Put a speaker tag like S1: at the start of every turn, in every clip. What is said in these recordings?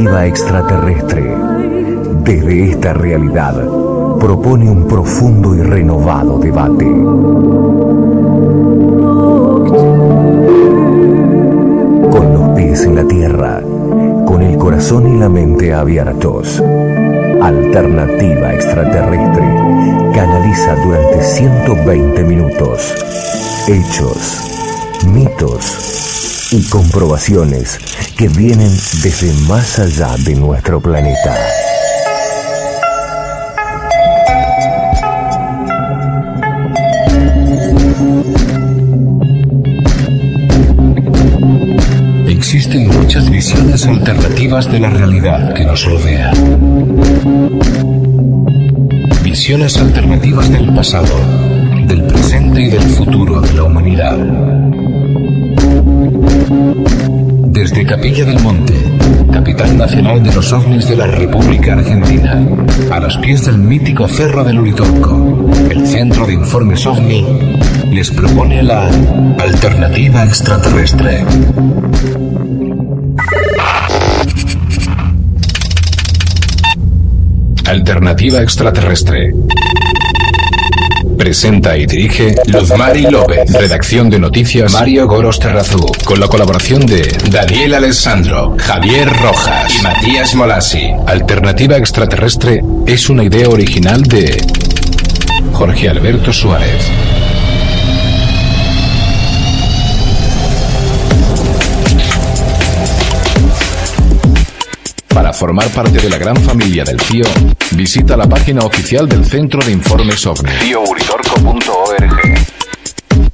S1: Alternativa extraterrestre. Desde esta realidad, propone un profundo y renovado debate. Con los pies en la tierra, con el corazón y la mente abiertos. Alternativa extraterrestre canaliza durante 120 minutos hechos, mitos y comprobaciones que vienen desde más allá de nuestro planeta.
S2: Existen muchas visiones alternativas de la realidad que nos rodea. Visiones alternativas del pasado, del presente y del futuro de la humanidad. Desde Capilla del Monte, capital nacional de los ovnis de la República Argentina, a los pies del mítico Cerro del Uritorco, el Centro de Informes OVNI les propone la alternativa extraterrestre. Alternativa extraterrestre. Presenta y dirige Luzmari López. Redacción de noticias Mario Goros Terrazú. Con la colaboración de Daniel Alessandro, Javier Rojas y Matías Molasi. Alternativa extraterrestre es una idea original de Jorge Alberto Suárez. Para formar parte de la gran familia del CIO, visita la página oficial del Centro de Informes OVNI. CIOuritorco.org.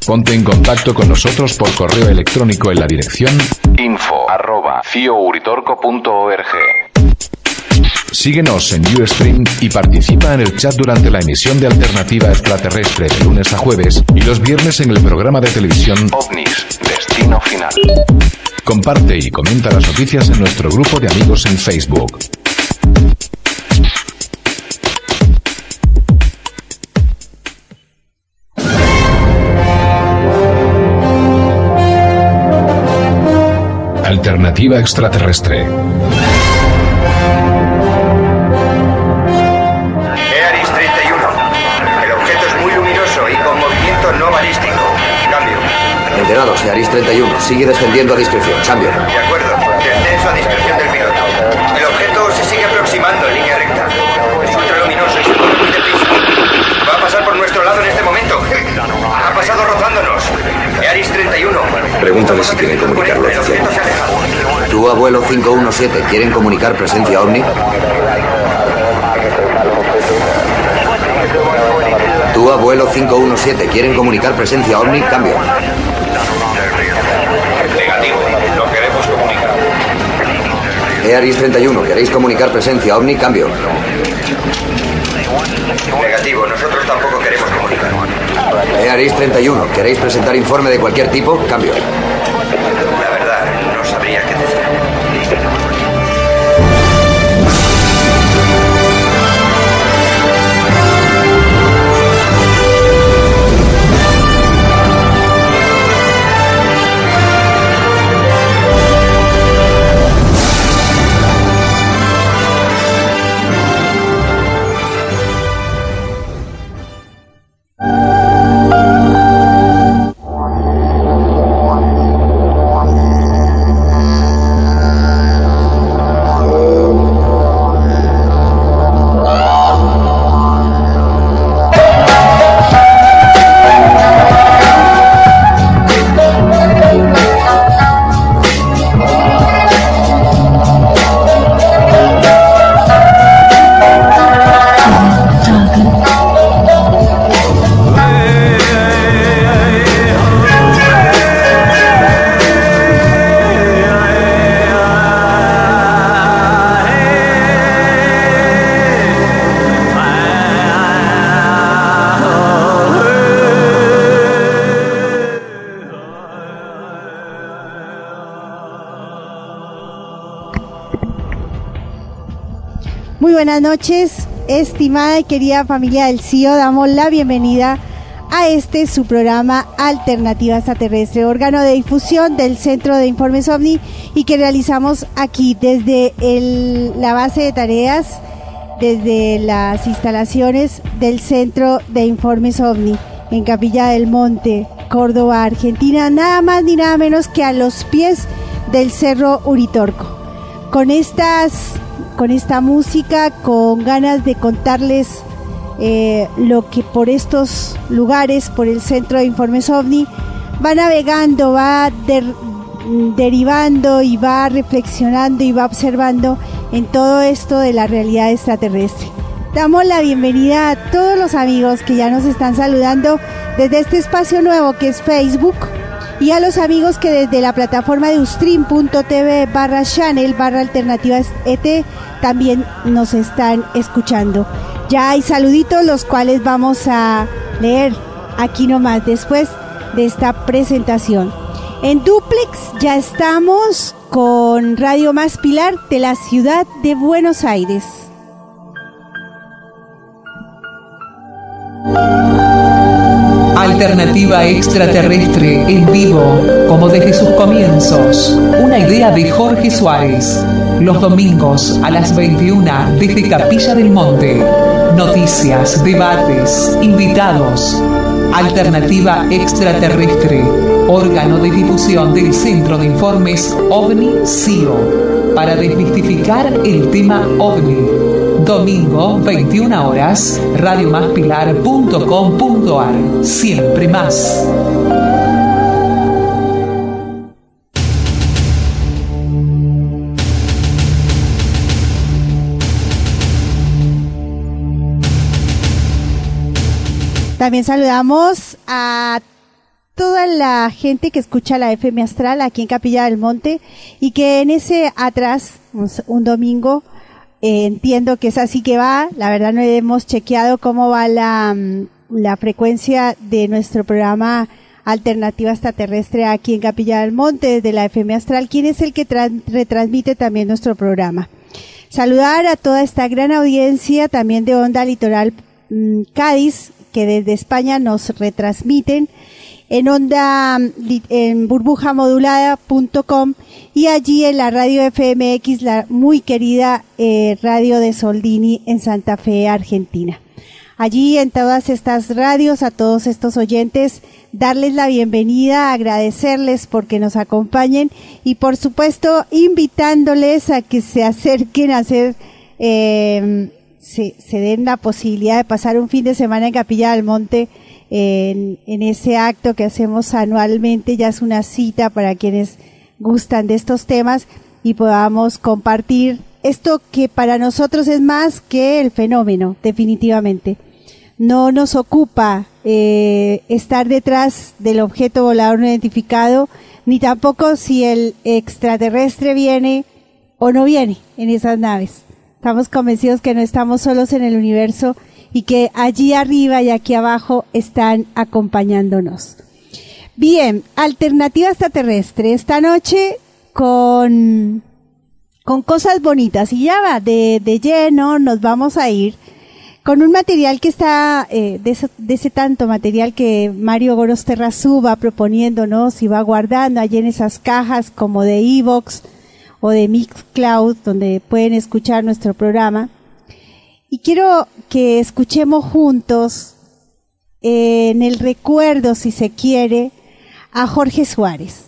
S2: Ponte en contacto con nosotros por correo electrónico en la dirección info arroba ciouritorco.org. Síguenos en Ustream y participa en el chat durante la emisión de Alternativa Extraterrestre de lunes a jueves y los viernes en el programa de televisión OVNIS, Destino Final. Comparte y comenta las noticias en nuestro grupo de amigos en Facebook. Alternativa extraterrestre.
S3: EARIS 31. El objeto es muy luminoso y con movimiento no balístico. Cambio.
S4: Enterados, Earis 31. Sigue descendiendo a discreción. Cambio.
S3: De acuerdo. Descenso a discreción del piloto. El objeto se sigue aproximando en línea recta. Es ultraluminoso y se mueve muy deprisa. Va a pasar por nuestro lado en este momento. Ha pasado rozándonos. EARIS 31.
S4: Pregúntale si quieren comunicarlo
S3: aleja.
S4: Tu abuelo 517. ¿Quieren comunicar presencia ovni? Tu abuelo 517. ¿Quieren comunicar presencia ovni? Cambio.
S3: Negativo. No queremos comunicar.
S4: Earis 31. ¿Queréis comunicar presencia ovni? Cambio.
S3: Negativo. Nosotros tampoco queremos comunicar.
S4: Earis 31. ¿Queréis presentar informe de cualquier tipo? Cambio.
S5: Buenas noches, estimada y querida familia del CIO. Damos la bienvenida a este su programa Alternativa Extraterrestre, órgano de difusión del Centro de Informes OVNI y que realizamos aquí desde la base de tareas, desde las instalaciones del Centro de Informes OVNI en Capilla del Monte, Córdoba, Argentina, nada más ni nada menos que a los pies del Cerro Uritorco. Con estas, con esta música, con ganas de contarles eh, lo que por estos lugares, por el Centro de Informes OVNI, va navegando, va derivando y va reflexionando y va observando en todo esto de la realidad extraterrestre. Damos la bienvenida a todos los amigos que ya nos están saludando desde este espacio nuevo que es Facebook y a los amigos que desde la plataforma de ustream.tv barra channel barra alternativas ET también nos están escuchando. Ya hay saluditos los cuales vamos a leer aquí nomás después de esta presentación. En Duplex ya estamos con Radio Más Pilar de la ciudad de Buenos Aires.
S6: Alternativa extraterrestre en vivo, como desde sus comienzos. Una idea de Jorge Suárez. Los domingos a las 21 desde Capilla del Monte. Noticias, debates, invitados. Alternativa extraterrestre. Órgano de difusión del Centro de Informes OVNI-CIO. Para desmistificar el tema OVNI Domingo, 21 horas, radiomaspilar.com.ar. Siempre más.
S5: También saludamos a toda la gente que escucha la FM Astral aquí en Capilla del Monte y que en ese atrás, un domingo, entiendo que es así que va. La verdad no hemos chequeado cómo va la, mm, la frecuencia de nuestro programa Alternativa Extraterrestre aquí en Capilla del Monte desde la FM Astral. ¿Quién es el que retransmite también nuestro programa? Saludar a toda esta gran audiencia también de Onda Litoral mm, Cádiz que desde España nos retransmiten en onda en burbujamodulada.com y allí en la radio FMX, la muy querida eh, radio de Soldini en Santa Fe, Argentina. Allí en todas estas radios, a todos estos oyentes, darles la bienvenida, agradecerles porque nos acompañen y por supuesto invitándoles a que se acerquen a hacer, eh, se, se den la posibilidad de pasar un fin de semana en Capilla del Monte en, en ese acto que hacemos anualmente. Ya es una cita para quienes gustan de estos temas y podamos compartir esto que para nosotros es más que el fenómeno, definitivamente. No nos ocupa eh, estar detrás del objeto volador no identificado, ni tampoco si el extraterrestre viene o no viene en esas naves. Estamos convencidos que no estamos solos en el universo y que allí arriba y aquí abajo están acompañándonos. Bien, alternativa extraterrestre. Esta noche con, con cosas bonitas y ya va, de, de lleno nos vamos a ir con un material que está, eh, de, ese, tanto material que Mario Goros Terrazú va proponiéndonos y va guardando allí en esas cajas como de Evox o de Mixcloud donde pueden escuchar nuestro programa. Y quiero que escuchemos juntos eh, en el recuerdo, si se quiere, a Jorge Suárez.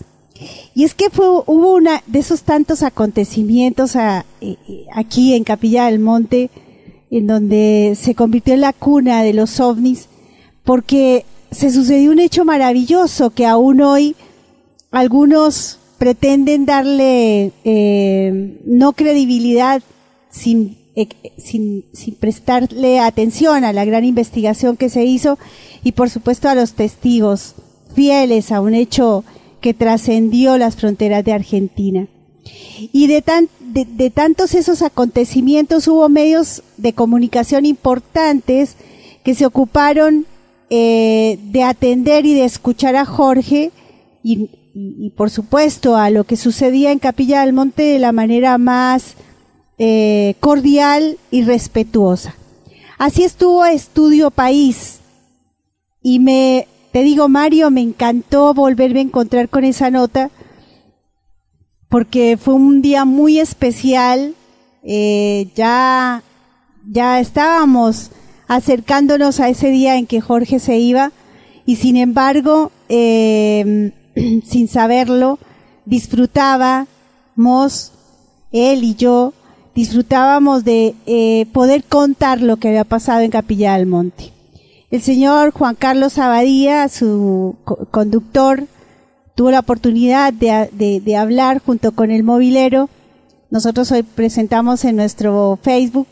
S5: Y es que fue, hubo una de esos tantos acontecimientos eh, eh, aquí en Capilla del Monte, en donde se convirtió en la cuna de los ovnis, porque se sucedió un hecho maravilloso que aún hoy algunos pretenden darle no credibilidad sin sin, sin prestarle atención a la gran investigación que se hizo y por supuesto a los testigos fieles a un hecho que trascendió las fronteras de Argentina. Y de, tan, de, tantos esos acontecimientos hubo medios de comunicación importantes que se ocuparon eh, de atender y de escuchar a Jorge y, por supuesto a lo que sucedía en Capilla del Monte de la manera más eh, cordial y respetuosa. Así estuvo Estudio País. Y me, te digo, Mario, me encantó volverme a encontrar con esa nota porque fue un día muy especial. Eh, ya, ya estábamos acercándonos a ese día en que Jorge se iba y sin embargo, eh, sin saberlo, disfrutábamos, él y yo, disfrutábamos de eh, poder contar lo que había pasado en Capilla del Monte. El señor Juan Carlos Abadía, su conductor, tuvo la oportunidad de, de, hablar junto con el movilero. Nosotros hoy presentamos en nuestro Facebook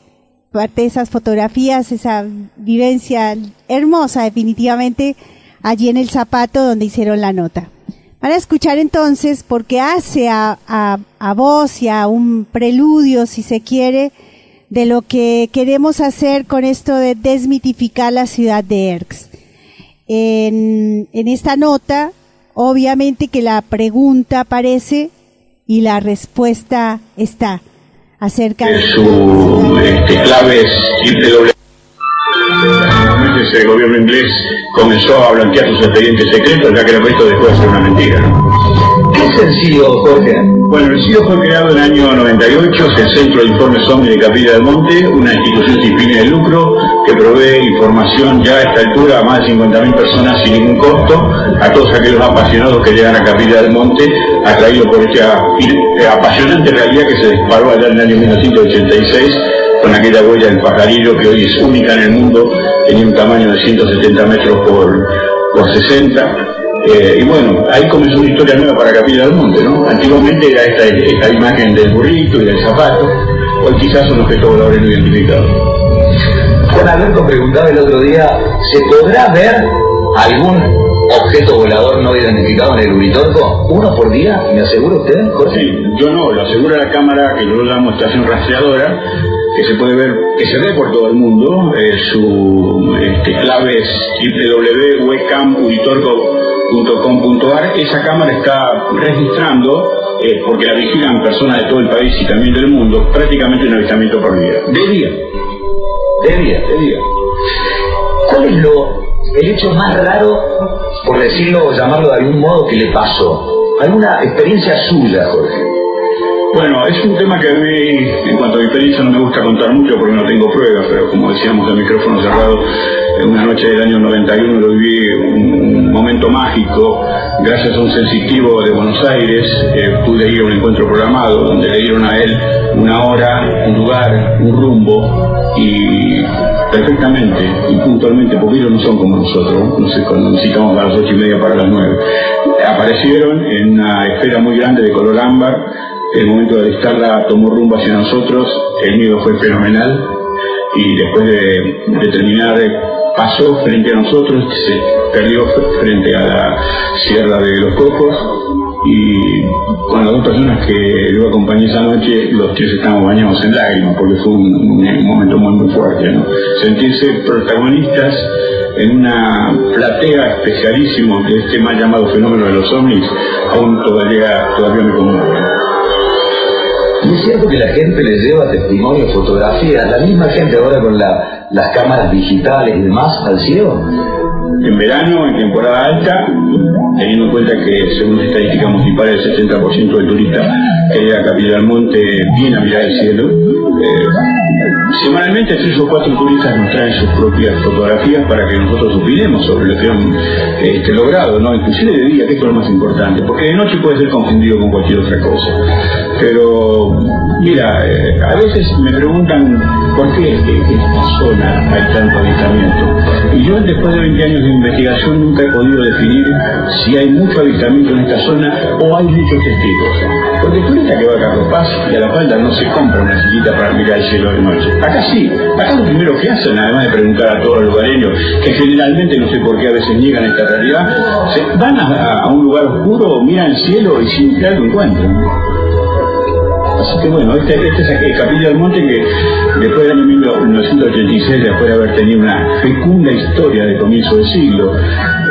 S5: parte de esas fotografías, esa vivencia hermosa definitivamente allí en el zapato donde hicieron la nota. Van a escuchar entonces, porque hace a, a, voz y a un preludio, si se quiere, de lo que queremos hacer con esto de desmitificar la ciudad de Erx. En, en esta nota, obviamente que la pregunta aparece y la respuesta está acerca
S7: de su este, clave es el gobierno inglés comenzó a blanquear sus expedientes secretos, ya que el resto dejó de ser una mentira.
S8: ¿Qué es el CIO, Jorge?
S7: Bueno, el CIO fue creado en el año 98, es el Centro de Informes OVNI de Capilla del Monte, una institución sin fines de lucro que provee información ya a esta altura a más de 50.000 personas sin ningún costo, a todos aquellos apasionados que llegan a Capilla del Monte, atraídos por esta apasionante realidad que se disparó allá en el año 1986 con aquella huella del pajarillo que hoy es única en el mundo, tenía un tamaño de 170 metros por, por 60. Eh, y bueno, ahí comenzó una historia nueva para Capilla del Monte, ¿no? Antiguamente era esta, esta imagen del burrito y del zapato, hoy quizás son objetos voladores no identificados.
S8: Juan Alberto preguntaba el otro día, ¿se podrá ver algún objeto volador no identificado en el Uritorco? ¿Uno por día? ¿Me asegura usted, Jorge?
S7: Sí, yo no, lo asegura la cámara que yo llamo estación rastreadora, que se puede ver, que se ve por todo el mundo. Eh, su este, clave es www.webcamuritorco.com.ar. Esa cámara está registrando, eh, porque la vigilan personas de todo el país y también del mundo, prácticamente un avistamiento por día.
S8: De día. De día, de día. ¿Cuál es lo, el hecho más raro, por decirlo o llamarlo de algún modo, que le pasó? ¿Alguna experiencia suya, Jorge?
S7: Bueno, es un tema que a mí, en cuanto a mi experiencia, no me gusta contar mucho porque no tengo pruebas, pero como decíamos, el micrófono cerrado, en una noche del año 91 lo viví un, momento mágico, gracias a un sensitivo de Buenos Aires, eh, pude ir a un encuentro programado donde le dieron a él una hora, un lugar, un rumbo y perfectamente y puntualmente, porque ellos no son como nosotros, no sé, cuando necesitamos a las ocho y media para las nueve, aparecieron en una esfera muy grande de color ámbar, el momento de estarla tomó rumbo hacia nosotros, el miedo fue fenomenal y después de, terminar pasó frente a nosotros, se perdió frente a la Sierra de los Cocos y con las dos personas que lo acompañé esa noche, los tres estábamos bañados en lágrimas porque fue un, momento muy muy fuerte. Sentirse protagonistas en una platea especialísimo de este mal llamado fenómeno de los ovnis, aún todavía, todavía me conmueve.
S8: Es cierto que la gente le lleva testimonios, fotografías, la misma gente ahora con las cámaras digitales y demás al cielo.
S7: En verano, en temporada alta, teniendo en cuenta que según estadísticas municipales el 70% del turista que llega a Capilla del Monte viene a mirar el cielo, eh, semanalmente tres o cuatro turistas nos traen sus propias fotografías para que nosotros opinemos sobre lo que han este, logrado, ¿no? inclusive de día, que es lo más importante, porque de noche puede ser confundido con cualquier otra cosa. Pero, mira, eh, a veces me preguntan por qué en esta zona hay tanto avistamiento. Y yo, después de 20 años de investigación, nunca he podido definir si hay mucho avistamiento en esta zona o hay muchos testigos. Porque el turista que va a Carlos Paz y a la falda no se compra una sillita para mirar el cielo de noche. Acá sí, acá lo primero que hacen, además de preguntar a todos los lugareños, que generalmente no sé por qué a veces niegan esta realidad, se van a, un lugar oscuro, miran el cielo y sin que algo encuentran. Así que bueno, este, este es el Capilla del Monte que después del año 1986, después de haber tenido una fecunda historia de comienzo del siglo,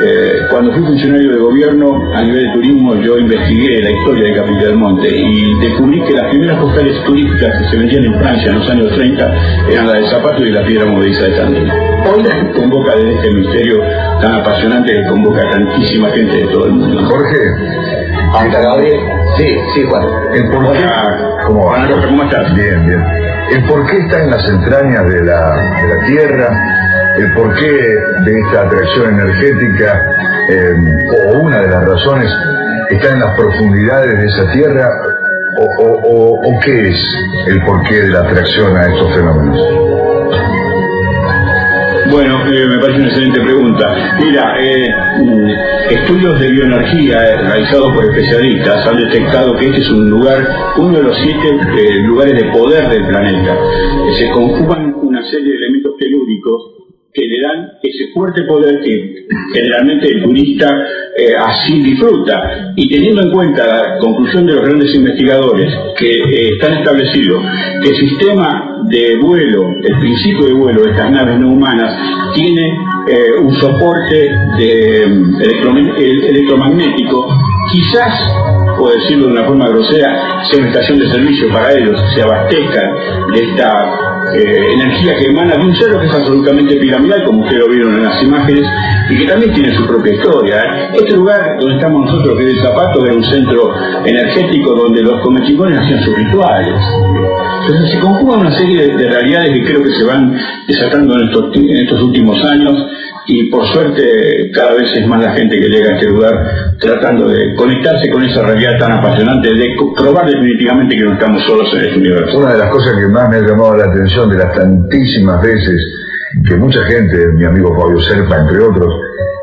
S7: eh, cuando fui funcionario de gobierno a nivel de turismo, yo investigué la historia de Capilla del Monte y descubrí que las primeras postales turísticas que se vendían en Francia en los años 30 eran la de Zapato y la piedra movediza de Tandil. Hoy convoca desde este misterio tan apasionante que convoca a tantísima gente de todo el mundo.
S8: Jorge, ¿Anta Gabriel? Sí, sí, Juan. ¿El por qué? ¿Cómo va?
S7: ¿Cómo estás?
S8: Bien, bien. ¿El por qué está en las entrañas de la, de la Tierra? ¿El por qué de esta atracción energética? eh, o una de las razones está en las profundidades de esa Tierra? ¿O, o, o, o qué es el porqué de la atracción a estos fenómenos?
S7: Bueno, eh, me parece una excelente pregunta. Mira, eh, mm, estudios de bioenergía eh, realizados por especialistas han detectado que este es un lugar, uno de los siete eh, lugares de poder del planeta. Se conjugan una serie de elementos telúricos que le dan ese fuerte poder que generalmente el turista eh, así disfruta. Y teniendo en cuenta la conclusión de los grandes investigadores que eh, están establecidos que el sistema de vuelo, el principio de vuelo de estas naves no humanas, tiene eh, un soporte de, mm, electromagnético, quizás, por decirlo de una forma grosera, sea una estación de servicio para ellos, se abastezcan de esta eh, energía que emana de un cero que es absolutamente piramidal, como ustedes lo vieron en las imágenes, y que también tiene su propia historia. ¿eh? Este lugar donde estamos nosotros, que es el Zapato, era un centro energético donde los comechingones hacían sus rituales. Entonces se conjugan una serie de, de realidades que creo que se van desatando en estos últimos años y por suerte cada vez es más la gente que llega a este lugar tratando de conectarse con esa realidad tan apasionante, de probar definitivamente que no estamos solos en este universo.
S8: Una de las cosas que más me ha llamado la atención de las tantísimas veces que mucha gente, mi amigo Fabio Serpa, entre otros,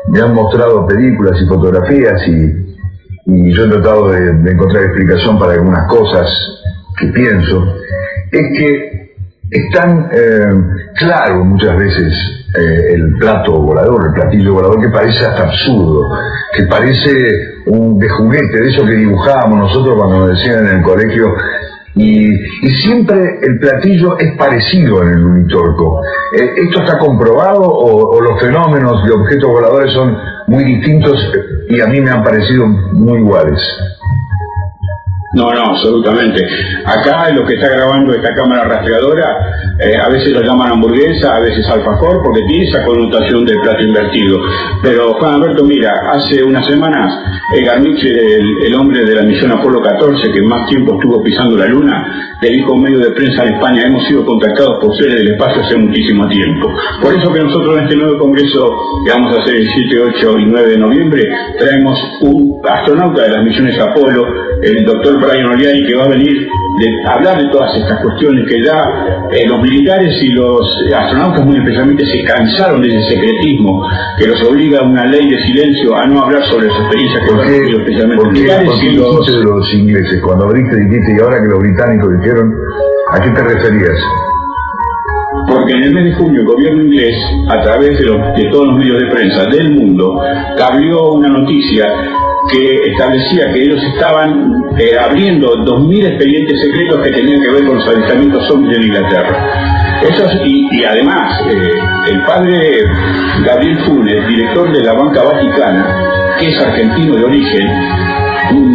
S8: me han mostrado películas y fotografías y, yo he tratado de encontrar explicación para algunas cosas que pienso, es que es tan eh, claro muchas veces eh, el plato volador, el platillo volador, que parece hasta absurdo, que parece un de juguete, de eso que dibujábamos nosotros cuando nos decían en el colegio, y, siempre el platillo es parecido en el unitorco. Eh, ¿Esto está comprobado o, los fenómenos de objetos voladores son muy distintos y a mí me han parecido muy iguales?
S7: No, no, absolutamente. Acá lo que está grabando esta cámara rastreadora, eh, a veces lo llaman hamburguesa, a veces alfajor, porque tiene esa connotación del plato invertido. Pero Juan Alberto, mira, hace unas semanas, el Garniche, el, hombre de la misión Apolo 14, que más tiempo estuvo pisando la luna, le dijo a medio de prensa en España, hemos sido contactados por seres del espacio hace muchísimo tiempo. Por eso que nosotros en este nuevo congreso que vamos a hacer el 7, 8 y 9 de noviembre, traemos un astronauta de las misiones Apolo, el doctor Brian Oliari, que va a venir de hablar de todas estas cuestiones que ya eh, los militares y los astronautas muy especialmente se cansaron de ese secretismo que los obliga a una ley de silencio a no hablar sobre las experiencias que
S8: ¿Por
S7: han especialmente
S8: por qué,
S7: militares
S8: por qué
S7: y los
S8: de los ingleses? Cuando abriste dijiste y ahora que los británicos dijeron, ¿a qué te referías?
S7: Porque en el mes de junio el gobierno inglés, a través de, los- de todos los medios de prensa del mundo, cabrió una noticia que establecía que ellos estaban eh, abriendo 2.000 expedientes secretos que tenían que ver con los avistamientos ovnis en Inglaterra. Eso es- y, además, eh, el padre Gabriel Funes, director de la Banca Vaticana, que es argentino de origen,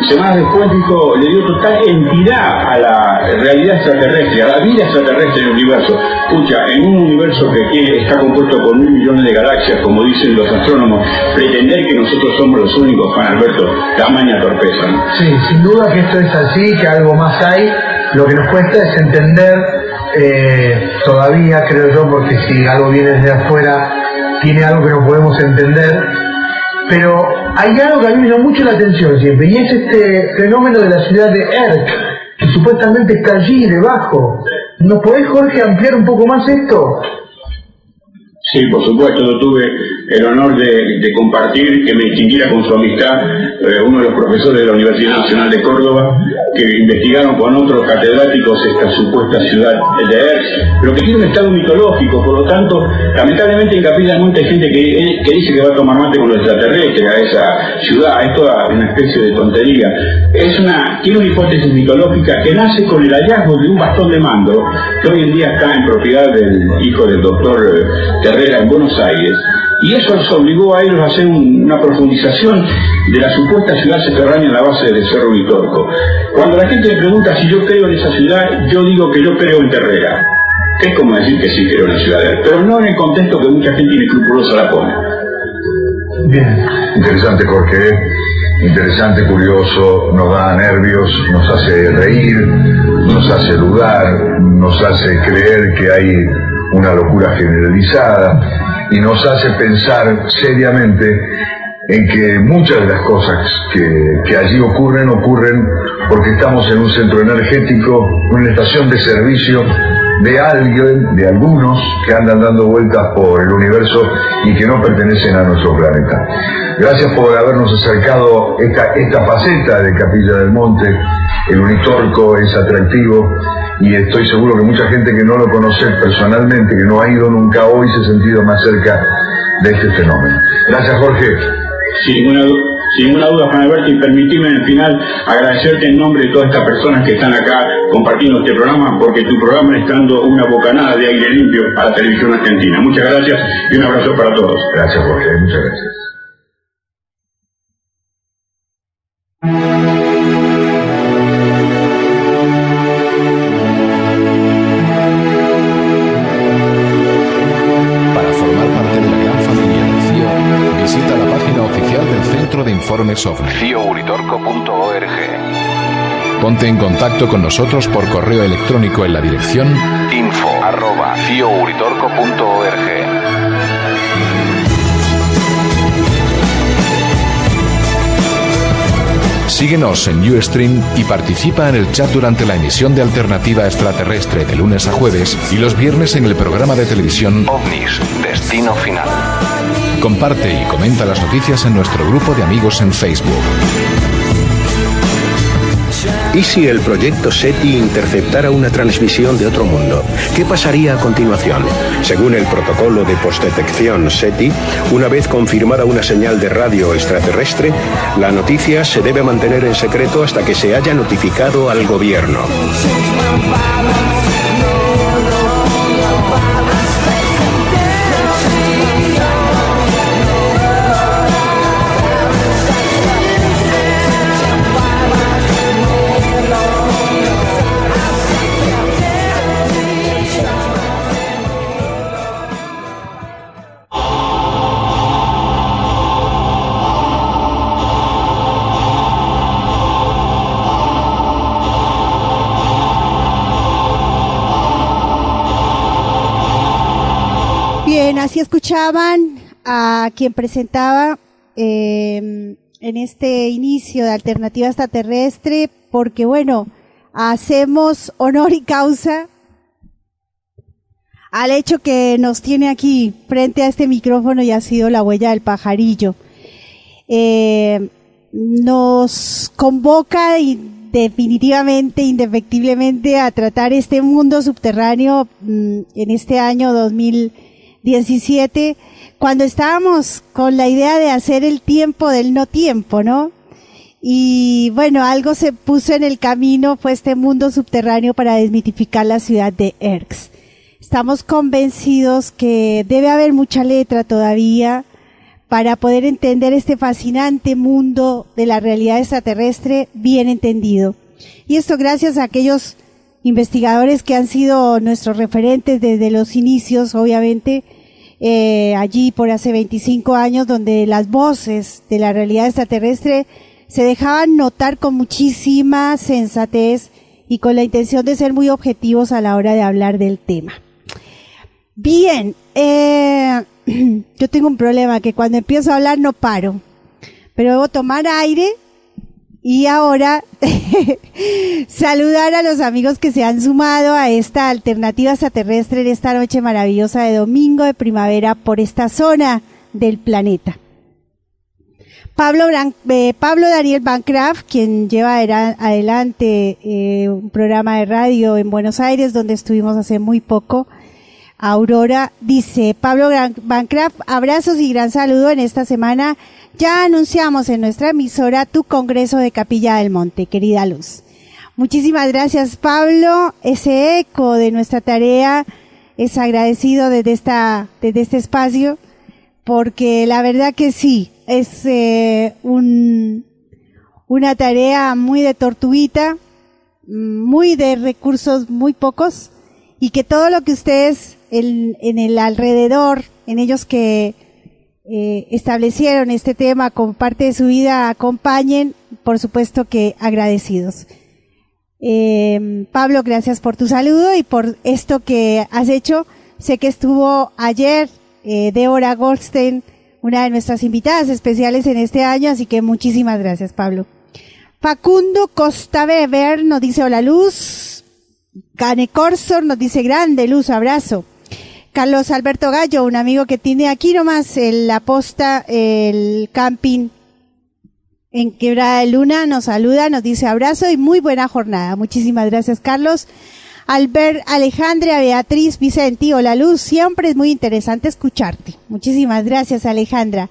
S7: Semanas después dijo, le dio total entidad a la realidad extraterrestre, a la vida extraterrestre en el universo. Escucha, en un universo que tiene- está compuesto por mil millones de galaxias, como dicen los astrónomos, pretender que nosotros somos los únicos, Juan Alberto, tamaña torpeza. ¿no?
S9: Sí, sin duda que esto es así, que algo más hay. Lo que nos cuesta es entender, eh, todavía creo yo, porque si algo viene desde afuera, tiene algo que no podemos entender. Pero hay algo que a mí me llama mucho la atención siempre, y es este fenómeno de la ciudad de Erk, que supuestamente está allí debajo. ¿Nos podés, Jorge, ampliar un poco más esto?
S7: Sí, por supuesto, yo tuve el honor de, compartir, que me distinguiera con su amistad eh, uno de los profesores de la Universidad Nacional de Córdoba, que investigaron con otros catedráticos esta supuesta ciudad de Erx, pero que tiene un estado mitológico, por lo tanto, lamentablemente en Capilla Monte hay gente que, que dice que va a tomar mate con los extraterrestres a esa ciudad, es toda una especie de tontería. Es una, tiene una hipótesis mitológica que nace con el hallazgo de un bastón de mando, que hoy en día está en propiedad del hijo del doctor eh, Terrera en Buenos Aires, y eso los obligó a ellos a hacer una profundización de la supuesta ciudad subterránea en la base del Cerro Vitorco. Cuando la gente me pregunta si yo creo en esa ciudad, yo digo que yo creo en Terrera. es como decir que sí creo en la ciudad de él, pero no en el contexto que mucha gente inescrupulosa la pone.
S8: Bien. Interesante, Jorge. Interesante, curioso, nos da nervios, nos hace reír, nos hace dudar, nos hace creer que hay una locura generalizada y nos hace pensar seriamente en que muchas de las cosas que, que, allí ocurren ocurren porque estamos en un centro energético, una estación de servicio de alguien, de algunos que andan dando vueltas por el universo y que no pertenecen a nuestro planeta. Gracias por habernos acercado esta, esta faceta de Capilla del Monte. El Unitorco es atractivo y estoy seguro que mucha gente que no lo conoce personalmente, que no ha ido nunca hoy, se ha sentido más cerca de este fenómeno. Gracias, Jorge.
S7: Sin ninguna, sin ninguna duda, Juan Alberto, y permitime en el final agradecerte en nombre de todas estas personas que están acá compartiendo este programa, porque tu programa está dando una bocanada de aire limpio a la televisión argentina. Muchas gracias y un abrazo para todos.
S8: Gracias, Jorge. Muchas gracias.
S2: Ponte en contacto con nosotros por correo electrónico en la dirección info Síguenos en Ustream y participa en el chat durante la emisión de Alternativa Extraterrestre de lunes a jueves y los viernes en el programa de televisión OVNIS, Destino Final. Comparte y comenta las noticias en nuestro grupo de amigos en Facebook.
S10: ¿Y si el proyecto SETI interceptara una transmisión de otro mundo? ¿Qué pasaría a continuación? Según el protocolo de postdetección SETI, una vez confirmada una señal de radio extraterrestre, la noticia se debe mantener en secreto hasta que se haya notificado al gobierno.
S5: Escuchaban a quien presentaba em, en este inicio de Alternativa Extraterrestre, porque bueno, hacemos honor y causa al hecho que nos tiene aquí frente a este micrófono y ha sido la huella del pajarillo. Em, nos convoca y definitivamente, indefectiblemente a tratar este mundo subterráneo mm, en este año 2000 17, cuando estábamos con la idea de hacer el tiempo del no tiempo, ¿no? Y bueno, algo se puso en el camino, fue este mundo subterráneo para desmitificar la ciudad de Erx. Estamos convencidos que debe haber mucha letra todavía para poder entender este fascinante mundo de la realidad extraterrestre bien entendido. Y esto gracias a aquellos investigadores que han sido nuestros referentes desde los inicios, obviamente, eh, allí por hace 25 años, donde las voces de la realidad extraterrestre se dejaban notar con muchísima sensatez y con la intención de ser muy objetivos a la hora de hablar del tema. Bien, eh, yo tengo un problema que cuando empiezo a hablar no paro, pero debo tomar aire y ahora, saludar a los amigos que se han sumado a esta alternativa extraterrestre en esta noche maravillosa de domingo de primavera por esta zona del planeta. Pablo, eh, Daniel Bancraft, quien lleva adelante eh, un programa de radio en Buenos Aires, donde estuvimos hace muy poco, Aurora, dice, Pablo Bancraft, abrazos y gran saludo en esta semana. Ya anunciamos en nuestra emisora tu Congreso de Capilla del Monte, querida Luz. Muchísimas gracias, Pablo. Ese eco de nuestra tarea es agradecido desde esta, desde este espacio, porque la verdad que sí, es eh, un, una tarea muy de tortuguita, muy de recursos muy pocos, y que todo lo que ustedes en, en el alrededor, en ellos que eh, establecieron este tema como parte de su vida, acompañen, por supuesto que agradecidos. Eh, Pablo, gracias por tu saludo y por esto que has hecho. Sé que estuvo ayer eh, Débora Goldstein, una de nuestras invitadas especiales en este año, así que muchísimas gracias, Pablo. Facundo Costa Beber nos dice hola Luz. Cane Corsor nos dice grande Luz, abrazo. Carlos Alberto Gallo, un amigo que tiene aquí nomás el, la posta, el camping en Quebrada de Luna, nos saluda, nos dice abrazo y muy buena jornada. Muchísimas gracias, Carlos. Albert, Alejandra, Beatriz, Vicente, hola Luz, siempre es muy interesante escucharte. Muchísimas gracias, Alejandra.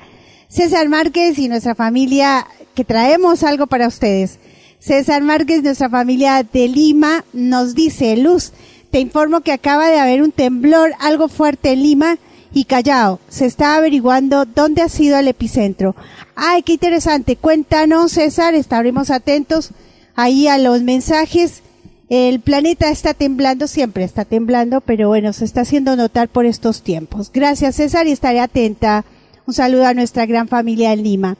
S5: César Márquez y nuestra familia, que traemos algo para ustedes. César Márquez, nuestra familia de Lima, nos dice, Luz, te informo que acaba de haber un temblor algo fuerte en Lima y Callao. Se está averiguando dónde ha sido el epicentro. Ay, qué interesante. Cuéntanos, César, estaremos atentos ahí a los mensajes. El planeta está temblando, siempre está temblando, pero bueno, se está haciendo notar por estos tiempos. Gracias, César, y estaré atenta. Un saludo a nuestra gran familia en Lima.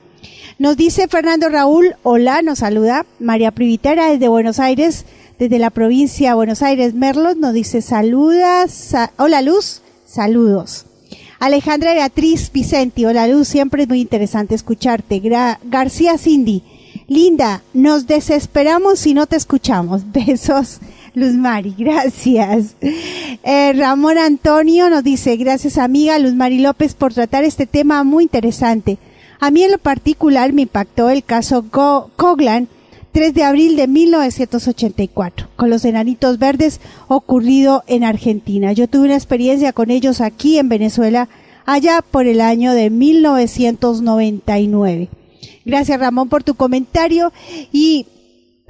S5: Nos dice Fernando Raúl, hola, nos saluda María Privitera desde Buenos Aires desde la provincia de Buenos Aires, Merlos, nos dice saludas, hola Luz, saludos. Alejandra Beatriz Vicenti, hola Luz, siempre es muy interesante escucharte. García Cindy, linda, nos desesperamos si no te escuchamos. Besos. Luz Mari, gracias. Eh, Ramón Antonio nos dice, gracias amiga Luz Mari López por tratar este tema muy interesante. A mí en lo particular me impactó el caso Coglan 3 de abril de 1984, con los enanitos verdes ocurrido en Argentina. Yo tuve una experiencia con ellos aquí en Venezuela allá por el año de 1999. Gracias Ramón por tu comentario y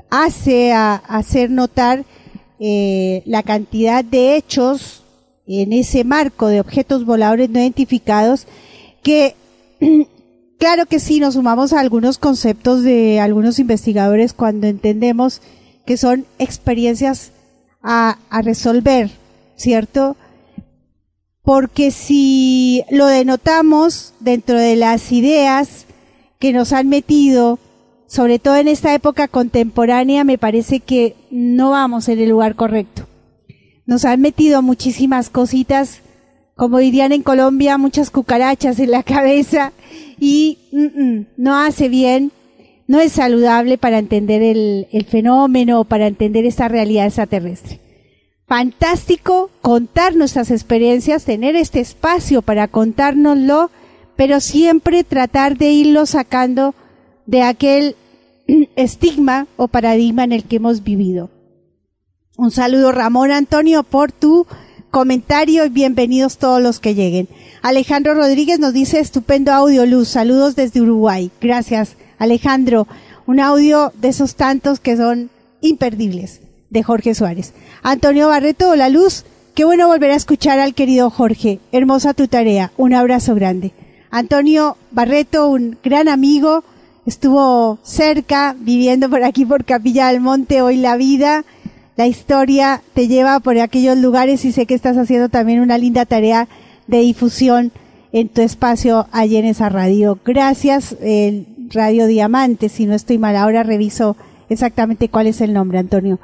S5: hace a, hacer notar eh, la cantidad de hechos en ese marco de objetos voladores no identificados que Claro que sí, nos sumamos a algunos conceptos de algunos investigadores cuando entendemos que son experiencias a, resolver, ¿cierto? Porque si lo denotamos dentro de las ideas que nos han metido, sobre todo en esta época contemporánea, me parece que no vamos en el lugar correcto. Nos han metido muchísimas cositas, como dirían en Colombia, muchas cucarachas en la cabeza y mm, mm, no hace bien, no es saludable para entender el, el fenómeno, para entender esta realidad extraterrestre. Fantástico contar nuestras experiencias, tener este espacio para contárnoslo, pero siempre tratar de irlo sacando de aquel estigma o paradigma en el que hemos vivido. Un saludo Ramón Antonio por tu comentario y bienvenidos todos los que lleguen. Alejandro Rodríguez nos dice estupendo audio luz, saludos desde Uruguay. Gracias Alejandro, un audio de esos tantos que son imperdibles de Jorge Suárez. Antonio Barreto, la luz, qué bueno volver a escuchar al querido Jorge, hermosa tu tarea, un abrazo grande. Antonio Barreto, un gran amigo, estuvo cerca, viviendo por aquí por Capilla del Monte, hoy la vida la historia te lleva por aquellos lugares y sé que estás haciendo también una linda tarea de difusión en tu espacio allí en esa radio. Gracias, Radio Diamante, si no estoy mal, ahora reviso exactamente cuál es el nombre, Antonio.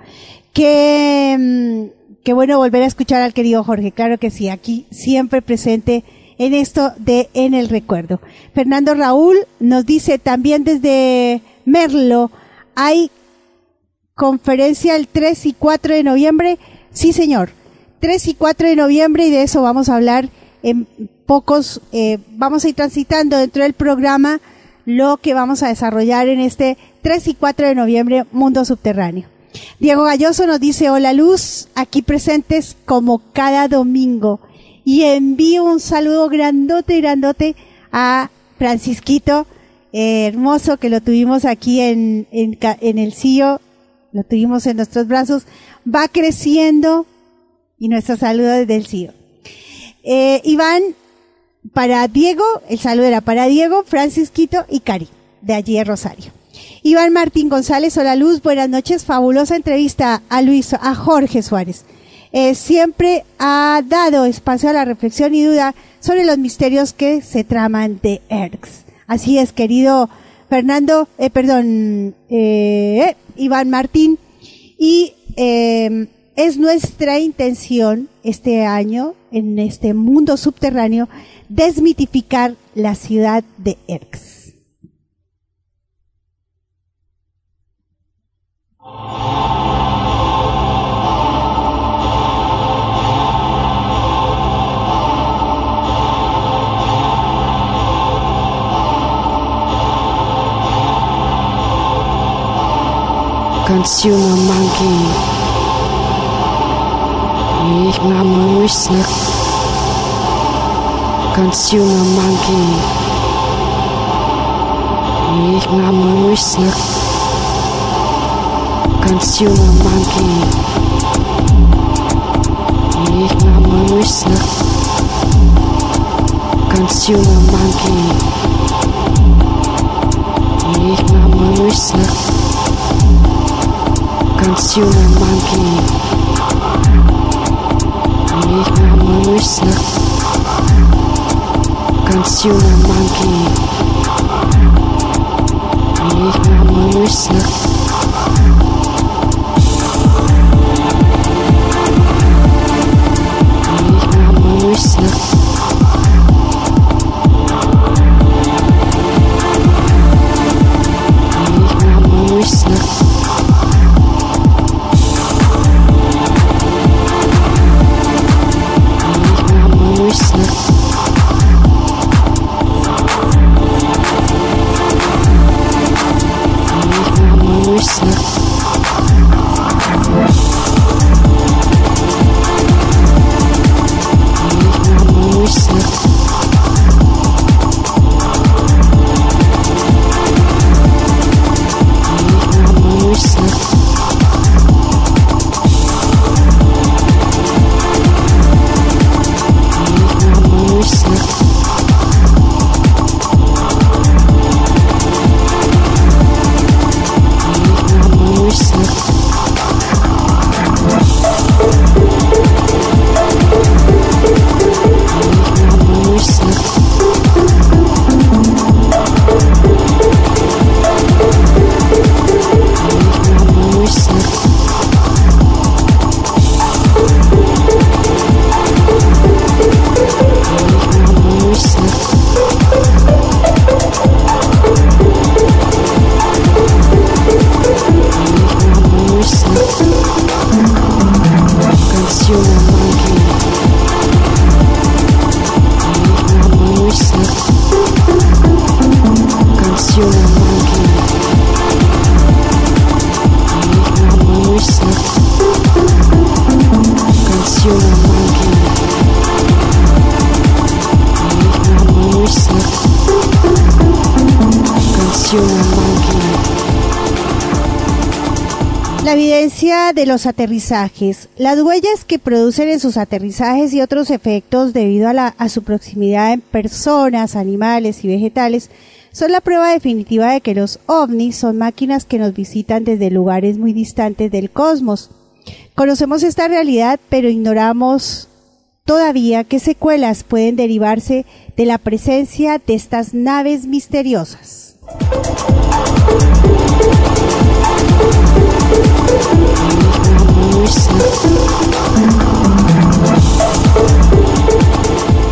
S5: Qué, mm, qué bueno volver a escuchar al querido Jorge, claro que sí, aquí siempre presente en esto de En el Recuerdo. Fernando Raúl nos dice también desde Merlo, hay conferencia el 3 y 4 de noviembre. Sí, señor. 3 y 4 de noviembre y de eso vamos a hablar en pocos eh, vamos a ir transitando dentro del programa lo que vamos a desarrollar en este 3 y 4 de noviembre Mundo Subterráneo. Diego Galloso nos dice, hola Luz, aquí presentes como cada domingo. Y envío un saludo grandote, grandote a Francisquito, eh, hermoso, que lo tuvimos aquí en, en, en el CIO, lo tuvimos en nuestros brazos, va creciendo y nuestro saludo desde el CIO. Eh, Iván, para Diego, el saludo era para Diego, Francisquito y Cari, de allí de Rosario. Iván Martín González, hola Luz, buenas noches, fabulosa entrevista a Luis, a Jorge Suárez. Eh, siempre ha dado espacio a la reflexión y duda sobre los misterios que se traman de ERX. Así es, querido Fernando, eh, perdón, eh, Iván Martín, y eh, es nuestra intención este año, en este mundo subterráneo, desmitificar la ciudad de Erx.
S11: Consumer monkey. Ich mam myślę. Consumer monkey. Ich mam myślę. Consumer monkey. Ich mam myślę. Consumer monkey. Ich mam myślę consumer monkey. Nicht mehr Münchse. Consumer monkey. Nicht mehr Münchse.
S5: Thank you. De los aterrizajes. Las huellas que producen en sus aterrizajes y otros efectos debido a, la- a su proximidad en personas, animales y vegetales son la prueba definitiva de que los ovnis son máquinas que nos visitan desde lugares muy distantes del cosmos. Conocemos esta realidad, pero ignoramos todavía qué secuelas pueden derivarse de la presencia de estas naves misteriosas.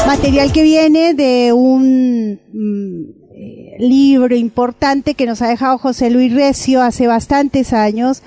S5: Material que viene de un mm, libro importante que nos ha dejado José Luis Recio hace bastantes años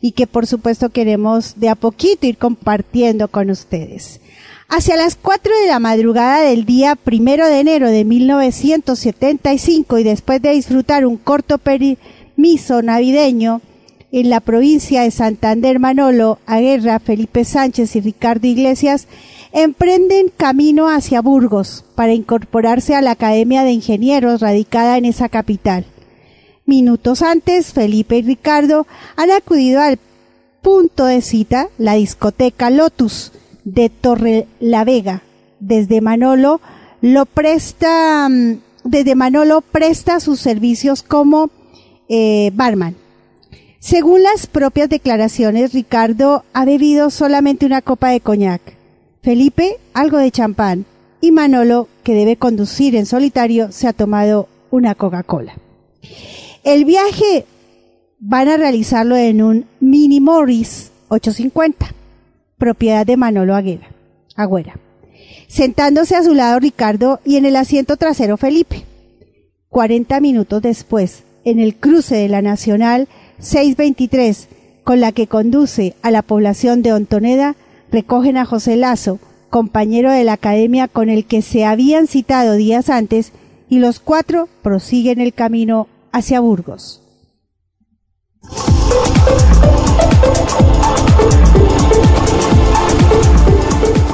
S5: y que por supuesto queremos de a poquito ir compartiendo con ustedes. Hacia las 4 de la madrugada del día primero de enero de 1975 y después de disfrutar un corto permiso navideño en la provincia de Santander, Manolo Aguerra, Felipe Sánchez y Ricardo Iglesias emprenden camino hacia Burgos para incorporarse a la Academia de Ingenieros radicada en esa capital. Minutos antes, Felipe y Ricardo han acudido al punto de cita, la discoteca Lotus de Torre la Vega. Desde Manolo lo presta, mm, desde Manolo presta sus servicios como eh, barman. Según las propias declaraciones, Ricardo ha bebido solamente una copa de coñac, Felipe algo de champán y Manolo, que debe conducir en solitario, se ha tomado una Coca-Cola. El viaje van a realizarlo en un Mini Morris 850, propiedad de Manolo Aguera, Agüera. Sentándose a su lado Ricardo y en el asiento trasero Felipe. 40 minutos después, en el cruce de la Nacional 623, con la que conduce a la población de Ontoneda, recogen a José Lazo, compañero de la academia con el que se habían citado días antes, y los cuatro prosiguen el camino hacia Burgos.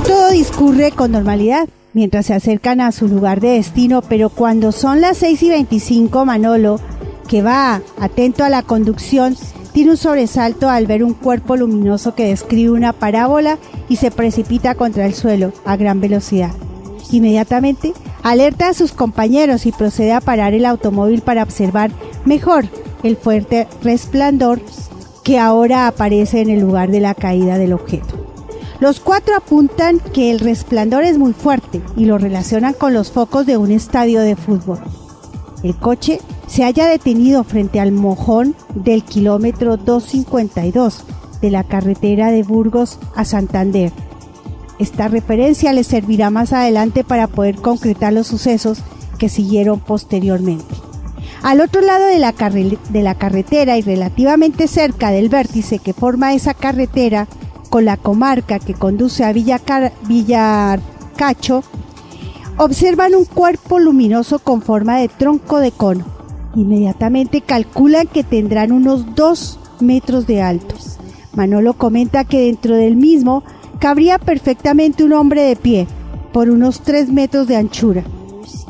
S5: Todo discurre con normalidad mientras se acercan a su lugar de destino, pero cuando son las 6 y 25, Manolo, que va atento a la conducción, tiene un sobresalto al ver un cuerpo luminoso que describe una parábola y se precipita contra el suelo a gran velocidad. Inmediatamente alerta a sus compañeros y procede a parar el automóvil para observar mejor el fuerte resplandor que ahora aparece en el lugar de la caída del objeto. Los cuatro apuntan que el resplandor es muy fuerte y lo relacionan con los focos de un estadio de fútbol. El coche se haya detenido frente al mojón del kilómetro 252 de la carretera de Burgos a Santander. Esta referencia les servirá más adelante para poder concretar los sucesos que siguieron posteriormente. Al otro lado de la, carretera y relativamente cerca del vértice que forma esa carretera con la comarca que conduce a Villarcacho, observan un cuerpo luminoso con forma de tronco de cono. Inmediatamente calculan que tendrán unos dos metros de alto. Manolo comenta que dentro del mismo cabría perfectamente un hombre de pie, por unos tres metros de anchura.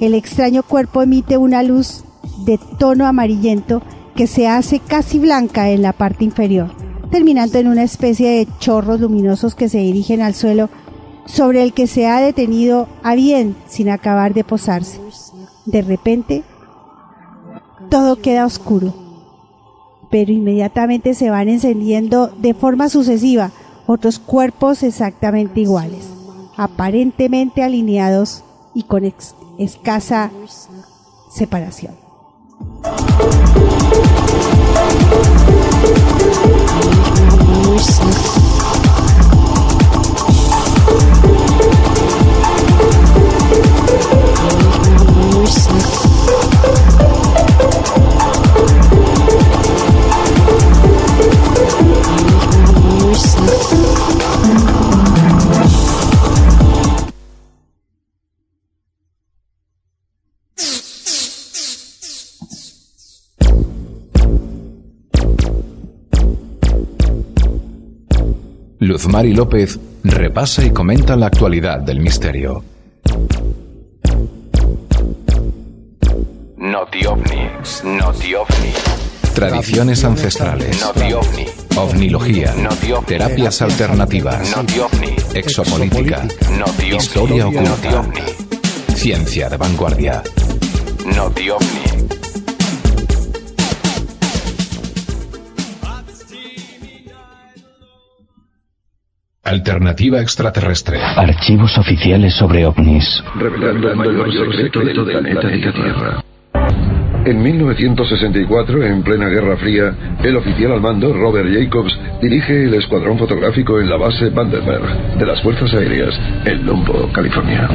S5: El extraño cuerpo emite una luz de tono amarillento que se hace casi blanca en la parte inferior, terminando en una especie de chorros luminosos que se dirigen al suelo sobre el que se ha detenido a bien sin acabar de posarse. De repente, todo queda oscuro, pero inmediatamente se van encendiendo de forma sucesiva otros cuerpos exactamente iguales, aparentemente alineados y con escasa separación.
S2: Luzmari López repasa y comenta la actualidad del misterio.
S12: Noti OVNI, Noti OVNI.
S2: Tradiciones ancestrales.
S12: Noti OVNI.
S2: Ovnilogía.
S12: Noti OVNI.
S2: Terapias alternativas.
S12: Noti OVNI.
S2: Exopolítica.
S12: Noti OVNI.
S2: Historia
S12: Noti
S2: oculta.
S12: OVNI.
S2: Ciencia de vanguardia.
S12: Noti OVNI.
S2: Alternativa extraterrestre.
S13: Archivos oficiales sobre ovnis.
S14: Revelando el mayor secreto del planeta Tierra. En 1964, en plena Guerra Fría, el oficial al mando, Robert Jacobs, dirige el escuadrón fotográfico en la base Vandenberg de las Fuerzas Aéreas, en Lombo, California.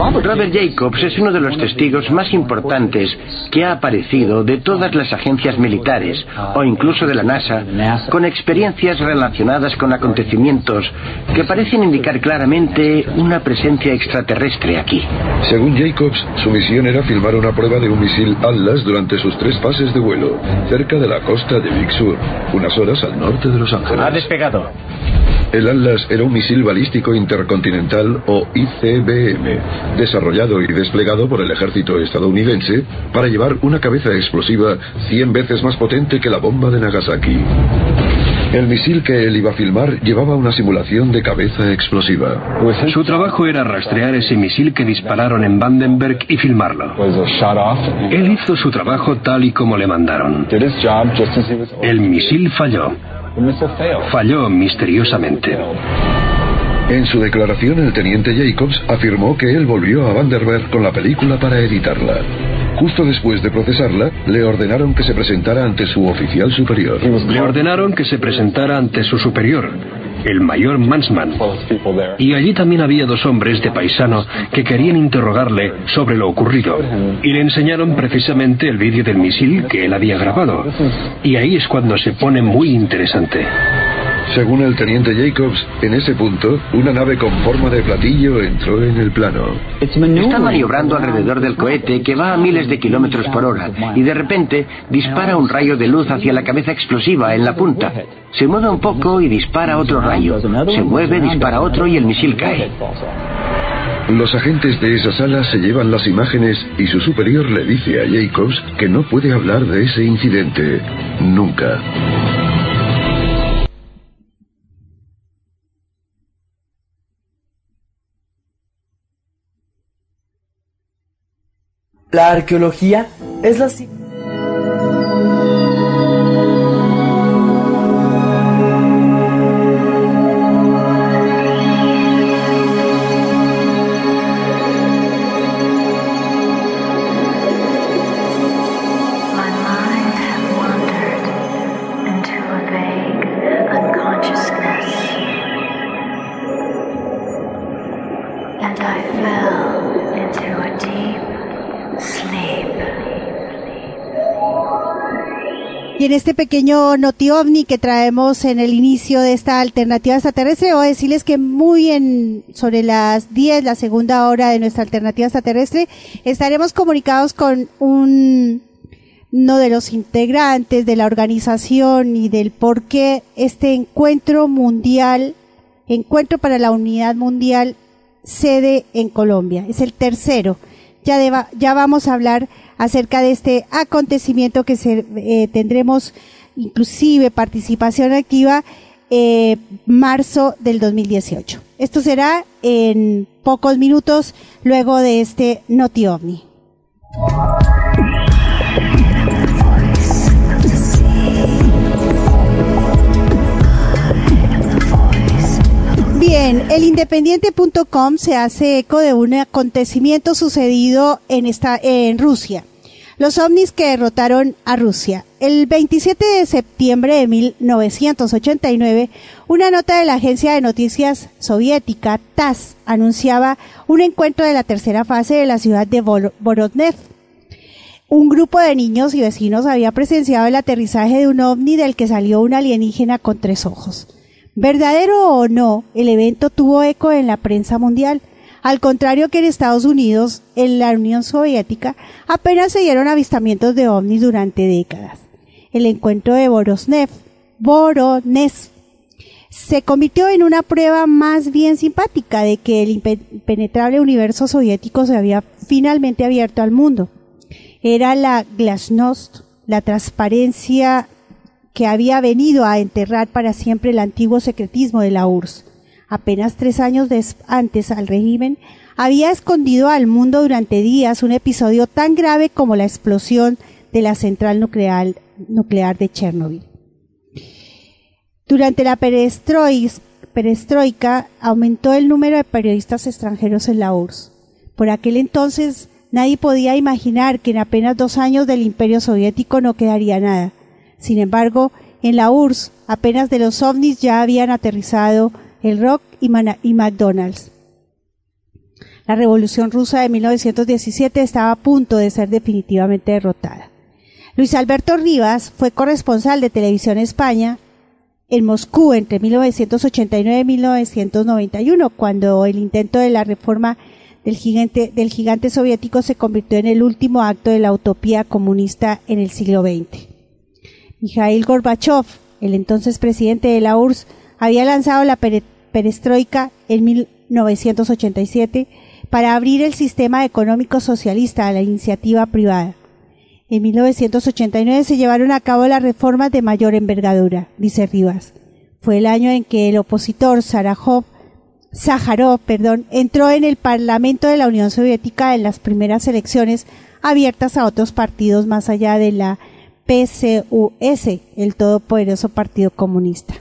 S15: Robert Jacobs es uno de los testigos más importantes que ha aparecido de todas las agencias militares o incluso de la NASA con experiencias relacionadas con acontecimientos que parecen indicar claramente una presencia extraterrestre aquí.
S16: Según Jacobs, su misión era filmar una prueba de un misil Atlas durante sus tres fases de vuelo, cerca de la costa de Big Sur, unas horas al norte de Los Ángeles.
S17: Ha despegado.
S16: El Atlas era un misil balístico intercontinental o ICBM, desarrollado y desplegado por el ejército estadounidense para llevar una cabeza explosiva 100 veces más potente que la bomba de Nagasaki. El misil que él iba a filmar llevaba una simulación de cabeza explosiva.
S18: Su trabajo era rastrear ese misil que dispararon en Vandenberg y filmarlo. Él hizo su trabajo tal y como le mandaron. El misil falló. Falló misteriosamente.
S16: En su declaración, el teniente Jacobs afirmó que él volvió a Vandenberg con la película para editarla. Justo después de procesarla, le ordenaron que se presentara ante su oficial superior.
S18: Le ordenaron que se presentara ante su superior, el mayor Mansman. Y allí también había dos hombres de paisano que querían interrogarle sobre lo ocurrido. Y le enseñaron precisamente el vídeo del misil que él había grabado. Y ahí es cuando se pone muy interesante.
S16: Según el teniente Jacobs, en ese punto, una nave con forma de platillo entró en el plano.
S15: Está maniobrando alrededor del cohete que va a miles de kilómetros por hora y de repente dispara un rayo de luz hacia la cabeza explosiva en la punta. Se mueve un poco y dispara otro rayo. Se mueve, dispara otro y el misil cae.
S16: Los agentes de esa sala se llevan las imágenes y su superior le dice a Jacobs que no puede hablar de ese incidente. Nunca.
S19: La arqueología es la... ci-
S5: Y en este pequeño noti ovni que traemos en el inicio de esta alternativa extraterrestre, voy a decirles que muy en, sobre las 10, la segunda hora de nuestra alternativa extraterrestre, estaremos comunicados con un, uno de los integrantes de la organización y del por qué este encuentro mundial, encuentro para la unidad mundial, sede en Colombia. Es el tercero. Ya, vamos a hablar acerca de este acontecimiento que se, eh, tendremos inclusive participación activa eh, marzo del 2018. Esto será en pocos minutos luego de este Noti OVNI. Bien, el independiente.com se hace eco de un acontecimiento sucedido en esta en Rusia. Los ovnis que derrotaron a Rusia. El 27 de septiembre de 1989, una nota de la agencia de noticias soviética TASS anunciaba un encuentro de la tercera fase de la ciudad de Borodnev. Un grupo de niños y vecinos había presenciado el aterrizaje de un ovni del que salió un alienígena con tres ojos. Verdadero o no, el evento tuvo eco en la prensa mundial. Al contrario que en Estados Unidos, en la Unión Soviética, apenas se dieron avistamientos de ovnis durante décadas. El encuentro de Borosnev, Voronezh, se convirtió en una prueba más bien simpática de que el impe- impenetrable universo soviético se había finalmente abierto al mundo. Era la glasnost, la transparencia que había venido a enterrar para siempre el antiguo secretismo de la URSS. Apenas tres años antes al régimen había escondido al mundo durante días un episodio tan grave como la explosión de la central nuclear, nuclear de Chernobyl. Durante la perestroika aumentó el número de periodistas extranjeros en la URSS. Por aquel entonces nadie podía imaginar que en apenas dos años del imperio soviético no quedaría nada. Sin embargo, en la URSS apenas de los ovnis ya habían aterrizado el rock y, McDonald's. La Revolución Rusa de 1917 estaba a punto de ser definitivamente derrotada. Luis Alberto Rivas fue corresponsal de Televisión España en Moscú entre 1989 y 1991, cuando el intento de la reforma del gigante, del gigante soviético se convirtió en el último acto de la utopía comunista en el siglo XX. Mikhail Gorbachev, el entonces presidente de la URSS, había lanzado la perestroika en 1987 para abrir el sistema económico socialista a la iniciativa privada. En 1989 se llevaron a cabo las reformas de mayor envergadura, dice Rivas. Fue el año en que el opositor Sarajov, Sájarov perdón, entró en el Parlamento de la Unión Soviética en las primeras elecciones abiertas a otros partidos más allá de la PCUS, el todopoderoso Partido Comunista.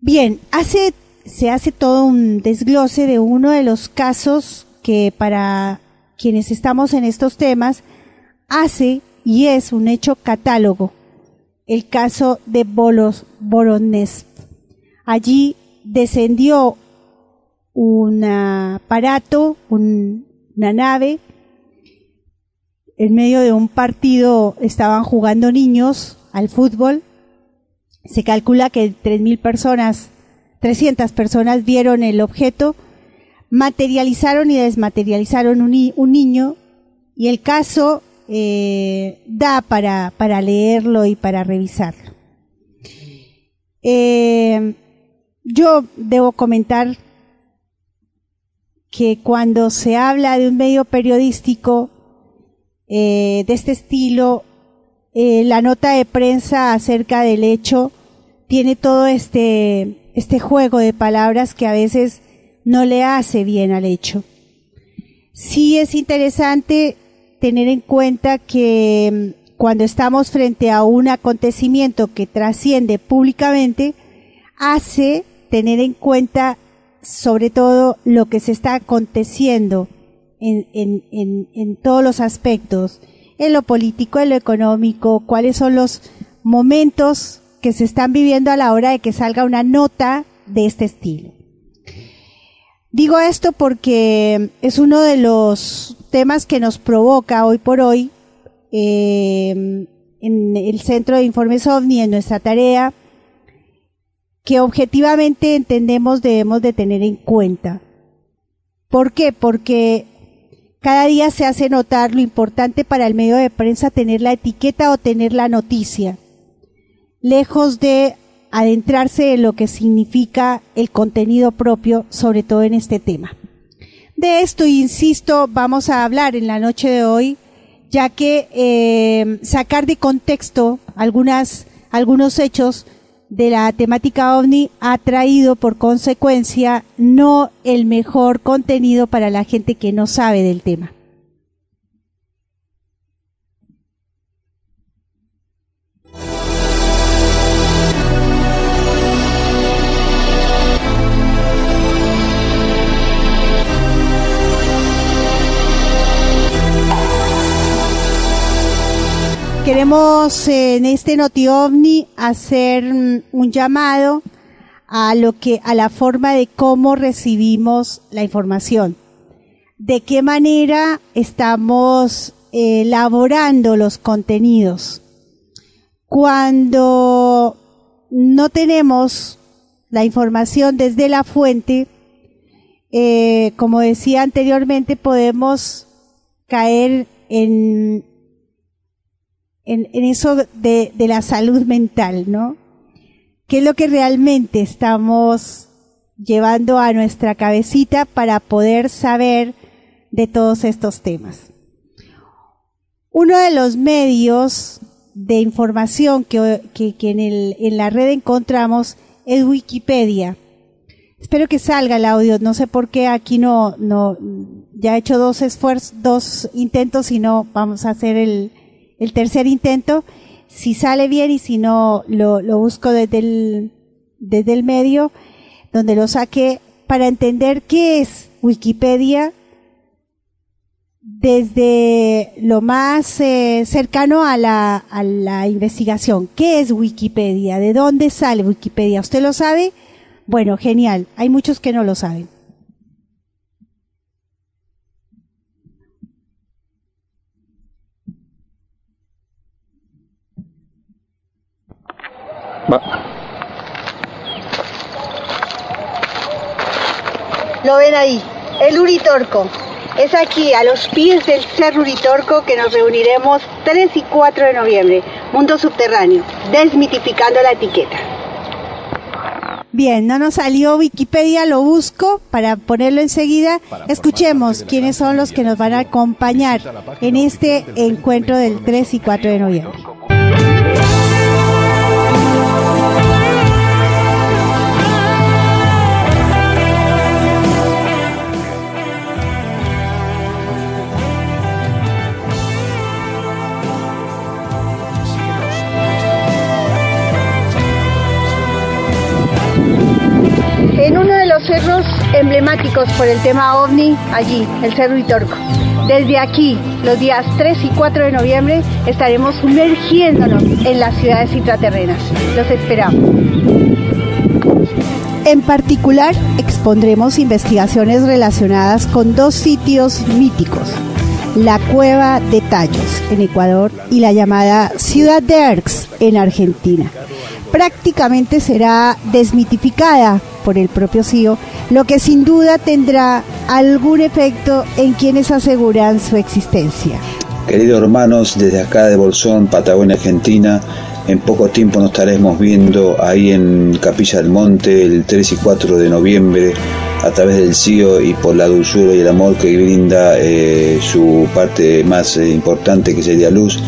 S5: Bien, hace, se hace todo un desglose de uno de los casos que para quienes estamos en estos temas hace y es un hecho catálogo, el caso de Bolos. Allí descendió un aparato, una nave, en medio de un partido estaban jugando niños al fútbol. Se calcula que 3.000 personas, 300 personas vieron el objeto, materializaron y desmaterializaron un, niño y el caso eh, da para, para leerlo y para revisarlo. Eh, yo debo comentar que cuando se habla de un medio periodístico eh, de este estilo, eh, la nota de prensa acerca del hecho tiene todo este, este juego de palabras que a veces no le hace bien al hecho. Sí es interesante tener en cuenta que mm, cuando estamos frente a un acontecimiento que trasciende públicamente, hace tener en cuenta sobre todo lo que se está aconteciendo en, todos los aspectos, en lo político, en lo económico, cuáles son los momentos que se están viviendo a la hora de que salga una nota de este estilo. Digo esto porque es uno de los temas que nos provoca hoy por hoy eh, en el Centro de Informes OVNI, en nuestra tarea, que objetivamente entendemos debemos de tener en cuenta. ¿Por qué? Porque cada día se hace notar lo importante para el medio de prensa tener la etiqueta o tener la noticia, lejos de adentrarse en lo que significa el contenido propio, sobre todo en este tema. De esto, insisto, vamos a hablar en la noche de hoy, ya que eh, sacar de contexto algunos hechos de la temática ovni ha traído por consecuencia no el mejor contenido para la gente que no sabe del tema. Queremos en este Noti OVNI hacer mm, un llamado a lo que, a la forma de cómo recibimos la información. De qué manera estamos elaborando los contenidos. Cuando no tenemos la información desde la fuente, eh, como decía anteriormente, podemos caer en en, eso de, la salud mental, ¿no? ¿Qué es lo que realmente estamos llevando a nuestra cabecita para poder saber de todos estos temas? Uno de los medios de información que en, el, en la red encontramos es Wikipedia. Espero que salga el audio, no sé por qué aquí no, no, ya he hecho dos esfuerzos, dos intentos y no vamos a hacer el, el tercer intento, si sale bien y si no, lo, busco desde el, desde el medio, donde lo saqué para entender qué es Wikipedia desde lo más eh, cercano a la, a la investigación. ¿Qué es Wikipedia? ¿De dónde sale Wikipedia? ¿Usted lo sabe? Bueno, genial. Hay muchos que no lo saben. Lo ven ahí, el Uritorco. Es aquí, a los pies del Cerro Uritorco, que nos reuniremos 3 y 4 de noviembre. Mundo subterráneo, desmitificando la etiqueta. Bien, no nos salió Wikipedia, lo busco para ponerlo enseguida. Escuchemos quiénes son los que nos van a acompañar en este encuentro del 3 y 4 de noviembre. En uno de los cerros emblemáticos por el tema ovni, allí, el Cerro Itorco. Desde aquí, los días 3 y 4 de noviembre, estaremos sumergiéndonos en las ciudades intraterrenas. Los esperamos. En particular, expondremos investigaciones relacionadas con dos sitios míticos, la Cueva de Tallos en Ecuador y la llamada Ciudad de Erx en Argentina. Prácticamente será desmitificada por el propio CIO, lo que sin duda tendrá algún efecto en quienes aseguran su existencia.
S17: Queridos hermanos, desde acá de Bolsón, Patagonia, Argentina, en poco tiempo nos estaremos viendo ahí en Capilla del Monte el 3 y 4 de noviembre a través del CIO y por la dulzura y el amor que brinda eh, su parte más eh, importante que sería luz.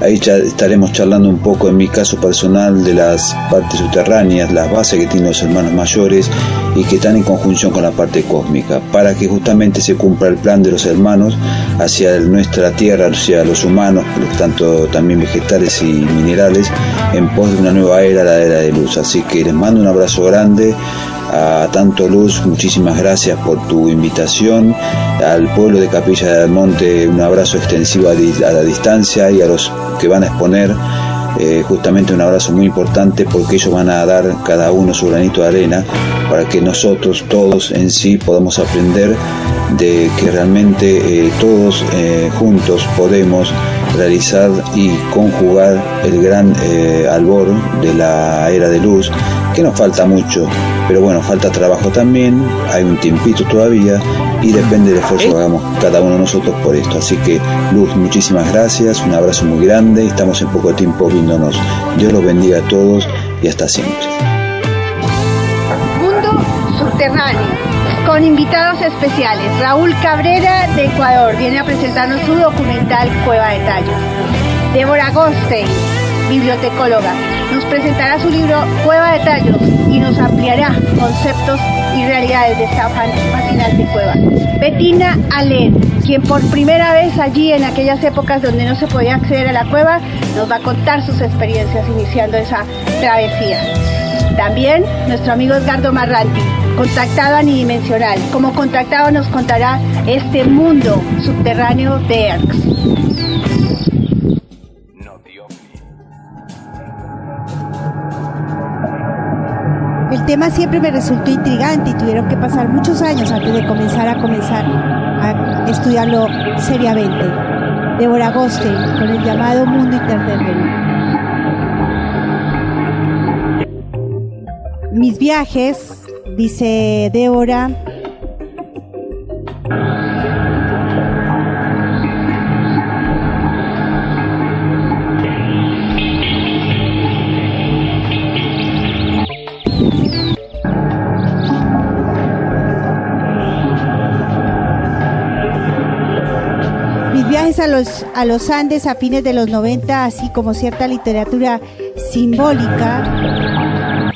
S17: Ahí estaremos charlando un poco en mi caso personal de las partes subterráneas, las bases que tienen los hermanos mayores y que están en conjunción con la parte cósmica, para que justamente se cumpla el plan de los hermanos hacia nuestra tierra, hacia los humanos, tanto también vegetales y minerales, en pos de una nueva era, la era de luz. Así que les mando un abrazo grande a tanto Luz, muchísimas gracias por tu invitación. Al pueblo de Capilla del Monte, un abrazo extensivo a, la distancia y a los que van a exponer. eh, justamente un abrazo muy importante porque ellos van a dar cada uno su granito de arena para que nosotros todos en sí podamos aprender de que realmente eh, todos eh, juntos podemos realizar y conjugar el gran albor de la era de luz, que nos falta mucho, pero bueno, falta trabajo también, hay un tiempito todavía y depende del esfuerzo que hagamos cada uno de nosotros por esto. Así que Luz, muchísimas gracias, un abrazo muy grande, estamos en poco tiempo viéndonos. Dios los bendiga a todos y hasta siempre.
S5: Mundo Subterráneo, con invitados especiales. Raúl Cabrera de Ecuador viene a presentarnos su documental Cueva de Tallos. Débora Gostein, bibliotecóloga, nos presentará su libro Cueva de Tallos y nos ampliará conceptos y realidades de esta fascinante cueva. Bettina Alén, quien por primera vez allí en aquellas épocas donde no se podía acceder a la cueva, nos va a contar sus experiencias iniciando esa travesía. También nuestro amigo Edgardo Marranti, contactado anidimensional. Como contactado nos contará este mundo subterráneo de ERX. Tema siempre me resultó intrigante y tuvieron que pasar muchos años antes de comenzar a comenzar a estudiarlo seriamente. Débora Gostein, con el llamado mundo interterreno. Mis viajes, dice Débora, a los, a los Andes a fines de los 90, así como cierta literatura simbólica,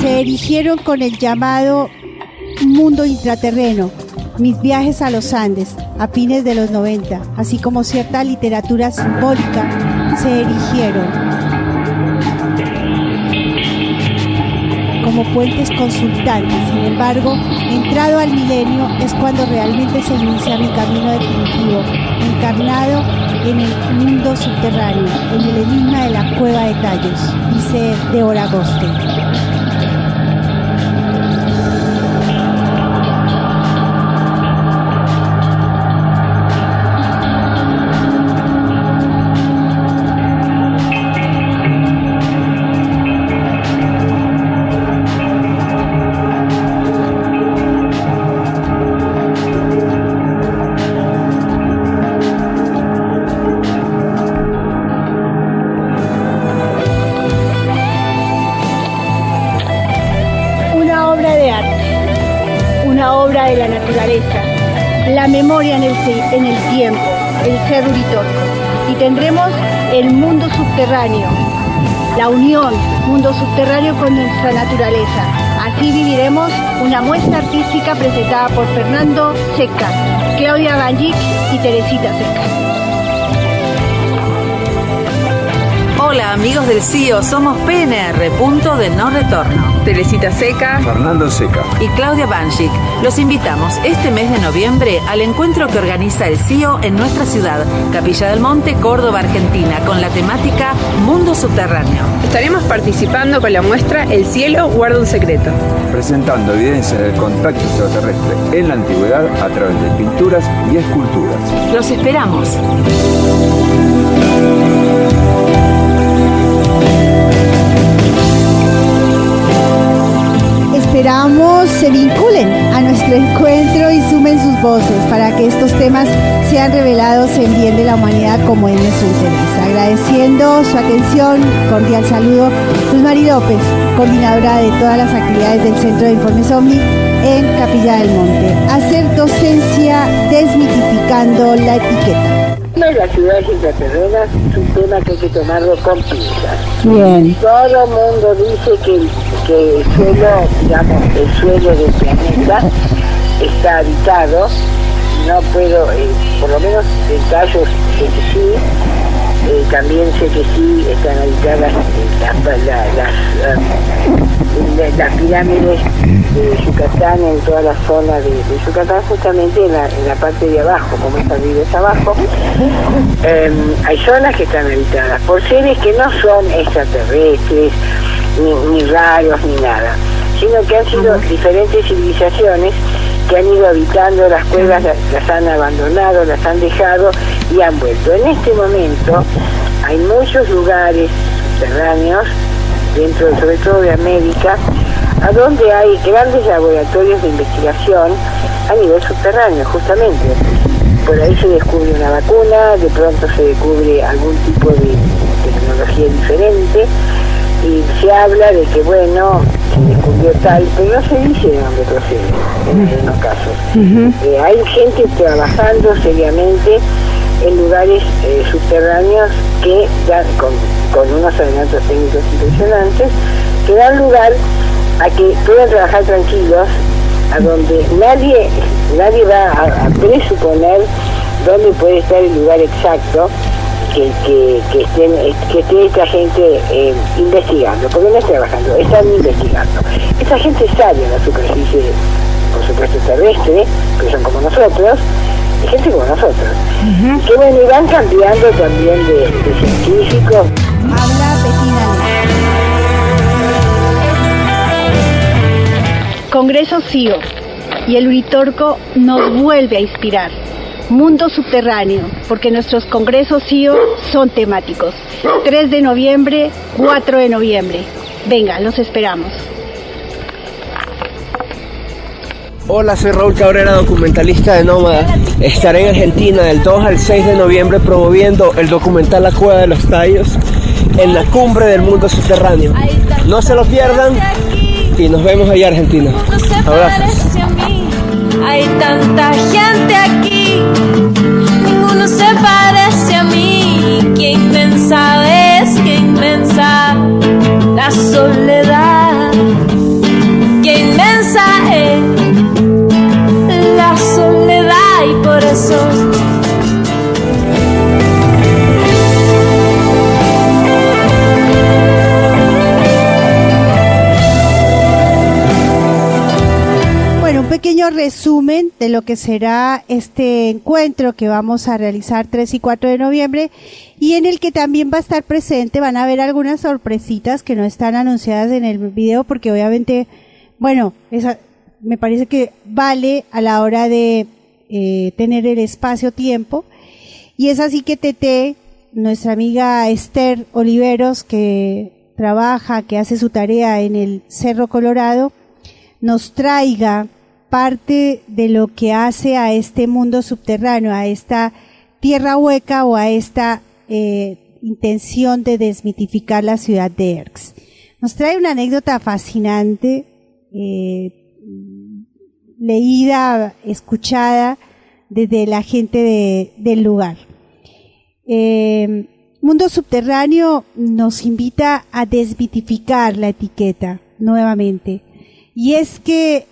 S5: se erigieron con el llamado mundo intraterreno. Mis viajes a los Andes a fines de los 90, así como cierta literatura simbólica, se erigieron como puentes consultantes. Sin embargo, entrado al milenio es cuando realmente se inicia mi camino definitivo, encarnado en el mundo subterráneo, en el enigma de la cueva de tallos, dice Deora Goste.
S20: En el, tiempo, el Uritorco. Y tendremos el mundo subterráneo, la unión mundo subterráneo con nuestra naturaleza. Así viviremos una muestra artística presentada por Fernando Seca, Claudia Banjic y Teresita Seca.
S21: Hola amigos del CIO, somos PNR, punto de no retorno. Teresita Seca
S22: Fernando Seca.
S21: y Claudia Banjic. Los invitamos este mes de noviembre al encuentro que organiza el CIO en nuestra ciudad, Capilla del Monte, Córdoba, Argentina, con la temática Mundo Subterráneo.
S23: Estaremos participando con la muestra El cielo guarda un secreto.
S22: Presentando evidencia del contacto extraterrestre en la antigüedad a través de pinturas y esculturas.
S21: Los esperamos.
S5: Esperamos se vinculen a nuestro encuentro y sumen sus voces para que estos temas sean revelados en bien de la humanidad como es nuestro interés. Agradeciendo su atención, cordial saludo, Luz Mari López, coordinadora de todas las actividades del Centro de Informes OVNI en Capilla del Monte. Hacer docencia desmitificando la etiqueta.
S24: Las ciudades intraterrenas es un tema que hay que tomarlo con pinzas.
S5: Bien.
S24: Todo el mundo dice que, el suelo, digamos, el suelo del planeta está habitado. No puedo, eh, por lo menos en casos sé que sí, eh, también sé que sí están habitadas eh, las, la- las, la- las pirámides de Yucatán en toda la zona de, Yucatán, justamente en la, parte de abajo, como esta es abajo. Eh, hay zonas que están habitadas por seres que no son extraterrestres, ni, ni raros, ni nada, sino que han sido diferentes civilizaciones que han ido habitando las cuevas, las, las han abandonado, las han dejado y han vuelto. En este momento hay muchos lugares subterráneos, dentro sobre todo de América, a donde hay grandes laboratorios de investigación a nivel subterráneo, justamente. Por ahí se descubre una vacuna, de pronto se descubre algún tipo de tecnología diferente y se habla de que, bueno, se descubrió tal, pero no se dice de dónde procede en algunos casos. Eh, hay gente trabajando seriamente en lugares eh, subterráneos que dan, con, con unos adelantos técnicos impresionantes, que dan lugar a que puedan trabajar tranquilos, a donde nadie, nadie va a, a presuponer dónde puede estar el lugar exacto que, que, que estén, que esté esta gente eh, investigando, porque no es trabajando, están investigando. Esta gente sale a la superficie, por supuesto terrestre, que son como nosotros, y gente como nosotros. Que bueno, y van cambiando también de, de científicos.
S5: Habla
S20: Congreso CIO y el Uritorco nos vuelve a inspirar. Mundo subterráneo, porque nuestros congresos CIO son temáticos. 3 de noviembre, 4 de noviembre. Venga, los esperamos.
S25: Hola, soy Raúl Cabrera, documentalista de Nómada. Estaré en Argentina del 2 al 6 de noviembre promoviendo el documental La Cueva de los Tallos en la cumbre del mundo subterráneo. No se lo pierdan y nos vemos allá Argentina. Abrazos.
S26: Hay tanta gente aquí, ninguno se parece a mí. Qué inmensa es, qué inmensa la soledad. Qué inmensa es
S5: pequeño resumen de lo que será este encuentro que vamos a realizar 3 y 4 de noviembre y en el que también va a estar presente, van a haber algunas sorpresitas que no están anunciadas en el video porque obviamente, bueno, esa, me parece que vale a la hora de eh, tener el espacio-tiempo. Y es así que Tete, nuestra amiga Esther Oliveros que trabaja, que hace su tarea en el Cerro Colorado, nos traiga parte de lo que hace a este mundo subterráneo, a esta tierra hueca o a esta eh, intención de desmitificar la ciudad de Erx. Nos trae una anécdota fascinante, eh, leída, escuchada desde la gente de- del lugar. Eh, Mundo Subterráneo nos invita a desmitificar la etiqueta nuevamente. Y es que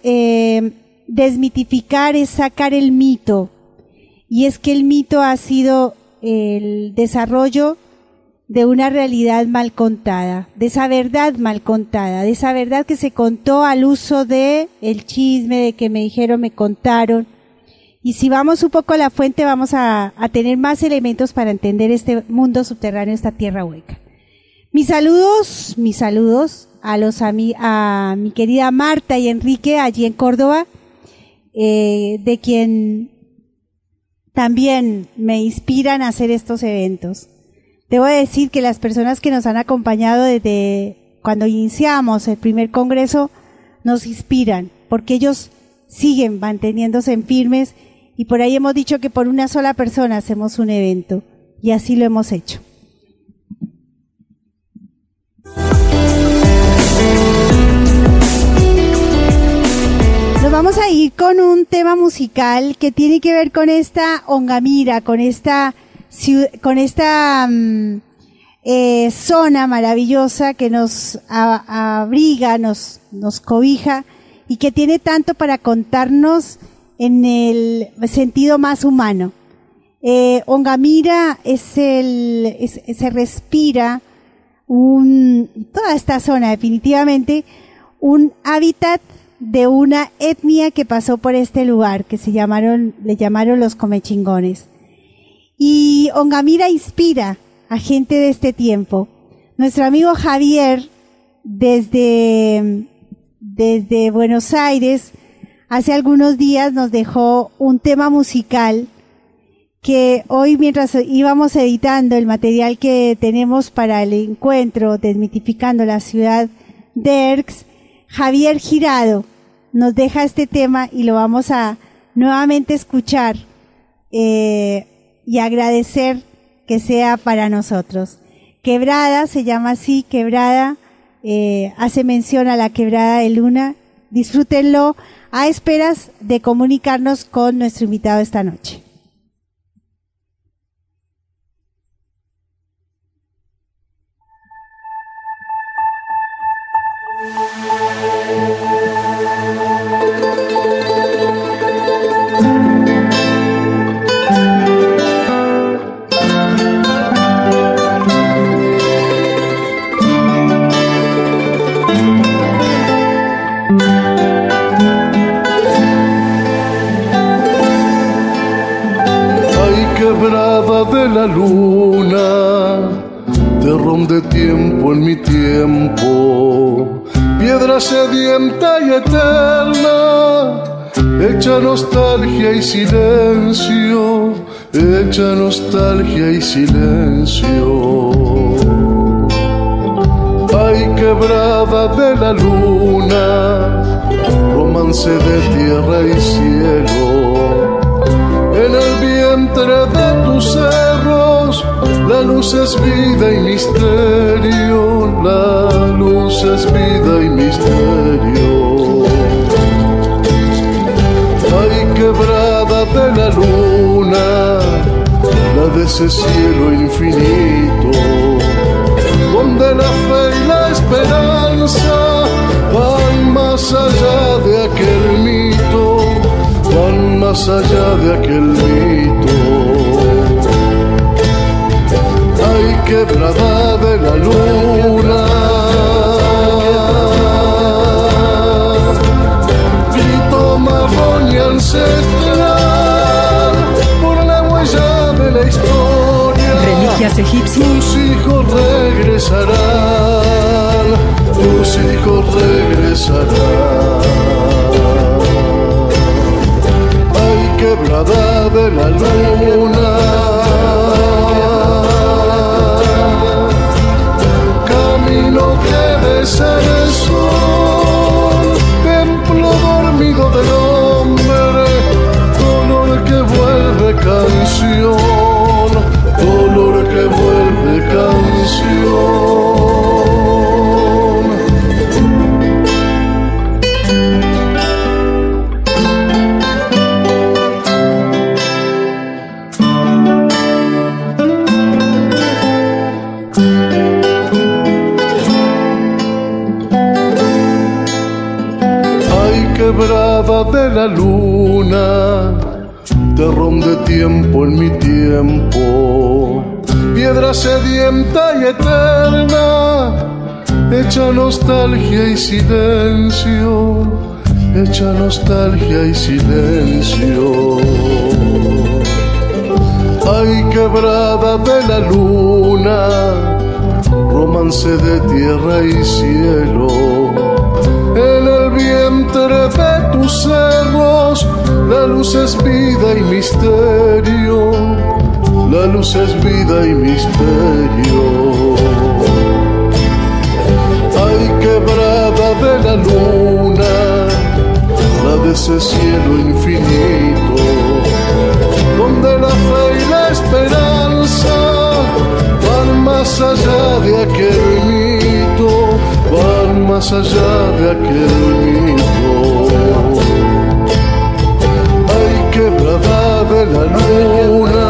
S5: desmitificar es sacar el mito. Y es que el mito ha sido el desarrollo de una realidad mal contada, de esa verdad mal contada, de esa verdad que se contó al uso de el chisme, de que me dijeron, me contaron. Y si vamos un poco a la fuente, vamos a, a tener más elementos para entender este mundo subterráneo, esta tierra hueca. Mis saludos, mis saludos a los ami- a mi querida Marta y Enrique allí en Córdoba, eh, de quien también me inspiran a hacer estos eventos. Debo decir que las personas que nos han acompañado desde cuando iniciamos el primer congreso nos inspiran, porque ellos siguen manteniéndose en firmes y por ahí hemos dicho que por una sola persona hacemos un evento y así lo hemos hecho. Vamos a ir con un tema musical que tiene que ver con esta Ongamira, con esta con esta mm, eh, zona maravillosa que nos abriga, nos, nos cobija y que tiene tanto para contarnos en el sentido más humano. Eh, Ongamira es el, es- se respira un, toda esta zona definitivamente, un hábitat de una etnia que pasó por este lugar, que se llamaron, le llamaron los comechingones. Y Ongamira inspira a gente de este tiempo. Nuestro amigo Javier, desde, desde Buenos Aires, hace algunos días nos dejó un tema musical que hoy mientras íbamos editando el material que tenemos para el encuentro desmitificando la ciudad de Erx, Javier Girado nos deja este tema y lo vamos a nuevamente escuchar eh, y agradecer que sea para nosotros. Quebrada se llama así, Quebrada, eh, hace mención a la Quebrada de Luna. Disfrútenlo a esperas de comunicarnos con nuestro invitado esta noche.
S27: Mi tiempo, piedra sedienta y eterna, hecha nostalgia y silencio, hecha nostalgia y silencio. Ay, quebrada de la luna, romance de tierra y cielo en el vientre de la luz es vida y misterio, la luz es vida y misterio. Ay, quebrada de la luna, la de ese cielo infinito, donde la fe y la esperanza van más allá de aquel mito van más allá de aquel mito. Quebrada de la luna. Grito marrón y ancestral por la huella de la historia.
S28: Reliquias egipcias.
S27: Tus hijos regresarán, tus hijos regresarán. Ay, quebrada de la luna. canción, dolor que vuelve canción. quebrada de la luna terrón de tiempo en mi tiempo, piedra sedienta y eterna, hecha nostalgia y silencio, hecha nostalgia y silencio. Ay, quebrada de la luna, romance de tierra y cielo. Cerros, la luz es vida y misterio. La luz es vida y misterio. Ay, quebrada de la luna, la de ese cielo infinito, donde la fe y la esperanza van más allá de aquel mito, van más allá de aquel mito. Quebrada de la luna.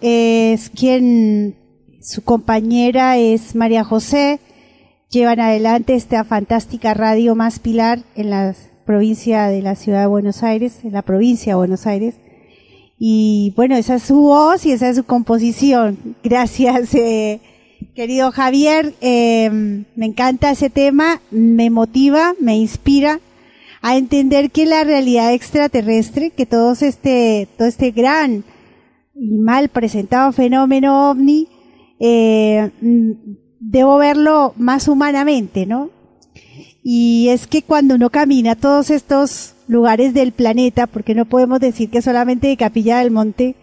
S5: Es quien, su compañera es María José, llevan adelante esta fantástica radio más pilar en la provincia de la ciudad de Buenos Aires, en la provincia de Buenos Aires. Y bueno, esa es su voz y esa es su composición. Gracias, eh, querido Javier. Eh, me encanta ese tema, me motiva, me inspira a entender que la realidad extraterrestre, que todo este, todo este gran y mal presentado fenómeno ovni, eh, mm, debo verlo más humanamente, ¿no? Y es que cuando uno camina a todos estos lugares del planeta, porque no podemos decir que solamente de Capilla del Monte,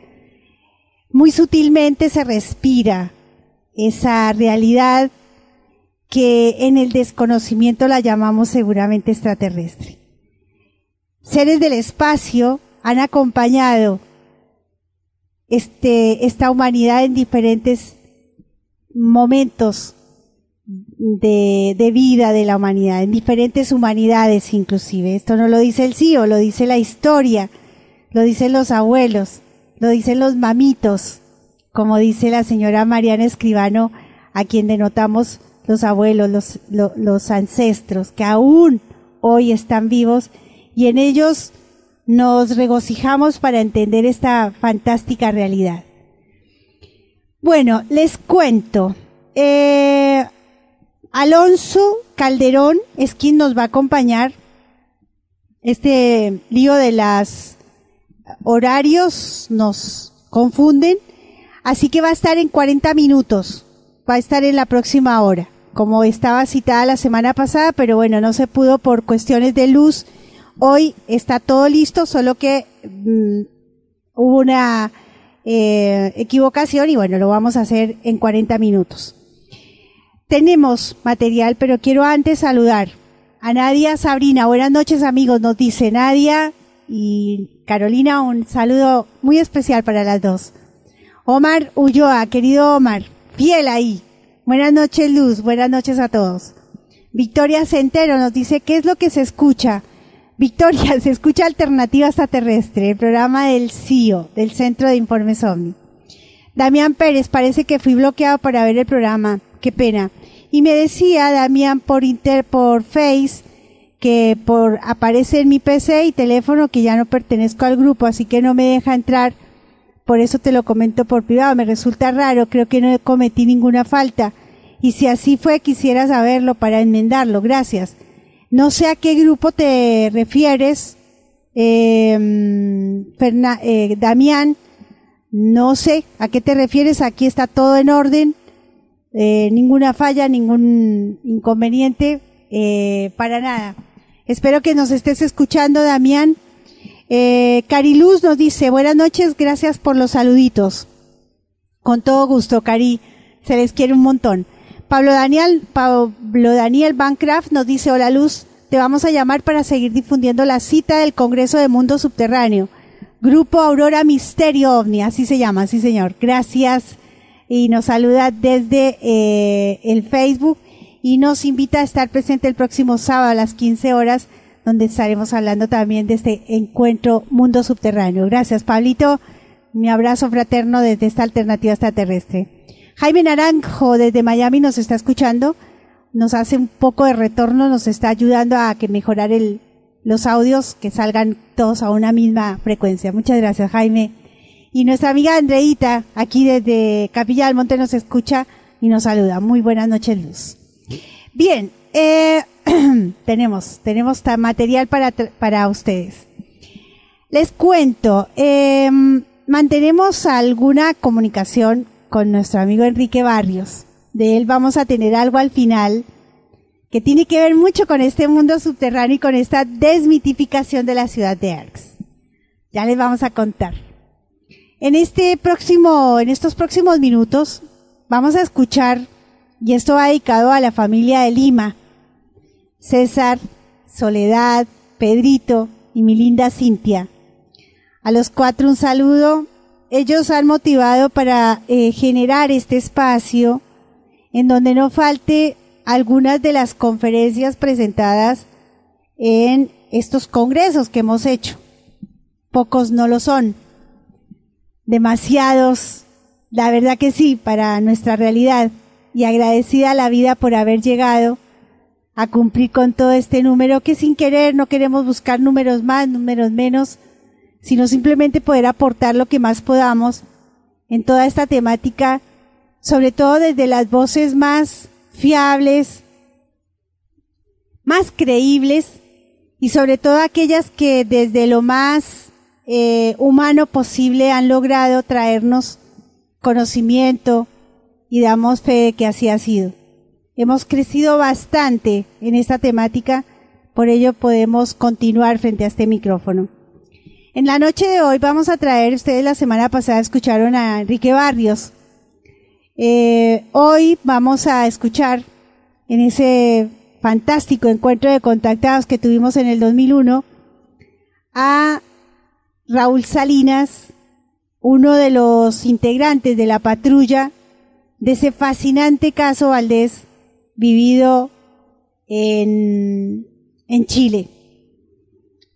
S5: muy sutilmente se respira esa realidad que en el desconocimiento la llamamos seguramente extraterrestre. Seres del espacio han acompañado este, esta humanidad en diferentes momentos de, vida de la humanidad, en diferentes humanidades inclusive. Esto no lo dice el CIO, lo dice la historia, lo dicen los abuelos, lo dicen los mamitos, como dice la señora Mariana Escribano, a quien denotamos los abuelos, los, los, los ancestros, que aún hoy están vivos y en ellos nos regocijamos para entender esta fantástica realidad. Bueno, les cuento. Eh, Alonso Calderón es quien nos va a acompañar. Este lío de las horarios nos confunden. Así que va a estar en 40 minutos. Va a estar en la próxima hora. Como estaba citada la semana pasada, pero bueno, no se pudo por cuestiones de luz. Hoy está todo listo, solo que mmm, hubo una eh, equivocación y bueno, lo vamos a hacer en 40 minutos. Tenemos material, pero quiero antes saludar A Nadia Sabrina, buenas noches amigos, nos dice Nadia y Carolina, un saludo muy especial para las dos. Omar Ulloa, querido Omar, fiel ahí. Buenas noches Luz, buenas noches a todos. Victoria Centero nos dice, ¿qué es lo que se escucha? Victoria, se escucha Alternativa Extraterrestre, el programa del CIO, del Centro de Informes OVNI. Damián Pérez, parece que fui bloqueado para ver el programa. Qué pena. Y me decía Damián por inter, por Face, que por, aparece en mi PC y teléfono que ya no pertenezco al grupo, así que no me deja entrar. Por eso te lo comento por privado. Me resulta raro, creo que no cometí ninguna falta. Y si así fue, quisiera saberlo para enmendarlo. Gracias. No sé a qué grupo te refieres, eh, eh, Damián. No sé a qué te refieres. Aquí está todo en orden. Eh, ninguna falla, ningún inconveniente, eh, para nada. Espero que nos estés escuchando, Damián. Eh, Cariluz nos dice, buenas noches, gracias por los saluditos. Con todo gusto, Cari. Se les quiere un montón. Pablo Daniel, Pablo Daniel Bancraft nos dice, hola Luz, te vamos a llamar para seguir difundiendo la cita del Congreso de Mundo Subterráneo. Grupo Aurora Misterio OVNI, así se llama, sí señor. Gracias. Y nos saluda desde eh, el Facebook y nos invita a estar presente el próximo sábado a las 15 horas, donde estaremos hablando también de este encuentro Mundo Subterráneo. Gracias, Pablito. Mi abrazo fraterno desde esta alternativa extraterrestre. Jaime Naranjo desde Miami nos está escuchando, nos hace un poco de retorno, nos está ayudando a que mejorar el, los audios, que salgan todos a una misma frecuencia. Muchas gracias, Jaime. Y nuestra amiga Andreita, aquí desde Capilla del Monte, nos escucha y nos saluda. Muy buenas noches, Luz. Bien, eh, tenemos, tenemos material para, para ustedes. Les cuento, eh, mantenemos alguna comunicación con nuestro amigo Enrique Barrios. De él vamos a tener algo al final que tiene que ver mucho con este mundo subterráneo y con esta desmitificación de la ciudad de Arx. Ya les vamos a contar. En este próximo, en estos próximos minutos, vamos a escuchar, y esto va dedicado a la familia de Lima, César, Soledad, Pedrito y mi linda Cintia. A los cuatro un saludo. Ellos han motivado para eh, generar este espacio en donde no falte algunas de las conferencias presentadas en estos congresos que hemos hecho. Pocos no lo son. Demasiados, la verdad que sí, para nuestra realidad. Y agradecida a la vida por haber llegado a cumplir con todo este número que sin querer no queremos buscar números más, números menos, sino simplemente poder aportar lo que más podamos en toda esta temática, sobre todo desde las voces más fiables, más creíbles y sobre todo aquellas que desde lo más eh, humano posible han logrado traernos conocimiento y damos fe de que así ha sido. Hemos crecido bastante en esta temática, por ello podemos continuar frente a este micrófono. En la noche de hoy vamos a traer, ustedes la semana pasada escucharon a Enrique Barrios. Eh, hoy vamos a escuchar en ese fantástico encuentro de contactados que tuvimos en el 2001 a Raúl Salinas, uno de los integrantes de la patrulla de ese fascinante caso Valdés vivido en, en Chile.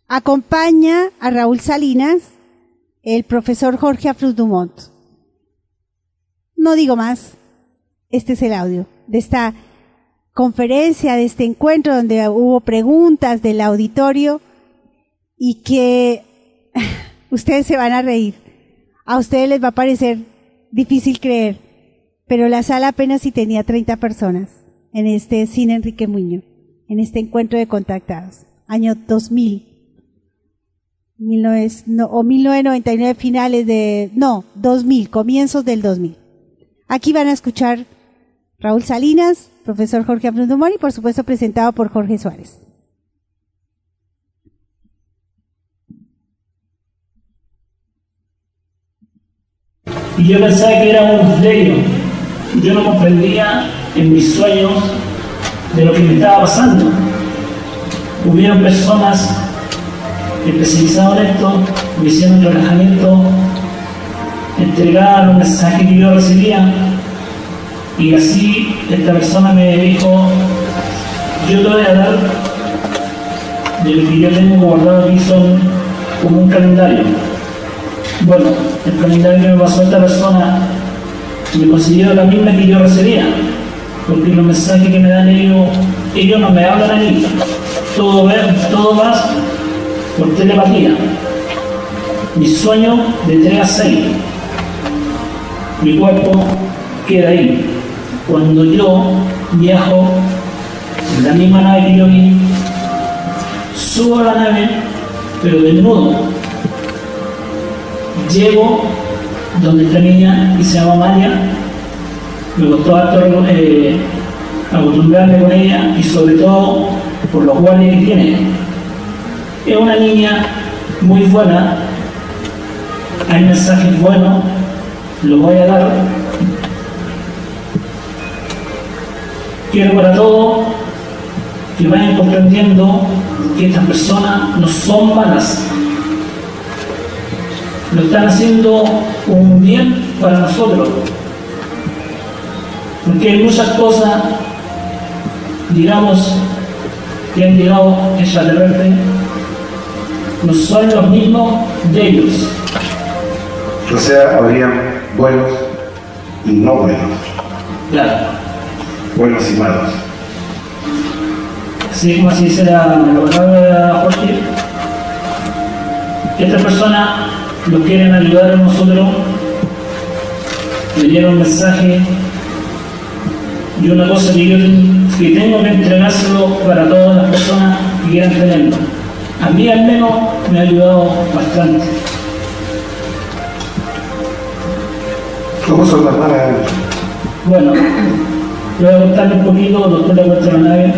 S5: Acompaña a Raúl Salinas el profesor Jorge Afruz Dumont. No digo más, este es el audio de esta conferencia, de este encuentro donde hubo preguntas del auditorio y que ustedes se van a reír. A ustedes les va a parecer difícil creer, pero la sala apenas si tenía 30 personas en este cine Enrique Muñoz, en este encuentro de contactados, año 2000. 19, no, o 1999 finales de, no, 2000, comienzos del 2000. Aquí van a escuchar Raúl Salinas, profesor Jorge Aprendumón y por supuesto presentado por Jorge Suárez.
S28: Y yo pensaba que era un misterio. Yo no comprendía en mis sueños de lo que me estaba pasando. hubieron personas especializadas en esto, me hicieron el relajamiento, entregaron los mensajes que yo recibía y así esta persona me dijo, yo te voy a dar de lo que yo tengo guardado aquí son como un calendario. Bueno, el calendario que me pasó esta persona me consiguió la misma que yo recibía, porque los mensajes que me dan ellos, ellos no me hablan a mí, todo, todo va por telepatía. Mi sueño de 3 a 6, mi cuerpo queda ahí. Cuando yo viajo en la misma nave que yo vi, subo a la nave, pero desnudo. Llego donde esta niña y se llama María, me costó harto eh, acostumbrarme con ella y sobre todo por los guardias que tiene. Es una niña muy buena, hay mensajes buenos, los voy a dar. Quiero para todos que vayan comprendiendo que estas personas no son malas. Lo están haciendo un bien para nosotros. Porque hay muchas cosas, digamos, que han llegado extraterrestres, no son los mismos de ellos.
S29: O sea, habrían buenos y no buenos,
S28: Claro.
S29: buenos y malos.
S28: Así como así dice la, palabra Jorge, estas personas nos quieren ayudar a nosotros, me dieron un mensaje y una cosa que yo que tengo que entregárselo para todas las personas que quieran tenerlo. A mí al menos me ha ayudado bastante.
S29: ¿Cómo son las malas?
S28: Bueno, voy a contarle un poquito, después le cuento la nave,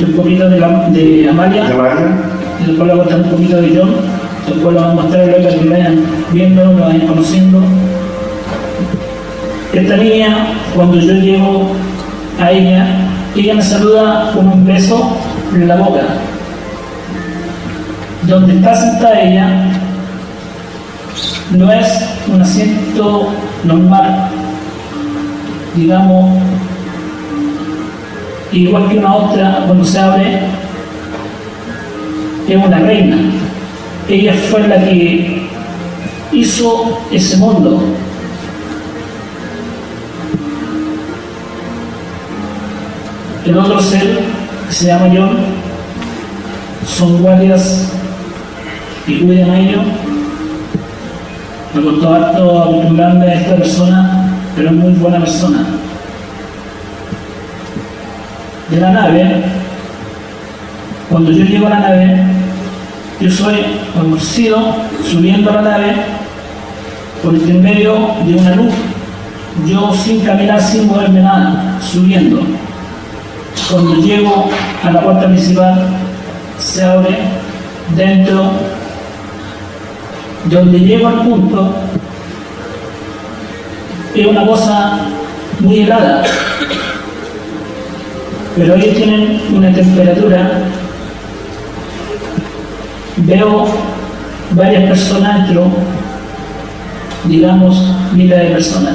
S28: un poquito de, la, de Amalia, y después le voy a contar un poquito de John, después lo vamos a mostrar para que vayan viendo, lo vayan conociendo. Esta niña, cuando yo llego a ella, ella me saluda con un beso en la boca. Donde está sentada ella no es un asiento normal, digamos, igual que una otra cuando se abre, es una reina. Ella fue la que hizo ese mundo. El otro ser, que se llama John, son guardias que cuidan a ellos. Me costó harto acostumbrarme a esta persona, pero es muy buena persona. De la nave, cuando yo llego a la nave, yo soy conocido subiendo a la nave por intermedio de una luz. Yo sin caminar, sin moverme nada, subiendo. Cuando llego a la puerta principal, se abre dentro, donde llego al punto, es una cosa muy helada, pero ellos tienen una temperatura. Veo varias personas dentro, digamos miles de personas,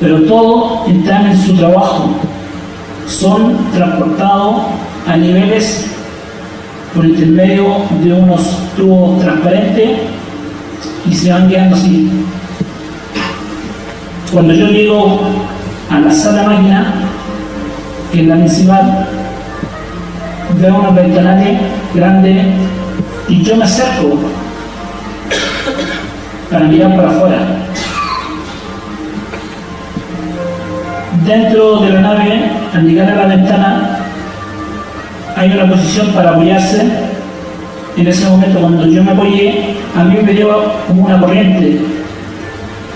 S28: pero todos están en su trabajo, son transportados a niveles por intermedio de unos tubos transparentes y se van quedando así. Cuando yo llego a la sala máquina, que es la principal, veo unos ventanales grandes y yo me acerco para mirar para afuera. Dentro de la nave, al llegar a la ventana, hay una posición para apoyarse. En ese momento, cuando yo me apoyé, a mí me dio como una corriente.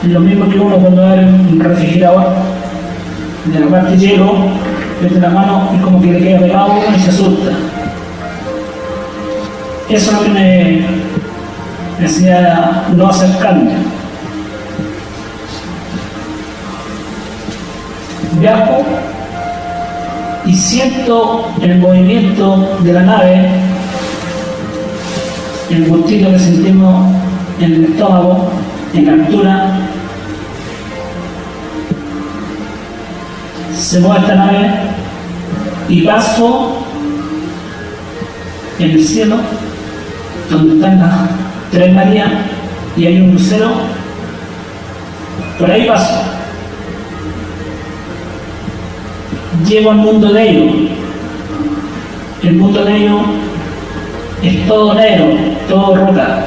S28: Lo mismo que uno cuando abre un refrigerador, de la parte hielo, mete la mano y como que le queda pegado y se asusta. Eso es lo que me, me hacía no acercarme. Viajo y siento el movimiento de la nave, el gustito que sentimos en el estómago, en la altura. Se mueve esta nave y paso en el cielo, donde están las tres Marías y hay un lucero. Por ahí paso. Llego al mundo de ellos. El mundo de ellos es todo negro, todo roca.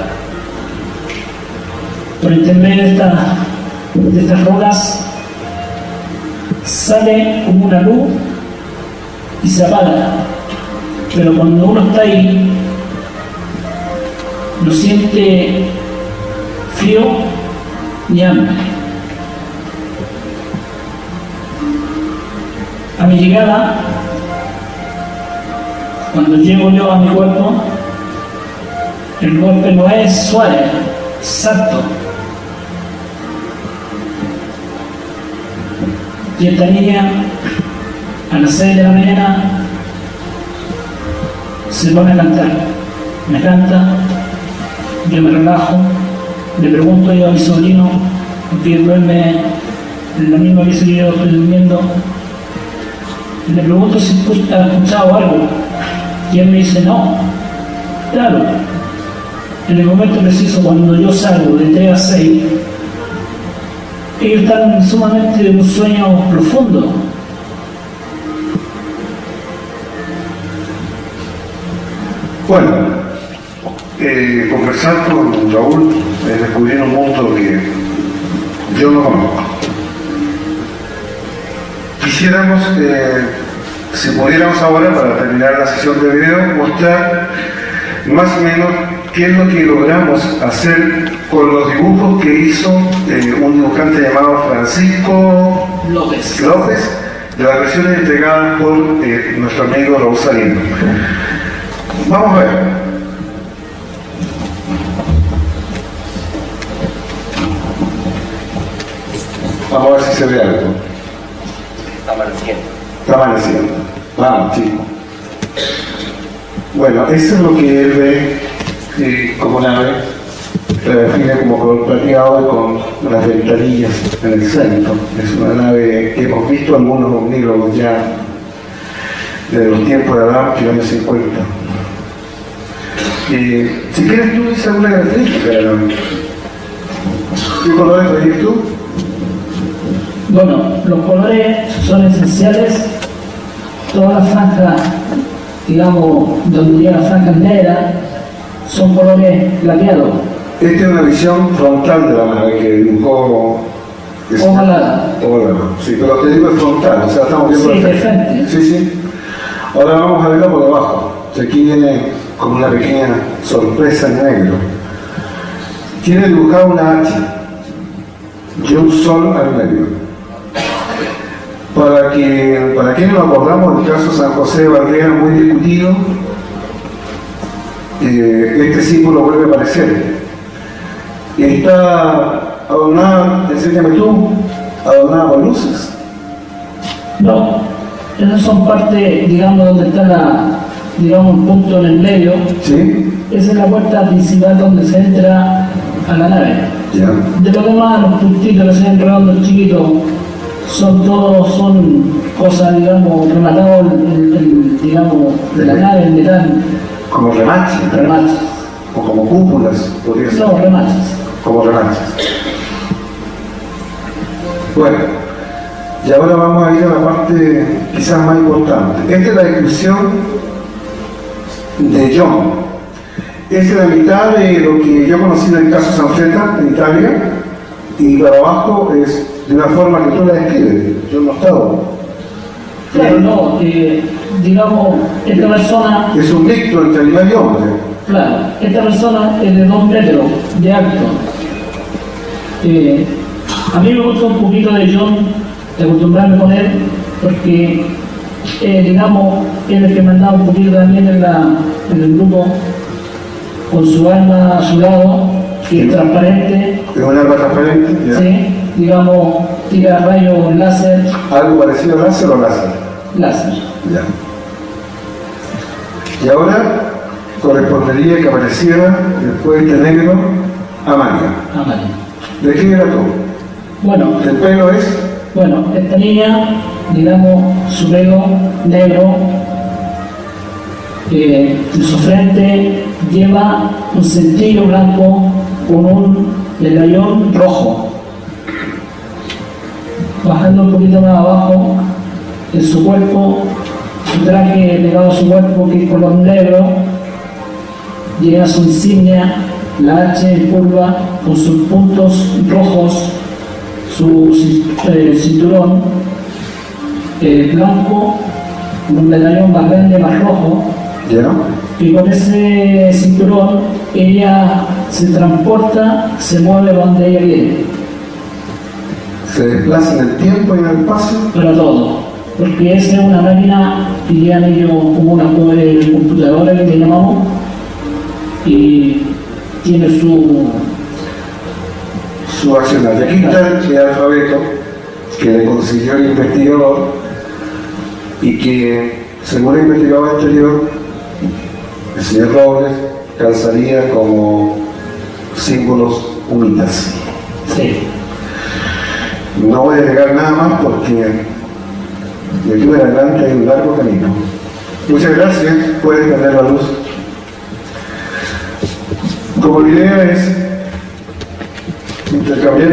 S28: Por intermedio de, de estas rocas sale como una luz y se apaga. Pero cuando uno está ahí, no siente frío ni hambre. A mi llegada, cuando llego yo a mi cuerpo, el golpe no es suave, exacto. Y esta niña, a las 6 de la mañana, se pone a cantar. Me canta, yo me relajo, le pregunto yo a mi sobrino, que duerme en la misma que yo estoy durmiendo, le pregunto si ha escuchado algo. Y él me dice, no. Claro, en el momento preciso cuando yo salgo de 3 a 6, ellos están sumamente en un sueño profundo.
S29: Bueno, eh, conversar con Raúl es descubrir un mundo que yo no conozco. Quisiéramos, eh, si pudiéramos ahora, para terminar la sesión de video, mostrar más o menos qué es lo que logramos hacer con los dibujos que hizo eh, un dibujante llamado Francisco
S28: López.
S29: López, de las versiones entregadas por eh, nuestro amigo Raúl Salinas. Vamos a ver. Vamos a ver si se ve algo.
S30: Está amaneciendo.
S29: Está amaneciendo. Vamos, chicos. Bueno, eso es lo que él ve eh, como nave. La define como color plateado y con las ventanillas en el centro. Es una nave que hemos visto algunos omnílogos ya de los tiempos de Adán, que años 50. Eh, si quieres tú dices alguna característica de la nave. ¿Qué colores tú?
S28: Bueno, los colores son esenciales. Todas las franjas, digamos, donde llega la franja negra, son colores plateados.
S29: Esta es una visión frontal de la nave que dibujó.
S28: Ojalá.
S29: Ojalá. Sí, pero te digo es frontal, o sea, estamos viendo.
S28: Sí,
S29: la-
S28: de frente.
S29: Sí, sí. Ahora vamos a verla por abajo. Aquí viene como una pequeña sorpresa en negro. Tiene dibujada una H y un sol al medio. Para que, para quienes nos acordamos del caso San José de Barrera, muy discutido, eh, este símbolo vuelve a aparecer. Y está adornada, enséñame tú, adornada con luces.
S28: No, esas son parte, digamos, donde está la, digamos, un punto en el medio.
S29: Sí.
S28: Esa es la puerta principal donde se entra a la nave. De lo demás, los puntitos que se ven redondos chiquitos, son todos, son cosas, digamos, rematados, el- el- digamos, de la nave, en metal.
S29: Como remaches.
S28: Remaches.
S29: O como cúpulas, podría ser.
S28: No, remaches.
S29: Como remaches. Bueno, y ahora vamos a ir a la parte quizás más importante. Esta es la descripción de John. Esta es la mitad de lo que yo conocí del caso Sanfeta en Italia, y para abajo es de una forma que tú la describes. Yo no he estado.
S28: Claro, no, digamos, esta persona,
S29: Es un mixto entre animal y hombre.
S28: claro, esta persona es de dos metros de alto. Eh, a mí me gusta un poquito de John, de acostumbrarme con él, porque, eh, digamos, él es el que me ha dado un poquito también en, la, en el grupo, con su arma a su lado, que es transparente.
S29: Es un arma transparente. ¿ya?
S28: Sí, digamos, tira rayos láser.
S29: ¿Algo parecido a láser o láser?
S28: láser.
S29: Ya. Y ahora correspondería que apareciera después de negro Amalia.
S28: Amalia.
S29: ¿De quién era tú?
S28: Bueno,
S29: ¿El pelo es?
S28: Bueno, esta niña, digamos, su pelo negro, eh, en su frente lleva un cintillo blanco con un medallón rojo. Bajando un poquito más abajo, en su cuerpo, su traje pegado a su cuerpo, que es color negro, llega su insignia, la H en curva, con sus puntos rojos, su eh, cinturón eh, blanco, un medallón más grande, más rojo, y con ese cinturón ella se transporta, se mueve donde ella quiere.
S29: ¿Se desplaza en el tiempo y en el espacio?
S28: Para todo, porque esa es una máquina ya ellos como una eh, computadora que le llamamos y tiene su
S29: su accionar. Y aquí está el alfabeto que le consiguió el investigador y que, según el investigador anterior, el señor Robles calzaría como símbolos unitas.
S28: Sí.
S29: No voy a agregar nada más porque de aquí en adelante hay un largo camino. Muchas gracias, pueden prender la luz. Como la idea es intercambiar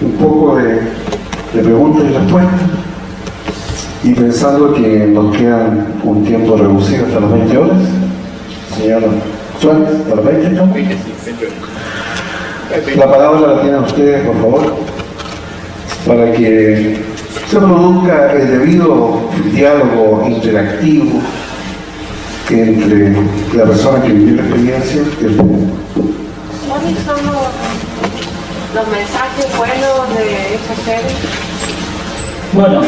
S29: un poco de, de preguntas y respuestas y pensando que nos quedan un tiempo reducido hasta las 20 horas, señor Suárez, ¿hasta las 20 estamos? La palabra la tienen ustedes, por favor, para que se produzca el debido diálogo interactivo entre la persona que vivió la experiencia y el
S23: ¿Cuáles son los, los mensajes buenos de esta serie?
S28: Bueno,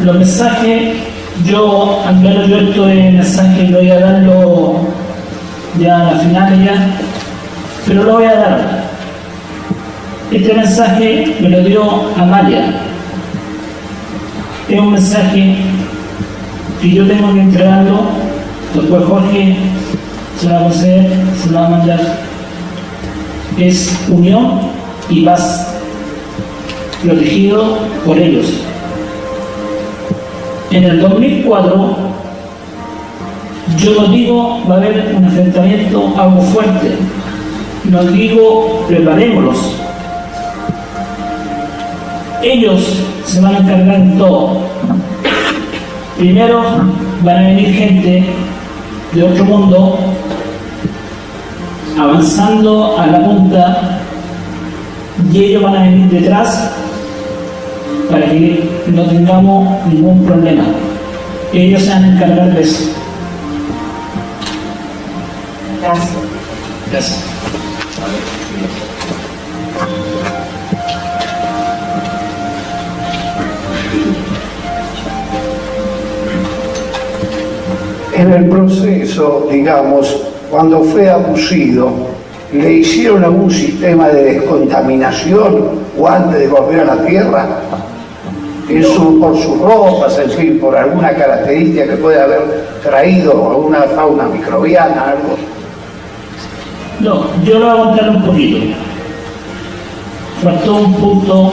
S28: los mensajes, yo, al menos yo este mensaje lo voy a darlo ya a la final ya, pero lo voy a dar. Este mensaje me lo dio Amalia. Es un mensaje que yo tengo que entregarlo, después Jorge se va a conceder, se lo va a mandar. Es unión y paz, protegido por ellos. En el 2004, yo no digo va a haber un enfrentamiento algo fuerte, no digo preparémoslos. Ellos se van a encargar en todo. Primero van a venir gente de otro mundo avanzando a la punta y ellos van a venir detrás para que no tengamos ningún problema. Ellos se van a encargar de eso.
S23: Gracias.
S31: En el proceso, digamos, cuando fue abducido, ¿le hicieron algún sistema de descontaminación o antes de volver a la Tierra? Por sus ropas, en fin, por alguna característica que puede haber traído, alguna fauna microbiana, algo.
S28: No, yo lo voy a contar un poquito. Faltó un punto,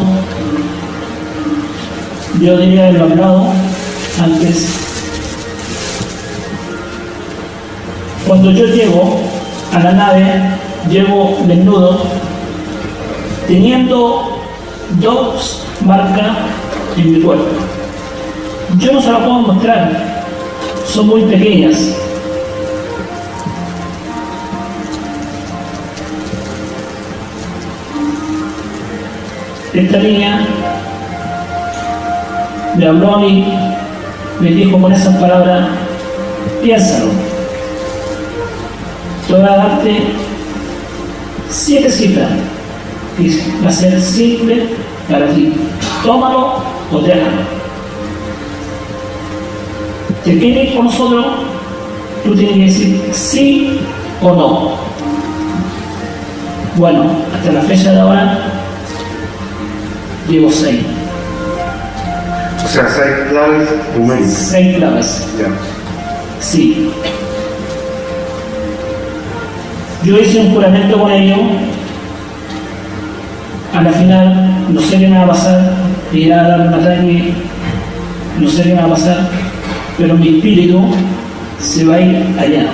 S28: yo diría haberlo hablado antes. Cuando yo llego a la nave, llego desnudo, teniendo dos marcas en mi cuerpo. Yo no se las puedo mostrar, son muy pequeñas. Esta niña me habló a mí, me dijo con esas palabras, piénsalo, te voy a darte siete cifras, y va a ser simple para ti, tómalo o déjalo. ¿Te ir con nosotros? Tú tienes que decir sí o no. Bueno, hasta la fecha de ahora llevo seis.
S29: O sea, seis claves numéricas.
S28: Seis claves. Sí. Yo hice un juramento con ellos. A la final, no sé qué me va a pasar. Ir a dar un ataque, no sé qué me va a pasar. Pero mi espíritu se va a ir allá.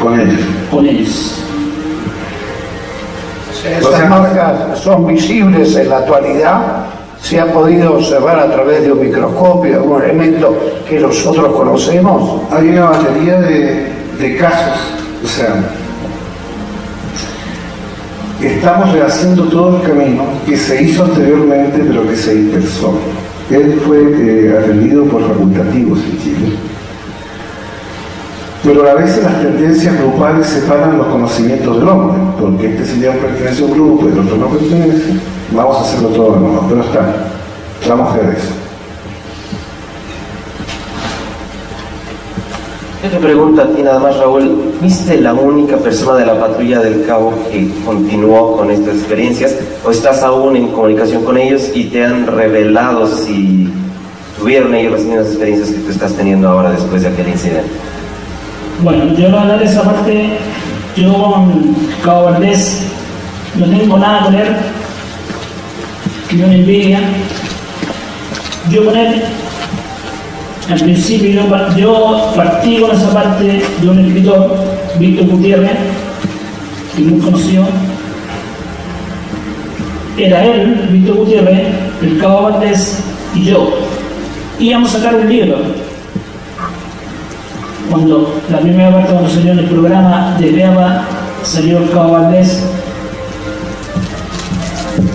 S29: Con ellos.
S28: Con ellos.
S31: Estas marcas son visibles en la actualidad. Se ha podido observar a través de un microscopio, algún elemento que nosotros conocemos.
S29: Hay una batería de, de casos, o sea, estamos rehaciendo todo el camino que se hizo anteriormente, pero que se dispersó. Él fue eh, atendido por facultativos. Pero a veces las tendencias grupales separan los conocimientos del hombre, porque este señor pertenece a un grupo y el otro no pertenece. Vamos a hacerlo todo de nuevo, pero está. Vamos a ver eso.
S30: Yo te pregunto a ti nada más, Raúl, ¿viste la única persona de la patrulla del cabo que continuó con estas experiencias? ¿O estás aún en comunicación con ellos y te han revelado si tuvieron ellos las mismas experiencias que tú estás teniendo ahora después de aquel incidente?
S28: Bueno, yo de esa parte. Yo con Cabo Valdés no tengo nada con él, que no me envidia. Yo con él, al principio, yo, yo partí con esa parte de un escritor, Víctor Gutiérrez, que muy conocido. Era él, Víctor Gutiérrez, el Cabo Valdés y yo. Íbamos a sacar un libro cuando la primera parte cuando salió en el programa de Beaba salió el Cabo Valdés.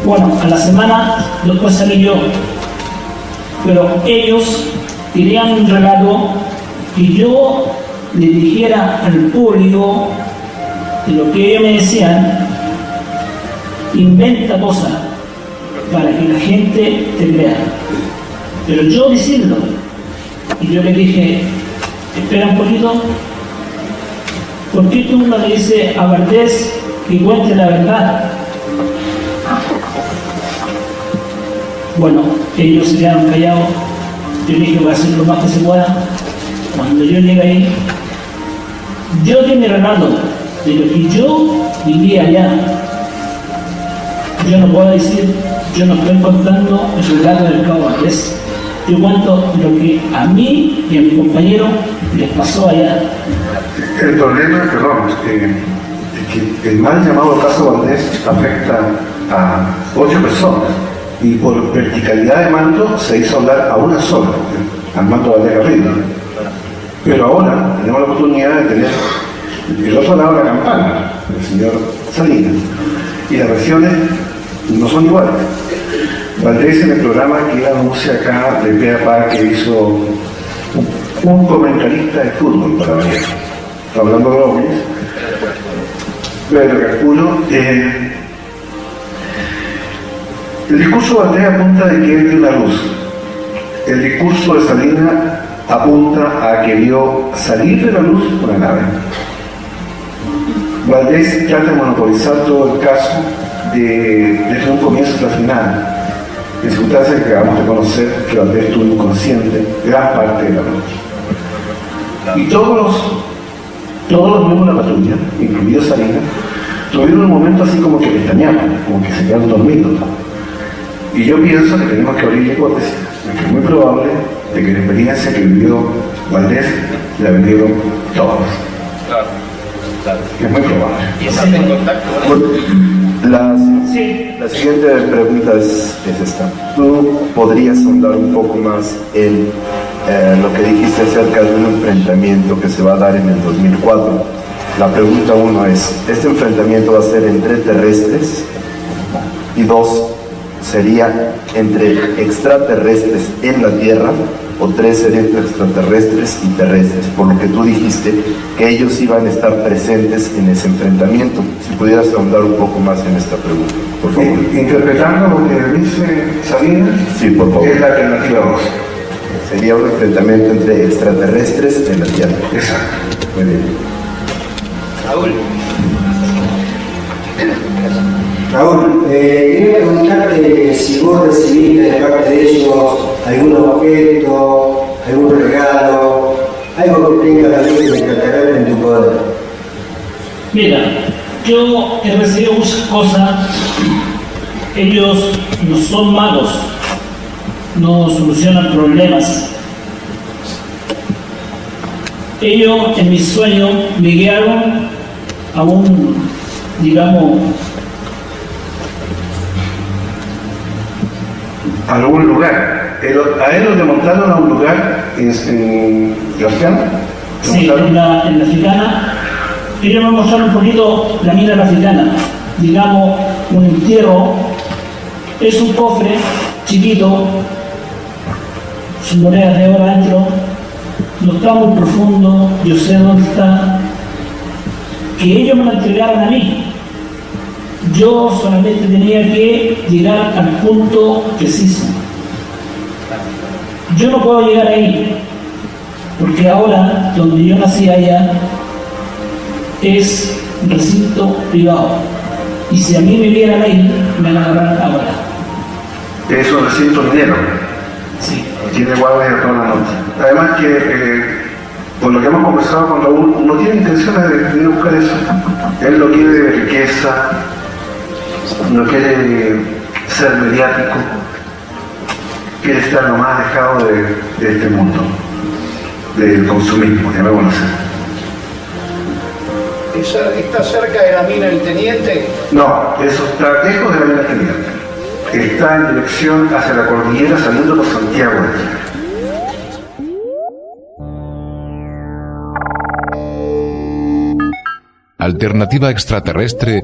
S28: Bueno, a la semana después salí yo. Pero ellos querían un relato que yo le dijera al público de lo que ellos me decían inventa cosas para que la gente te crea pero yo decirlo. Y yo le dije espera un poquito. ¿Por qué tú no le dices a Valdés que cuente la verdad? Bueno, ellos se quedaron callados. Yo dije, voy a hacer lo más que se pueda. Cuando yo llegué ahí, yo di mi relato de lo que yo vivía allá. Yo no puedo decir, yo no estoy contando el relato del Cabo Valdés. Yo cuento lo que a mí y a mi compañero les pasó allá.
S29: El problema, perdón, es que el mal llamado caso Valdés afecta a ocho personas y por verticalidad de mando se hizo hablar a una sola, al mando Valdés Garrido. Pero ahora tenemos la oportunidad de tener el otro lado de la campana, el señor Salinas, y las versiones no son iguales. Valdés en el programa que anuncia acá de pe a pa que hizo un, comentarista de fútbol para variar, hablando de hombres, pero calculo, el discurso de Valdés apunta de que él vio la luz, el discurso de Salinas apunta a que vio salir de la luz una nave. Valdés trata de monopolizar todo el caso de, desde un comienzo hasta el final. En circunstancias que acabamos de conocer que Valdés estuvo inconsciente gran parte de la noche. Y todos los, todos los miembros de la patrulla, incluido Salinas, tuvieron un momento así como que pestañaban, como que se quedaron dormidos. Y yo pienso que tenemos que abrir la hipótesis, de que es muy probable de que la experiencia que vivió Valdés la vivieron todos.
S30: Claro, claro.
S29: Es muy probable.
S30: ¿Y en contacto?
S32: La, la siguiente pregunta es, es esta. ¿Tú podrías ahondar un poco más en eh, lo que dijiste acerca de un enfrentamiento que se va a dar en el 2004? La pregunta uno es, ¿este enfrentamiento va a ser entre terrestres? Y dos, ¿sería entre extraterrestres en la Tierra? O tres serían entre extraterrestres y terrestres, por lo que tú dijiste que ellos iban a estar presentes en ese enfrentamiento. Si pudieras ahondar un poco más en esta pregunta, por favor.
S29: Interpretando lo que dice Salinas,
S32: Sí, por favor.
S29: es la alternativa 2.
S32: Sería un enfrentamiento entre extraterrestres en la Tierra.
S29: Exacto.
S32: Muy bien.
S30: Raúl.
S9: Raúl, eh, quería preguntarte si vos recibiste de parte de ellos algún objeto, algún regalo, algo que tenga la ley de en tu poder.
S28: Mira, yo he recibido muchas cosas, ellos no son magos, no solucionan problemas. Ellos en mi sueño me guiaron a un, digamos,
S29: algún lugar. ¿A él lo demontaron a un lugar en, en
S28: Sí, en la, en la. Ellos me mostraron un poquito la mina africana. Digamos, un entierro. Es un cofre chiquito, sin monedas de oro adentro. No está muy profundo, yo sé dónde está. Que ellos me lo entregaron a mí. Yo solamente tenía que llegar al punto preciso. Yo no puedo llegar ahí, porque ahora, donde yo nací allá, es recinto privado. Y si a mí me vieran ahí, me van a agarrar ahora.
S29: Es un recinto minero.
S28: Sí.
S29: Tiene guardia toda la noche. Además que, eh, por lo que hemos conversado con Raúl, no tiene intenciones de, de buscar eso. Él lo quiere de riqueza, no quiere ser mediático, quiere estar lo más alejado de, de este mundo, del consumismo, llamémoslo así.
S31: ¿Está cerca de la mina del teniente?
S29: No, eso está lejos de la mina del teniente. Está en dirección hacia la cordillera saliendo por Santiago de Chile.
S2: Alternativa Extraterrestre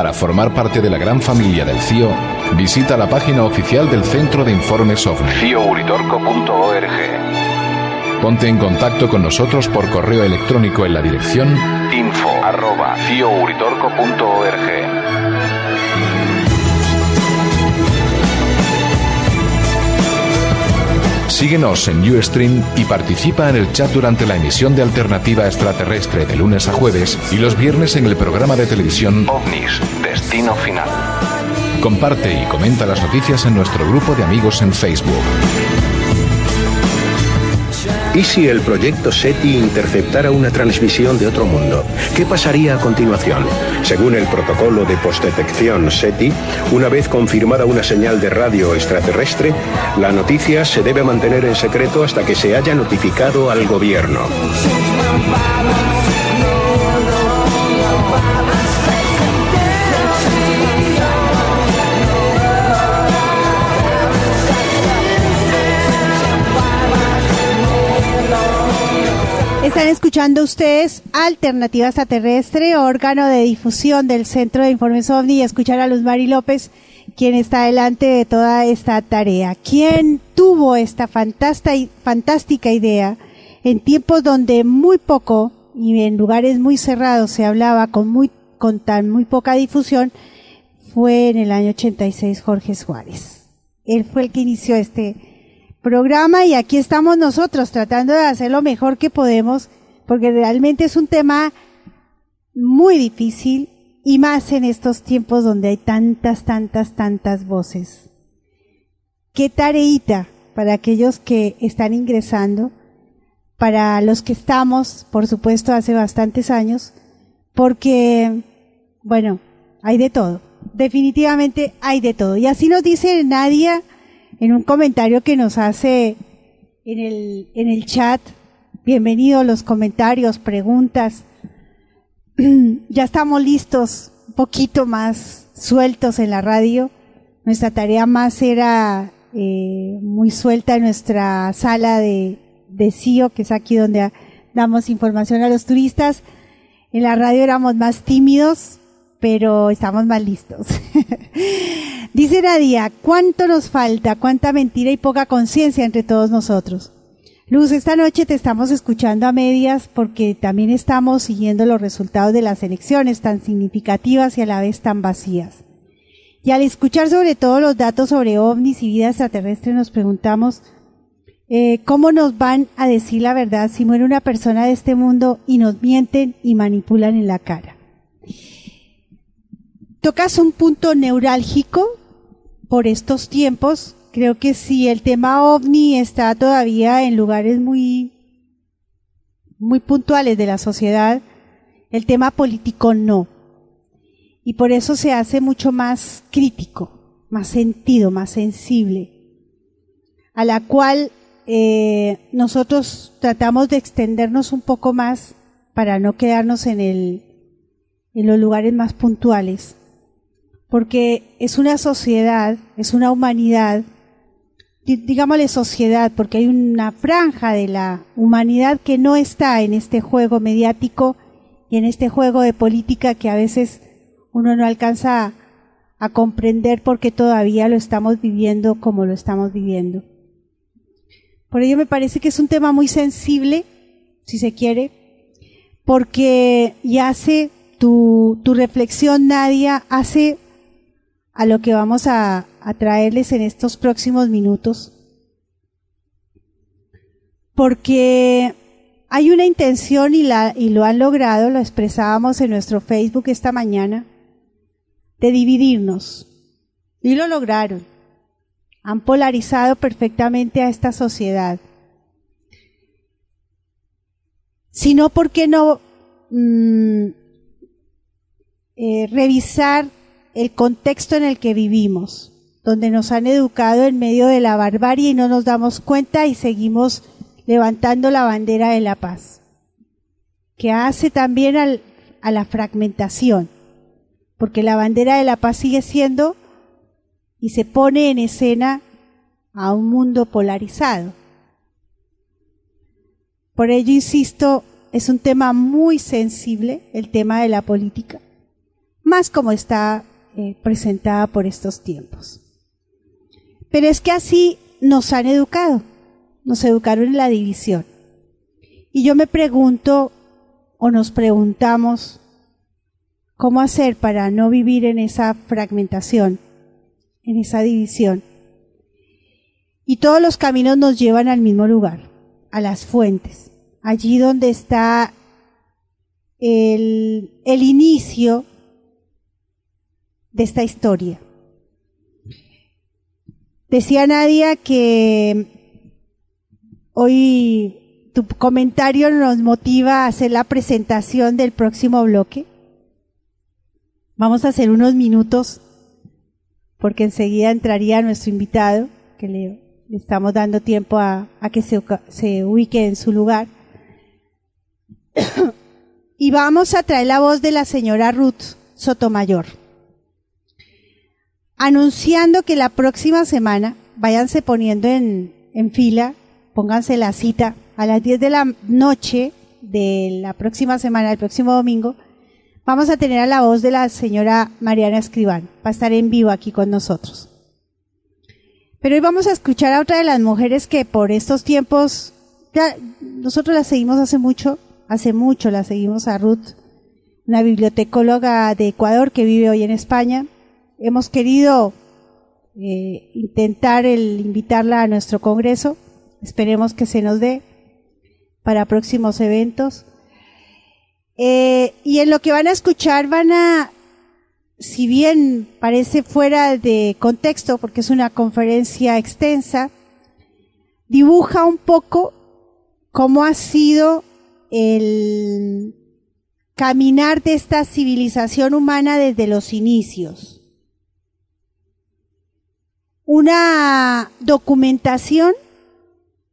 S2: Para formar parte de la gran familia del CIO, visita la página oficial del Centro de Informes OVNI.
S33: ciouritorco.org
S2: Ponte en contacto con nosotros por correo electrónico en la dirección
S33: info arroba
S2: Síguenos en Ustream y participa en el chat durante la emisión de Alternativa Extraterrestre de lunes a jueves y los viernes en el programa de televisión
S33: OVNIS, Destino Final.
S2: Comparte y comenta las noticias en nuestro grupo de amigos en Facebook.
S10: ¿Y si el proyecto SETI interceptara una transmisión de otro mundo? ¿Qué pasaría a continuación? Según el protocolo de postdetección SETI, una vez confirmada una señal de radio extraterrestre, la noticia se debe mantener en secreto hasta que se haya notificado al gobierno.
S5: Están escuchando ustedes Alternativa Extraterrestre, órgano de difusión del Centro de Informes OVNI, y escuchar a Luz Mari López, quien está delante de toda esta tarea. ¿Quién tuvo esta fantástica idea en tiempos donde muy poco y en lugares muy cerrados se hablaba con muy con tan muy poca difusión? Fue en el año 86 Jorge Suárez. Él fue el que inició este programa y aquí estamos nosotros tratando de hacer lo mejor que podemos porque realmente es un tema muy difícil y más en estos tiempos donde hay tantas, tantas, tantas voces. Qué tareita para aquellos que están ingresando, para los que estamos, por supuesto, hace bastantes años, porque, bueno, hay de todo. Definitivamente hay de todo. Y así nos dice Nadia en un comentario que nos hace en el, en el chat bienvenidos los comentarios, preguntas. ya estamos listos, un poquito más sueltos en la radio. Nuestra tarea más era eh, muy suelta en nuestra sala de, de que es aquí donde damos información a los turistas. En la radio éramos más tímidos, pero estamos más listos. Dice Nadia, ¿cuánto nos falta? ¿Cuánta mentira y poca conciencia entre todos nosotros? Luz, esta noche te estamos escuchando a medias porque también estamos siguiendo los resultados de las elecciones tan significativas y a la vez tan vacías. Y al escuchar sobre todo los datos sobre ovnis y vida extraterrestre nos preguntamos, eh, ¿cómo nos van a decir la verdad si muere una persona de este mundo y nos mienten y manipulan en la cara? Tocas un punto neurálgico por estos tiempos. Creo que si el tema ovni está todavía en lugares muy, muy puntuales de la sociedad, el tema político no. Y por eso se hace mucho más crítico, más sentido, más sensible, a la cual eh, nosotros tratamos de extendernos un poco más para no quedarnos en, el, en los lugares más puntuales porque es una sociedad, es una humanidad, digámosle sociedad, porque hay una franja de la humanidad que no está en este juego mediático y en este juego de política que a veces uno no alcanza a, comprender porque todavía lo estamos viviendo como lo estamos viviendo. Por ello me parece que es un tema muy sensible, si se quiere, porque y hace tu, tu reflexión, Nadia, hace a lo que vamos a, traerles en estos próximos minutos. Porque hay una intención y lo han logrado, lo expresábamos en nuestro Facebook esta mañana, de dividirnos. Y lo lograron. Han polarizado perfectamente a esta sociedad. Si no, ¿por qué no mm, eh, revisar el contexto en el que vivimos, donde nos han educado en medio de la barbarie y no nos damos cuenta y seguimos levantando la bandera de la paz, que hace también a la fragmentación, porque la bandera de la paz sigue siendo y se pone en escena a un mundo polarizado. Por ello, insisto, es un tema muy sensible, el tema de la política, más como está eh, presentada por estos tiempos. Pero es que así nos han educado, nos educaron en la división. Y yo me pregunto, o nos preguntamos, ¿cómo hacer para no vivir en esa fragmentación, en esa división? Y todos los caminos nos llevan al mismo lugar, a las fuentes, allí donde está el, el inicio de esta historia. Decía Nadia que hoy tu comentario nos motiva a hacer la presentación del próximo bloque. Vamos a hacer unos minutos porque enseguida entraría nuestro invitado, que le, estamos dando tiempo a, que se, se ubique en su lugar. y vamos a traer la voz de la señora Ruth Sotomayor anunciando que la próxima semana, váyanse poniendo en, fila, pónganse la cita a las 10 de la noche de la próxima semana, el próximo domingo, vamos a tener a la voz de la señora Mariana Escribán, va a estar en vivo aquí con nosotros. Pero hoy vamos a escuchar a otra de las mujeres que por estos tiempos, ya nosotros la seguimos hace mucho, hace mucho la seguimos a Ruth, una bibliotecóloga de Ecuador que vive hoy en España, hemos querido eh, intentar invitarla a nuestro congreso. Esperemos que se nos dé para próximos eventos. Eh, y en lo que van a escuchar van a, si bien parece fuera de contexto, porque es una conferencia extensa, dibuja un poco cómo ha sido el caminar de esta civilización humana desde los inicios una documentación,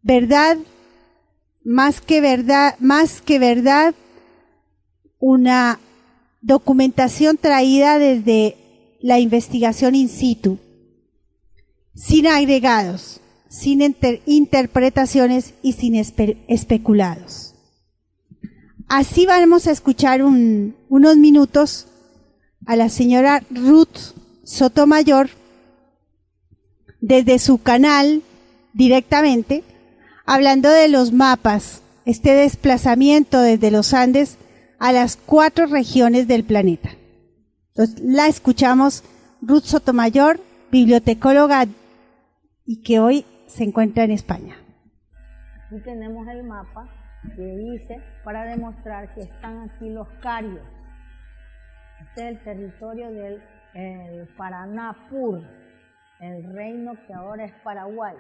S5: verdad, más que verdad, más que verdad, una documentación traída desde la investigación in situ, sin agregados, sin interpretaciones y sin especulados. Así vamos a escuchar unos minutos a la señora Ruth Sotomayor desde su canal directamente, hablando de los mapas, este desplazamiento desde los Andes a las cuatro regiones del planeta. Entonces, la escuchamos Ruth Sotomayor, bibliotecóloga y que hoy se encuentra en España.
S34: Aquí tenemos el mapa que hice para demostrar que están aquí los carios. Este es el territorio del el Paranapur, el reino que ahora es Paraguay,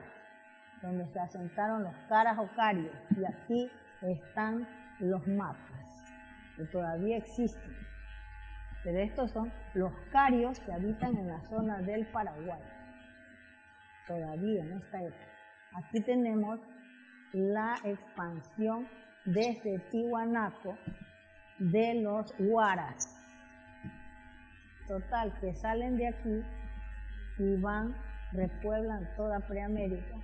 S34: donde se asentaron los caras o carios. Y aquí están los mapas, que todavía existen. Pero estos son los carios que habitan en la zona del Paraguay, todavía en esta época. Aquí tenemos la expansión desde Tihuanaco de los Huaras. Total, que salen de aquí y van, repueblan toda Preamérica.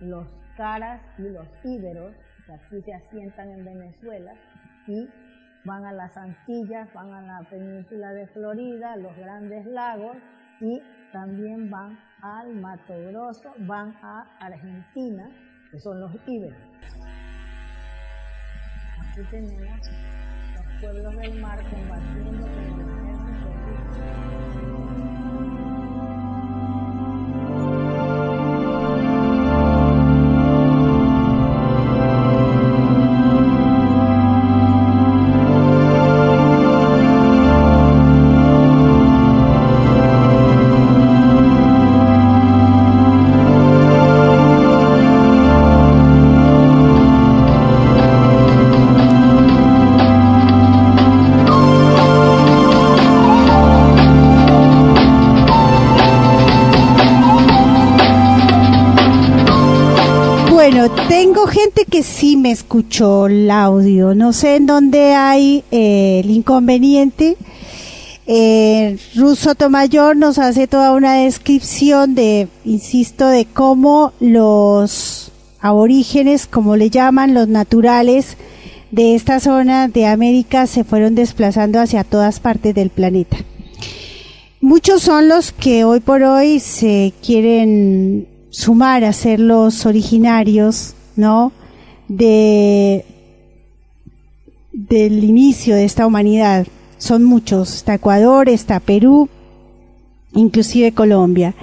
S34: Los caras y los íberos, que aquí se asientan en Venezuela, y van a las Antillas, van a la península de Florida, los grandes lagos, y también van al Mato Grosso, van a Argentina, que son los íberos. Aquí tenemos los pueblos del mar combatiendo con el
S5: que sí me escuchó el audio. No sé en dónde hay eh, el inconveniente. Eh, Russo Tomayor nos hace toda una descripción de, insisto, de cómo los aborígenes, como le llaman, los naturales de esta zona de América se fueron desplazando hacia todas partes del planeta. Muchos son los que hoy por hoy se quieren sumar a ser los originarios, ¿no? De, del inicio de esta humanidad. Son muchos. Está Ecuador, está Perú, inclusive Colombia.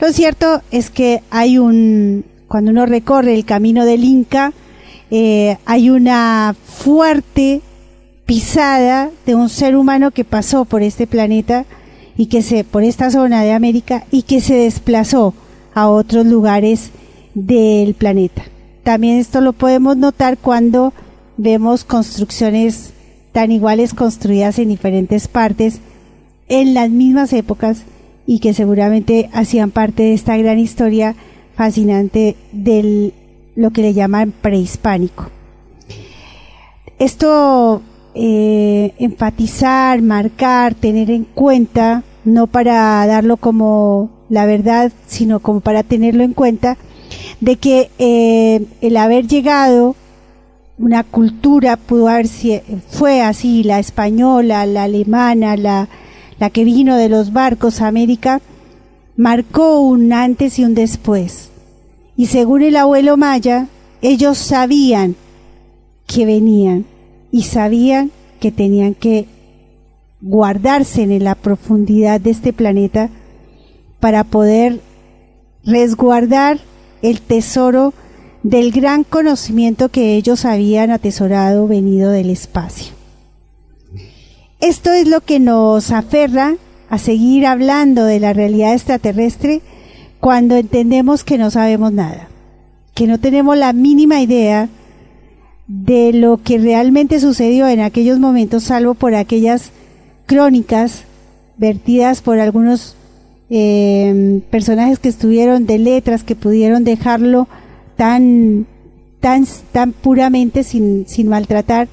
S5: Lo cierto es que hay un, cuando uno recorre el camino del Inca, eh, hay una fuerte pisada de un ser humano que pasó por este planeta y que se, por esta zona de América y que se desplazó a otros lugares del planeta. También esto lo podemos notar cuando vemos construcciones tan iguales construidas en diferentes partes en las mismas épocas y que seguramente hacían parte de esta gran historia fascinante de lo que le llaman prehispánico. Esto eh, enfatizar, marcar, tener en cuenta, no para darlo como la verdad, sino como para tenerlo en cuenta, de que eh, el haber llegado una cultura pudo haber fue así la española la alemana la, la que vino de los barcos a América marcó un antes y un después. Y según el abuelo Maya ellos sabían que venían y sabían que tenían que guardarse en la profundidad de este planeta para poder resguardar el tesoro del gran conocimiento que ellos habían atesorado venido del espacio. Esto es lo que nos aferra a seguir hablando de la realidad extraterrestre cuando entendemos que no sabemos nada, que no tenemos la mínima idea de lo que realmente sucedió en aquellos momentos, salvo por aquellas crónicas vertidas por algunos eh, personajes que estuvieron de letras, que pudieron dejarlo tan tan, tan puramente sin, sin maltratar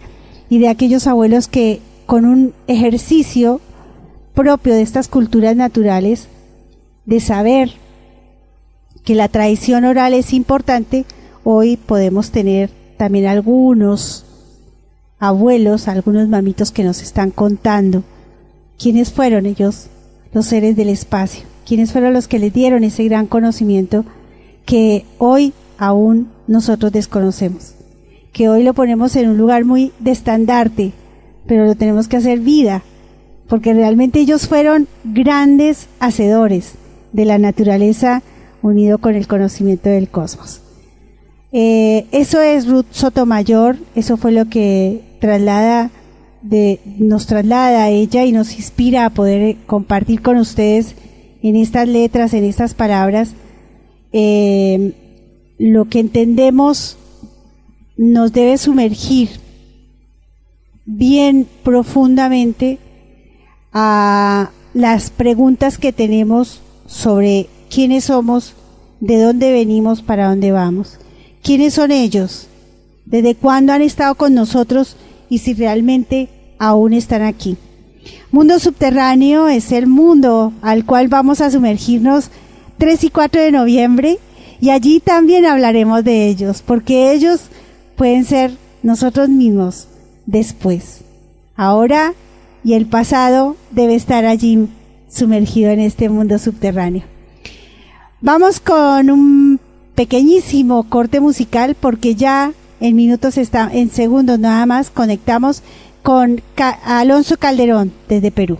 S5: y de aquellos abuelos que con un ejercicio propio de estas culturas naturales, de saber que la tradición oral es importante, hoy podemos tener también algunos abuelos, algunos mamitos que nos están contando quiénes fueron ellos, los seres del espacio, quiénes fueron los que les dieron ese gran conocimiento que hoy aún nosotros desconocemos, que hoy lo ponemos en un lugar muy de estandarte, pero lo tenemos que hacer vida, porque realmente ellos fueron grandes hacedores de la naturaleza unido con el conocimiento del cosmos. Eh, eso es Ruth Sotomayor, eso fue lo que traslada de, nos traslada a ella y nos inspira a poder compartir con ustedes en estas letras, en estas palabras, eh, lo que entendemos nos debe sumergir bien profundamente a las preguntas que tenemos sobre quiénes somos, de dónde venimos, para dónde vamos. ¿Quiénes son ellos? ¿Desde cuándo han estado con nosotros y si realmente aún están aquí? Mundo subterráneo es el mundo al cual vamos a sumergirnos 3 y 4 de noviembre y allí también hablaremos de ellos, porque ellos pueden ser nosotros mismos después. Ahora y el pasado debe estar allí sumergido en este mundo subterráneo. Vamos con un pequeñísimo corte musical porque ya en minutos está, en segundos nada más conectamos con Alonso Calderón desde Perú.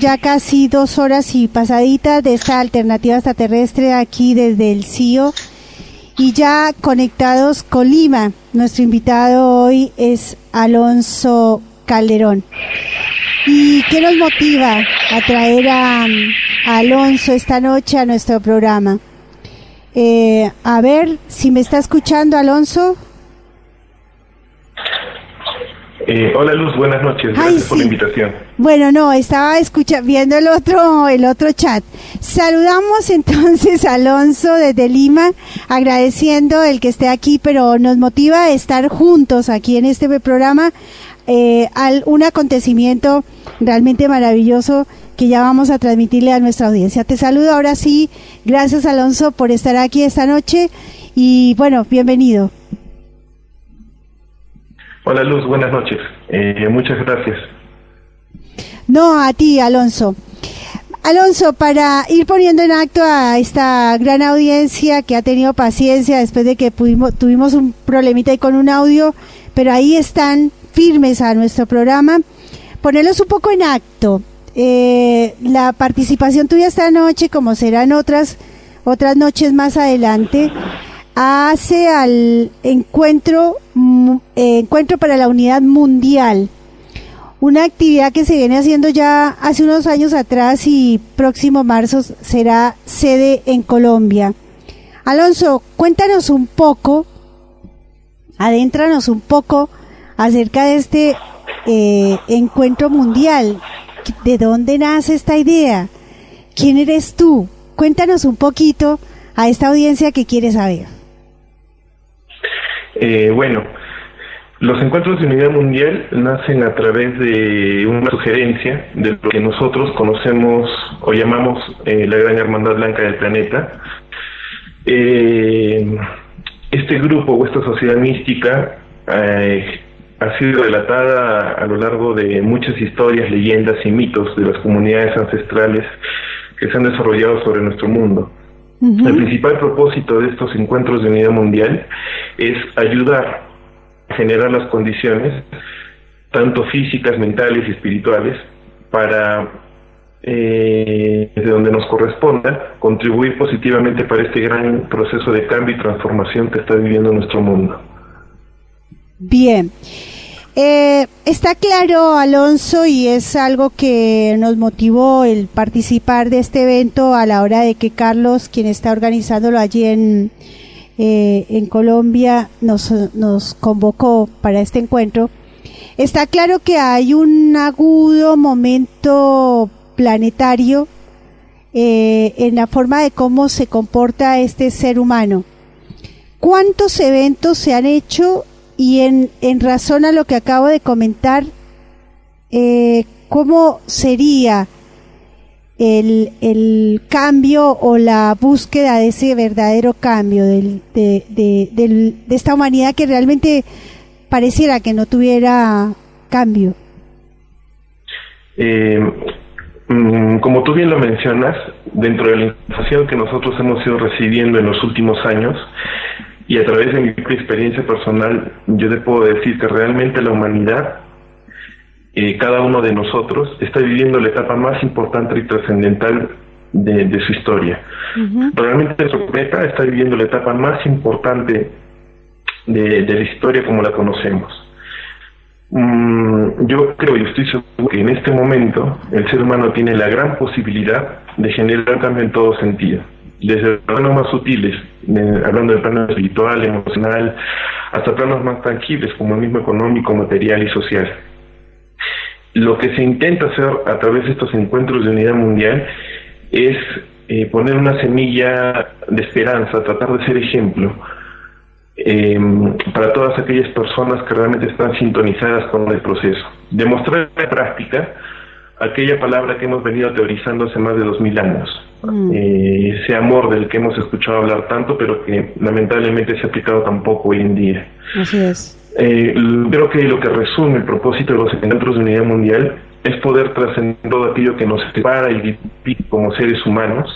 S5: Ya casi dos horas y pasaditas de esta alternativa extraterrestre aquí desde el CIO y ya conectados con Lima. Nuestro invitado hoy es Alonso Calderón. ¿Y qué nos motiva a traer a, Alonso esta noche a nuestro programa? Eh, a ver si me está escuchando Alonso.
S35: Eh, hola Luz, buenas noches. Gracias por la invitación.
S5: Bueno, no, estaba escuchando, viendo el otro, el otro chat. Saludamos entonces a Alonso desde Lima, agradeciendo el que esté aquí, pero nos motiva a estar juntos aquí en este programa, eh, al un acontecimiento realmente maravilloso que ya vamos a transmitirle a nuestra audiencia. Te saludo ahora sí. Gracias Alonso por estar aquí esta noche y bueno, bienvenido.
S35: Hola Luz, buenas noches. Eh, muchas gracias.
S5: No, a ti, Alonso. Alonso, para ir poniendo en acto a esta gran audiencia que ha tenido paciencia después de que pudimos, tuvimos un problemita ahí con un audio, pero ahí están firmes a nuestro programa, ponerlos un poco en acto. Eh, la participación tuya esta noche, como serán otras, otras noches más adelante, hace al encuentro, eh, encuentro para la unidad mundial, una actividad que se viene haciendo ya hace unos años atrás y próximo marzo será sede en Colombia. Alonso, cuéntanos un poco, adéntranos un poco acerca de este eh, encuentro mundial. ¿De dónde nace esta idea? ¿Quién eres tú? Cuéntanos un poquito a esta audiencia que quiere saber.
S35: Eh, bueno, los encuentros de unidad mundial nacen a través de una sugerencia de lo que nosotros conocemos o llamamos eh, la Gran Hermandad Blanca del Planeta. Eh, este grupo o esta sociedad mística ha sido relatada a lo largo de muchas historias, leyendas y mitos de las comunidades ancestrales que se han desarrollado sobre nuestro mundo. El principal propósito de estos encuentros de unidad mundial es ayudar a generar las condiciones, tanto físicas, mentales y espirituales, para, eh, desde donde nos corresponda, contribuir positivamente para este gran proceso de cambio y transformación que está viviendo nuestro mundo.
S5: Bien. Eh, está claro, Alonso, y es algo que nos motivó el participar de este evento a la hora de que Carlos, quien está organizándolo allí en, eh, Colombia, nos, nos convocó para este encuentro. Está claro que hay un agudo momento planetario eh, en la forma de cómo se comporta este ser humano. ¿Cuántos eventos se han hecho y en, en razón a lo que acabo de comentar, eh, ¿cómo sería el, el, cambio o la búsqueda de ese verdadero cambio de, de, esta humanidad que realmente pareciera que no tuviera cambio?
S35: Eh, mm, como tú bien lo mencionas, dentro de la información que nosotros hemos ido recibiendo en los últimos años, y a través de mi experiencia personal, yo te puedo decir que realmente la humanidad, eh, cada uno de nosotros, está viviendo la etapa más importante y trascendental de, su historia. Realmente nuestro planeta está viviendo la etapa más importante de, la historia como la conocemos. Mm, yo creo y estoy seguro que en este momento el ser humano tiene la gran posibilidad de generar cambio en todo sentido desde planos más sutiles, hablando de plano espiritual, emocional, hasta planos más tangibles como el mismo económico, material y social. Lo que se intenta hacer a través de estos encuentros de unidad mundial es eh, poner una semilla de esperanza, tratar de ser ejemplo em, para todas aquellas personas que realmente están sintonizadas con el proceso. Demostrar en práctica aquella palabra que hemos venido teorizando hace más de dos mil años.
S5: Mm.
S35: Eh, ese amor del que hemos escuchado hablar tanto, pero que lamentablemente se ha aplicado tan poco hoy en día.
S5: Así es.
S35: Eh, creo que lo que resume el propósito de los encuentros de unidad mundial es poder trascender todo aquello que nos separa y divide como seres humanos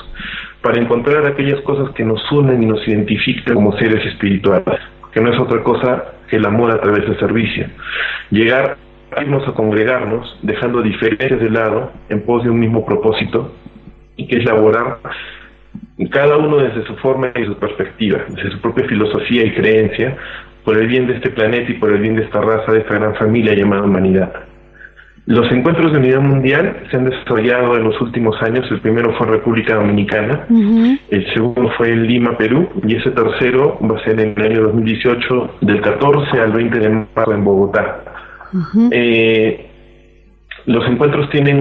S35: para encontrar aquellas cosas que nos unen y nos identifican como seres espirituales, que no es otra cosa que el amor a través del servicio. Llegar irnos a congregarnos, dejando diferencias de lado en pos de un mismo propósito, y que es laborar cada uno desde su forma y su perspectiva, desde su propia filosofía y creencia, por el bien de este planeta y por el bien de esta raza, de esta gran familia llamada humanidad. Los encuentros de unidad mundial se han desarrollado en los últimos años. El primero fue en República Dominicana, el segundo fue en Lima, Perú, y ese tercero va a ser en el año 2018, del 14 al 20 de marzo en Bogotá. Eh, los encuentros tienen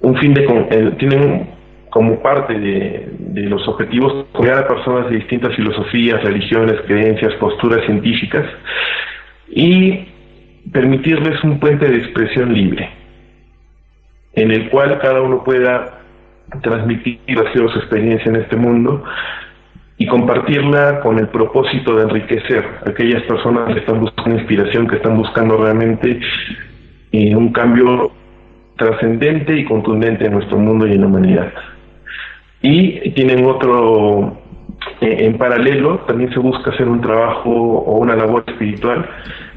S35: un, fin de... eh, tienen como parte de, los objetivos crear a personas de distintas filosofías, religiones, creencias, posturas científicas y permitirles un puente de expresión libre, en el cual cada uno pueda transmitir ha sido su experiencia en este mundo y compartirla con el propósito de enriquecer a aquellas personas que están buscando inspiración, que están buscando realmente eh, un cambio trascendente y contundente en nuestro mundo y en la humanidad. Y tienen otro, eh, en paralelo, también se busca hacer un trabajo o una labor espiritual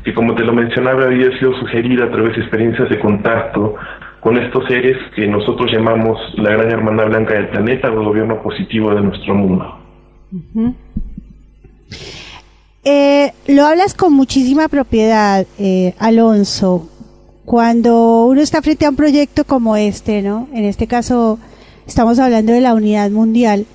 S35: que como te lo mencionaba había sido sugerida a través de experiencias de contacto con estos seres que nosotros llamamos la gran hermandad blanca del planeta o el gobierno positivo de nuestro mundo.
S5: Eh, lo hablas con muchísima propiedad, eh, Alonso. Cuando uno está frente a un proyecto como este, ¿no? En este caso estamos hablando de la unidad mundial.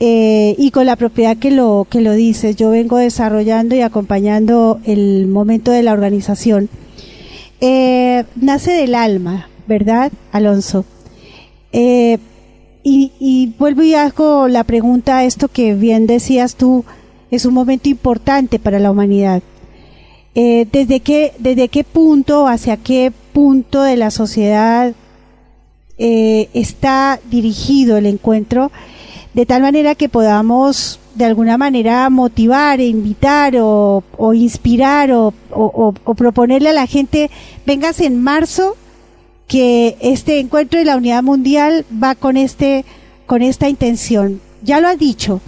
S5: Eh, y con la propiedad que lo que lo dices, yo vengo desarrollando y acompañando el momento de la organización. Nace del alma, ¿verdad, Alonso? Y, y vuelvo y hago la pregunta esto que bien decías tú, es un momento importante para la humanidad. Eh, ¿desde, qué, ¿Desde qué punto, hacia qué punto de la sociedad eh, está dirigido el encuentro? De tal manera que podamos de alguna manera motivar, e invitar o, inspirar o, o, o proponerle a la gente, vengas en marzo, que este encuentro de la unidad mundial va con este con esta intención. Ya lo has dicho,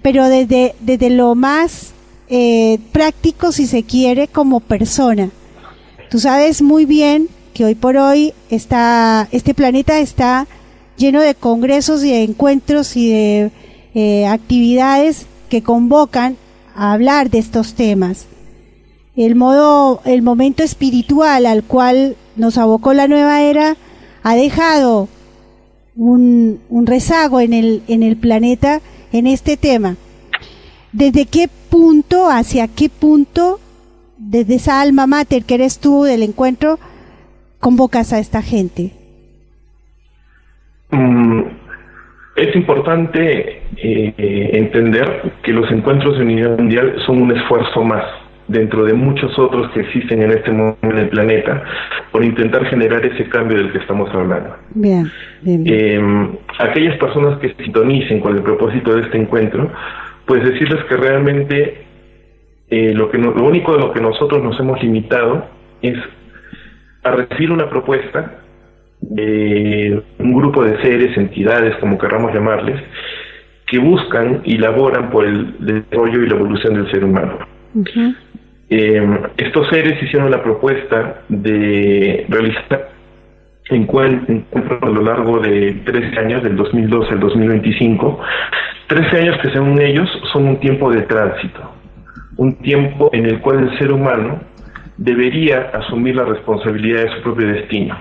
S5: pero desde, desde lo más eh, práctico, si se quiere, como persona. Tú sabes muy bien que hoy por hoy está, este planeta está lleno de congresos y de encuentros y de eh, actividades que convocan a hablar de estos temas. El modo, el momento espiritual al cual nos abocó la nueva era ha dejado un, rezago en el, en el planeta en este tema. ¿Desde qué punto, hacia qué punto, desde esa alma mater que eres tú del encuentro, convocas a esta gente?
S35: Mm, es importante eh, entender que los encuentros de unidad mundial son un esfuerzo más dentro de muchos otros que existen en este momento en el planeta por intentar generar ese cambio del que estamos hablando.
S5: Bien, bien, bien.
S35: Eh, aquellas personas que sintonicen con el propósito de este encuentro, pues decirles que realmente eh, lo, que no- lo único de lo que nosotros nos hemos limitado es a recibir una propuesta de un grupo de seres, entidades, como querramos llamarles, que buscan y laboran por el desarrollo y la evolución del ser humano.
S5: Ujú.
S35: Eh, estos seres hicieron la propuesta de realizar encuent- encuentros a lo largo de 13 años, del 2012 al 2025, 13 años que según ellos son un tiempo de tránsito, un tiempo en el cual el ser humano debería asumir la responsabilidad de su propio destino.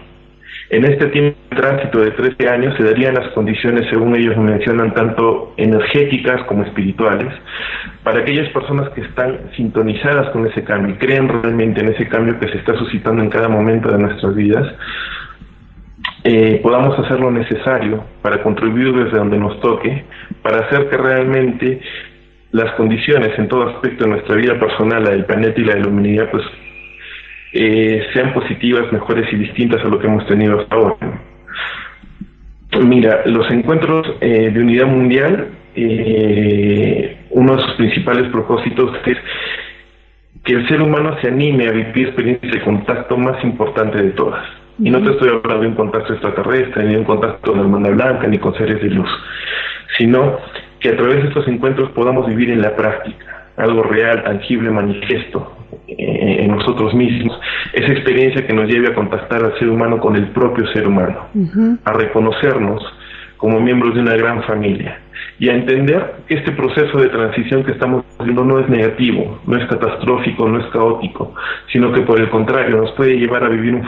S35: En este tiempo de tránsito de 13 años se darían las condiciones, según ellos mencionan, tanto energéticas como espirituales, para aquellas personas que están sintonizadas con ese cambio y creen realmente en ese cambio que se está suscitando en cada momento de nuestras vidas, eh, podamos hacer lo necesario para contribuir desde donde nos toque, para hacer que realmente las condiciones en todo aspecto de nuestra vida personal, la del planeta y la de la humanidad, pues eh, sean positivas, mejores y distintas a lo que hemos tenido hasta ahora. Mira, los encuentros eh, de unidad mundial, eh, uno de sus principales propósitos es que el ser humano se anime a vivir experiencias de contacto más importante de todas. Y no te estoy hablando de un contacto extraterrestre, ni de un contacto con la hermana blanca, ni con seres de luz, sino que a través de estos encuentros podamos vivir en la práctica, algo real, tangible, manifiesto eh, en nosotros mismos, esa experiencia que nos lleve a contactar al ser humano con el propio ser humano, a reconocernos como miembros de una gran familia y a entender que este proceso de transición que estamos viviendo no es negativo, no es catastrófico, no es caótico, sino que por el contrario nos puede llevar a vivir un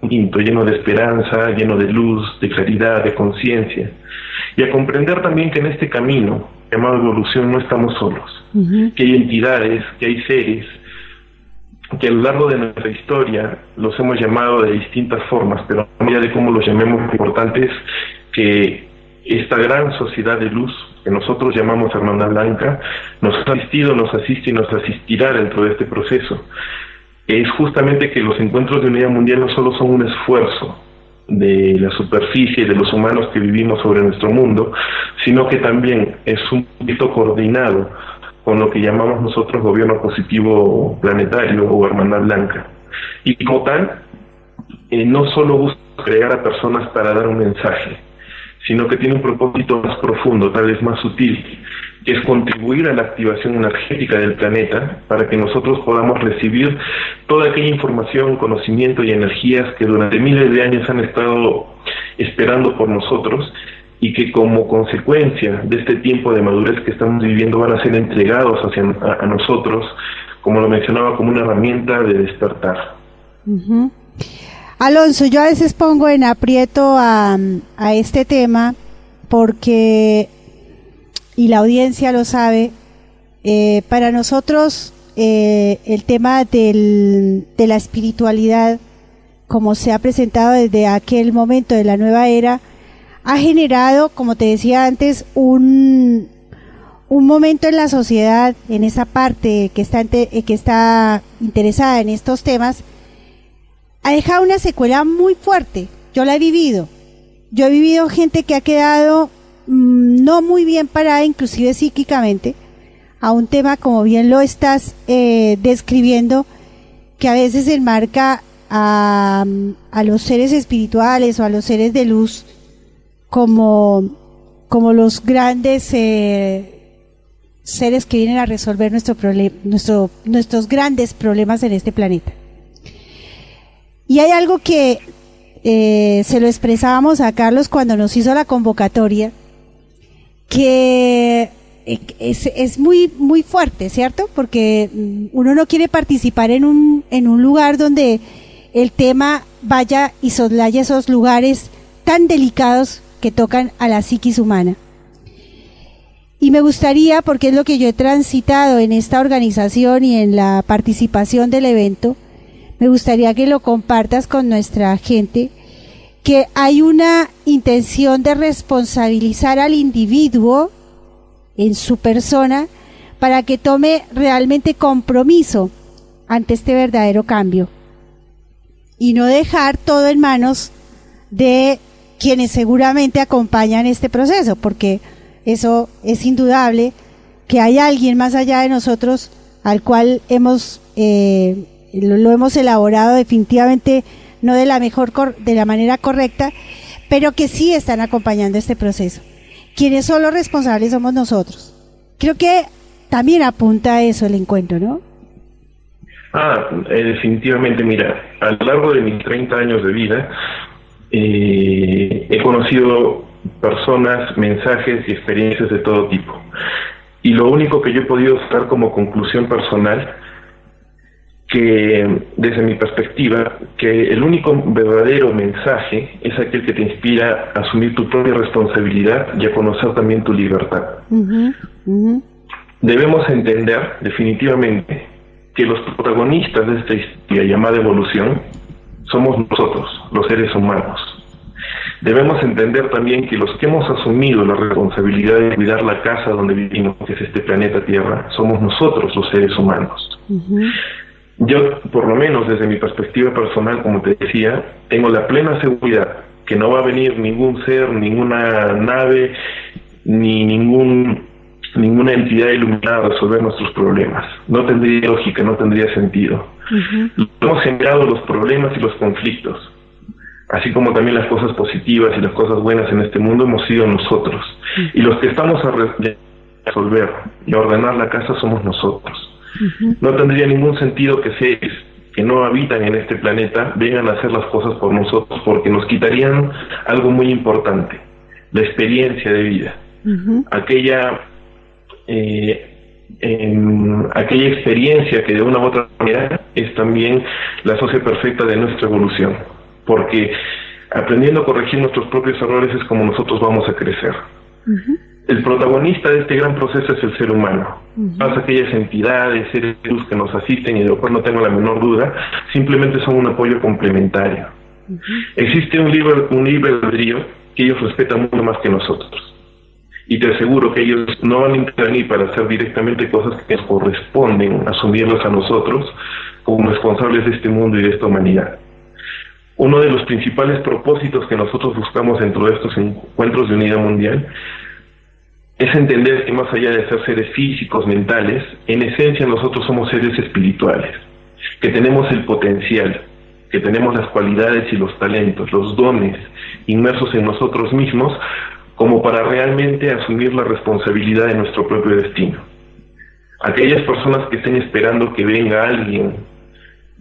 S35: futuro lleno de esperanza, lleno de luz, de claridad, de conciencia, y a comprender también que en este camino llamado evolución no estamos solos, que hay entidades, que hay seres, que a lo largo de nuestra historia los hemos llamado de distintas formas, pero más allá de cómo los llamemos, lo importante es que esta gran sociedad de luz que nosotros llamamos Hermana Blanca nos ha asistido, nos asiste y nos asistirá dentro de este proceso. Es justamente que los encuentros de unidad mundial no solo son un esfuerzo de la superficie de los humanos que vivimos sobre nuestro mundo, sino que también es un poquito coordinado con lo que llamamos nosotros gobierno positivo planetario o hermandad blanca. Y como tal, eh, no solo busca crear a personas para dar un mensaje, sino que tiene un propósito más profundo, tal vez más sutil, es contribuir a la activación energética del planeta para que nosotros podamos recibir toda aquella información, conocimiento y energías que durante miles de años han estado esperando por nosotros y que como consecuencia de este tiempo de madurez que estamos viviendo van a ser entregados hacia a, nosotros, como lo mencionaba, como una herramienta de despertar.
S5: Alonso, yo a veces pongo en aprieto a, a este tema porque, y la audiencia lo sabe, eh, para nosotros eh, el tema de la espiritualidad, como se ha presentado desde aquel momento de la nueva era, ha generado, como te decía antes, un, momento en la sociedad, en esa parte que está, que está interesada en estos temas, ha dejado una secuela muy fuerte. Yo la he vivido. Yo he vivido gente que ha quedado mm, no muy bien parada, inclusive psíquicamente, a un tema como bien lo estás eh, describiendo, que a veces enmarca a, a los seres espirituales o a los seres de luz como, como los grandes eh, seres que vienen a resolver nuestro nuestro, nuestros grandes problemas en este planeta. Y hay algo que eh, se lo expresábamos a Carlos cuando nos hizo la convocatoria, que eh, es, es, muy, muy fuerte, ¿cierto? Porque mm, uno no quiere participar en un, en un lugar donde el tema vaya y soslaya esos lugares tan delicados que tocan a la psiquis humana. Y me gustaría, porque es lo que yo he transitado en esta organización y en la participación del evento, me gustaría que lo compartas con nuestra gente, que hay una intención de responsabilizar al individuo en su persona para que tome realmente compromiso ante este verdadero cambio y no dejar todo en manos de quienes seguramente acompañan este proceso, porque eso es indudable que hay alguien más allá de nosotros al cual hemos eh, lo, hemos elaborado definitivamente no de la mejor de la manera correcta, pero que sí están acompañando este proceso. Quienes son los responsables somos nosotros. Creo que también apunta a eso el encuentro, ¿no?
S35: Ah, eh, definitivamente, mira, a lo largo de mis 30 años de vida, eh, he conocido personas, mensajes y experiencias de todo tipo. Y lo único que yo he podido sacar como conclusión personal, que desde mi perspectiva, que el único verdadero mensaje es aquel que te inspira a asumir tu propia responsabilidad y a conocer también tu libertad. Debemos entender definitivamente que los protagonistas de esta historia llamada evolución somos nosotros, los seres humanos. Debemos entender también que los que hemos asumido la responsabilidad de cuidar la casa donde vivimos, que es este planeta Tierra, somos nosotros los seres humanos. Yo, por lo menos desde mi perspectiva personal, como te decía, tengo la plena seguridad que no va a venir ningún ser, ninguna nave, ni ningún ninguna entidad iluminada a resolver nuestros problemas. No tendría lógica, no tendría sentido. Hemos generado los problemas y los conflictos, así como también las cosas positivas y las cosas buenas en este mundo hemos sido nosotros. Y los que estamos a resolver y a ordenar la casa somos nosotros. No tendría ningún sentido que seres que no habitan en este planeta vengan a hacer las cosas por nosotros porque nos quitarían algo muy importante, la experiencia de vida. Aquella eh, aquella experiencia que de una u otra manera es también la socia perfecta de nuestra evolución, porque aprendiendo a corregir nuestros propios errores es como nosotros vamos a crecer el protagonista de este gran proceso es el ser humano. Más aquellas entidades, seres que nos asisten y de lo cual no tengo la menor duda, simplemente son un apoyo complementario. Existe un libre, un libre albedrío que ellos respetan mucho más que nosotros. Y te aseguro que ellos no van a intervenir para hacer directamente cosas que nos corresponden asumirlas a nosotros como responsables de este mundo y de esta humanidad. Uno de los principales propósitos que nosotros buscamos dentro de estos encuentros de unidad mundial es entender que más allá de ser seres físicos, mentales, en esencia nosotros somos seres espirituales, que tenemos el potencial, que tenemos las cualidades y los talentos, los dones inmersos en nosotros mismos, como para realmente asumir la responsabilidad de nuestro propio destino. Aquellas personas que estén esperando que venga alguien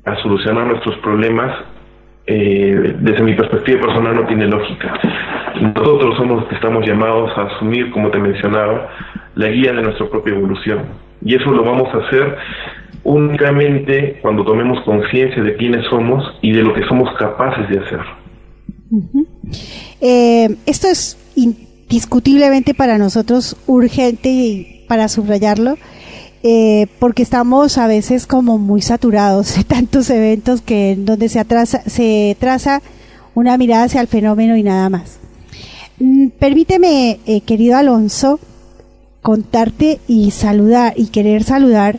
S35: a solucionar nuestros problemas, eh, desde mi perspectiva personal no tiene lógica. Nosotros somos los que estamos llamados a asumir, como te mencionaba, la guía de nuestra propia evolución. Y eso lo vamos a hacer únicamente cuando tomemos conciencia de quiénes somos y de lo que somos capaces de hacer.
S5: Eh, esto es indiscutiblemente para nosotros urgente y para subrayarlo. Eh, porque estamos a veces como muy saturados de tantos eventos que donde se, atrasa, se traza una mirada hacia el fenómeno y nada más. Mm, permíteme, eh, querido Alonso, contarte y saludar y querer saludar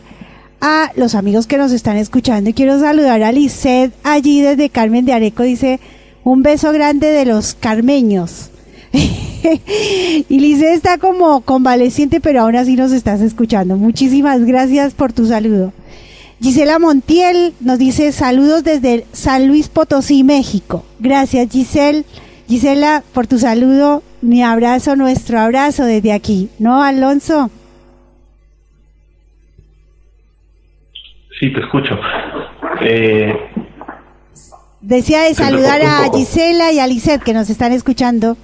S5: a los amigos que nos están escuchando. Y quiero saludar a Lisset allí desde Carmen de Areco. Dice, un beso grande de los carmeños. y Lisset está como convaleciente, pero aún así nos estás escuchando. Muchísimas gracias por tu saludo. Gisela Montiel nos dice saludos desde San Luis Potosí, México. Gracias, Giselle. Gisela, por tu saludo, mi abrazo, nuestro abrazo desde aquí, ¿no, Alonso?
S35: Sí, te escucho. Eh,
S5: Decía de saludar a Gisela y a Lisette que nos están escuchando.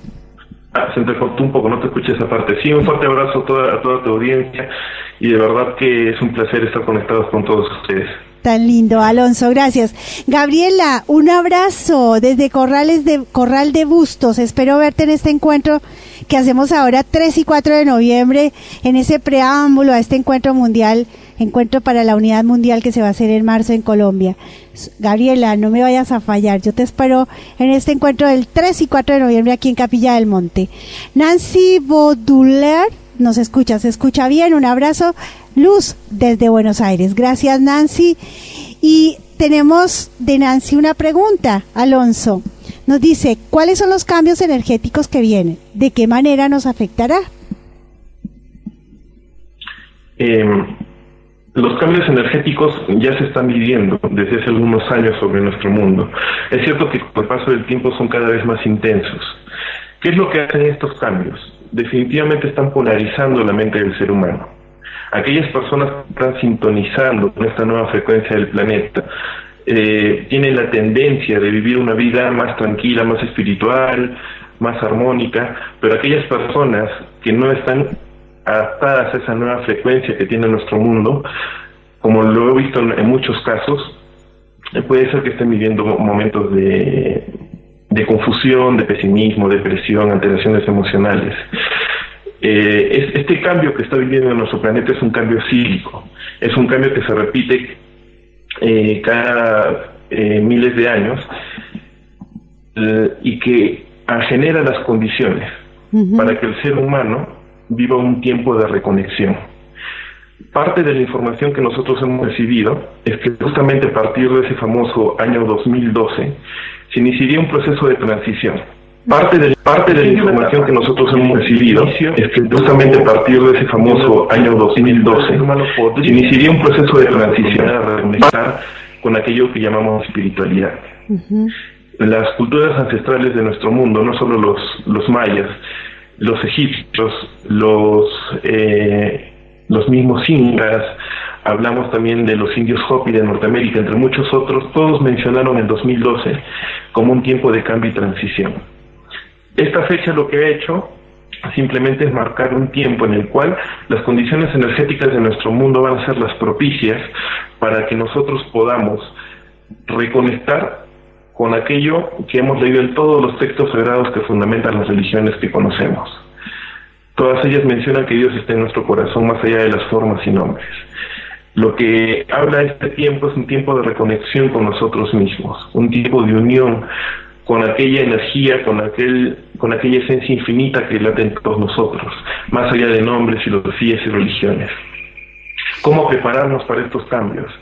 S35: Ah, se entrecortó un poco, no te escuché esa parte. Sí, un fuerte abrazo a toda, a toda tu audiencia y de verdad que es un placer estar conectados con todos ustedes.
S5: Tan lindo, Alonso, gracias. Gabriela, un abrazo desde Corrales de, Corral de Bustos. Espero verte en este encuentro que hacemos ahora 3 y 4 de noviembre, en ese preámbulo a este encuentro mundial, encuentro para la unidad mundial que se va a hacer en marzo en Colombia. Gabriela, no me vayas a fallar. Yo te espero en este encuentro del 3 y 4 de noviembre aquí en Capilla del Monte. Nancy Bauduler nos escucha, se escucha bien. Un abrazo. Luz desde Buenos Aires. Gracias Nancy. Y tenemos de Nancy una pregunta, Alonso. Nos dice, ¿cuáles son los cambios energéticos que vienen? ¿De qué manera nos afectará?
S35: Em, los cambios energéticos ya se están viviendo desde hace algunos años sobre nuestro mundo. Es cierto que con el paso del tiempo son cada vez más intensos. ¿Qué es lo que hacen estos cambios? Definitivamente están polarizando la mente del ser humano. Aquellas personas que están sintonizando con esta nueva frecuencia del planeta eh, tienen la tendencia de vivir una vida más tranquila, más espiritual, más armónica, pero aquellas personas que no están adaptadas a esa nueva frecuencia que tiene nuestro mundo, como lo he visto en, muchos casos, eh, puede ser que estén viviendo momentos de, de confusión, de pesimismo, depresión, alteraciones emocionales. Eh, este cambio que está viviendo en nuestro planeta es un cambio cíclico, es un cambio que se repite eh, cada eh, miles de años y que genera las condiciones para que el ser humano viva un tiempo de reconexión. Parte de la información que nosotros hemos recibido es que justamente a partir de ese famoso año 2012 se iniciaría un proceso de transición. Parte de, parte de la información que nosotros hemos recibido es que justamente a partir de ese famoso año 2012 se iniciaría un proceso de transición con aquello que llamamos espiritualidad. Las culturas ancestrales de nuestro mundo, no solo los, los mayas, los egipcios, los, eh, los mismos incas, hablamos también de los indios Hopi de Norteamérica, entre muchos otros, todos mencionaron el 2012 como un tiempo de cambio y transición. Esta fecha lo que ha hecho simplemente es marcar un tiempo en el cual las condiciones energéticas de nuestro mundo van a ser las propicias para que nosotros podamos reconectar con aquello que hemos leído en todos los textos sagrados que fundamentan las religiones que conocemos. Todas ellas mencionan que Dios está en nuestro corazón más allá de las formas y nombres. Lo que habla este tiempo es un tiempo de reconexión con nosotros mismos, un tiempo de unión con aquella energía, con aquel, con aquella esencia infinita que late en todos nosotros, más allá de nombres, filosofías y religiones. ¿Cómo prepararnos para estos cambios?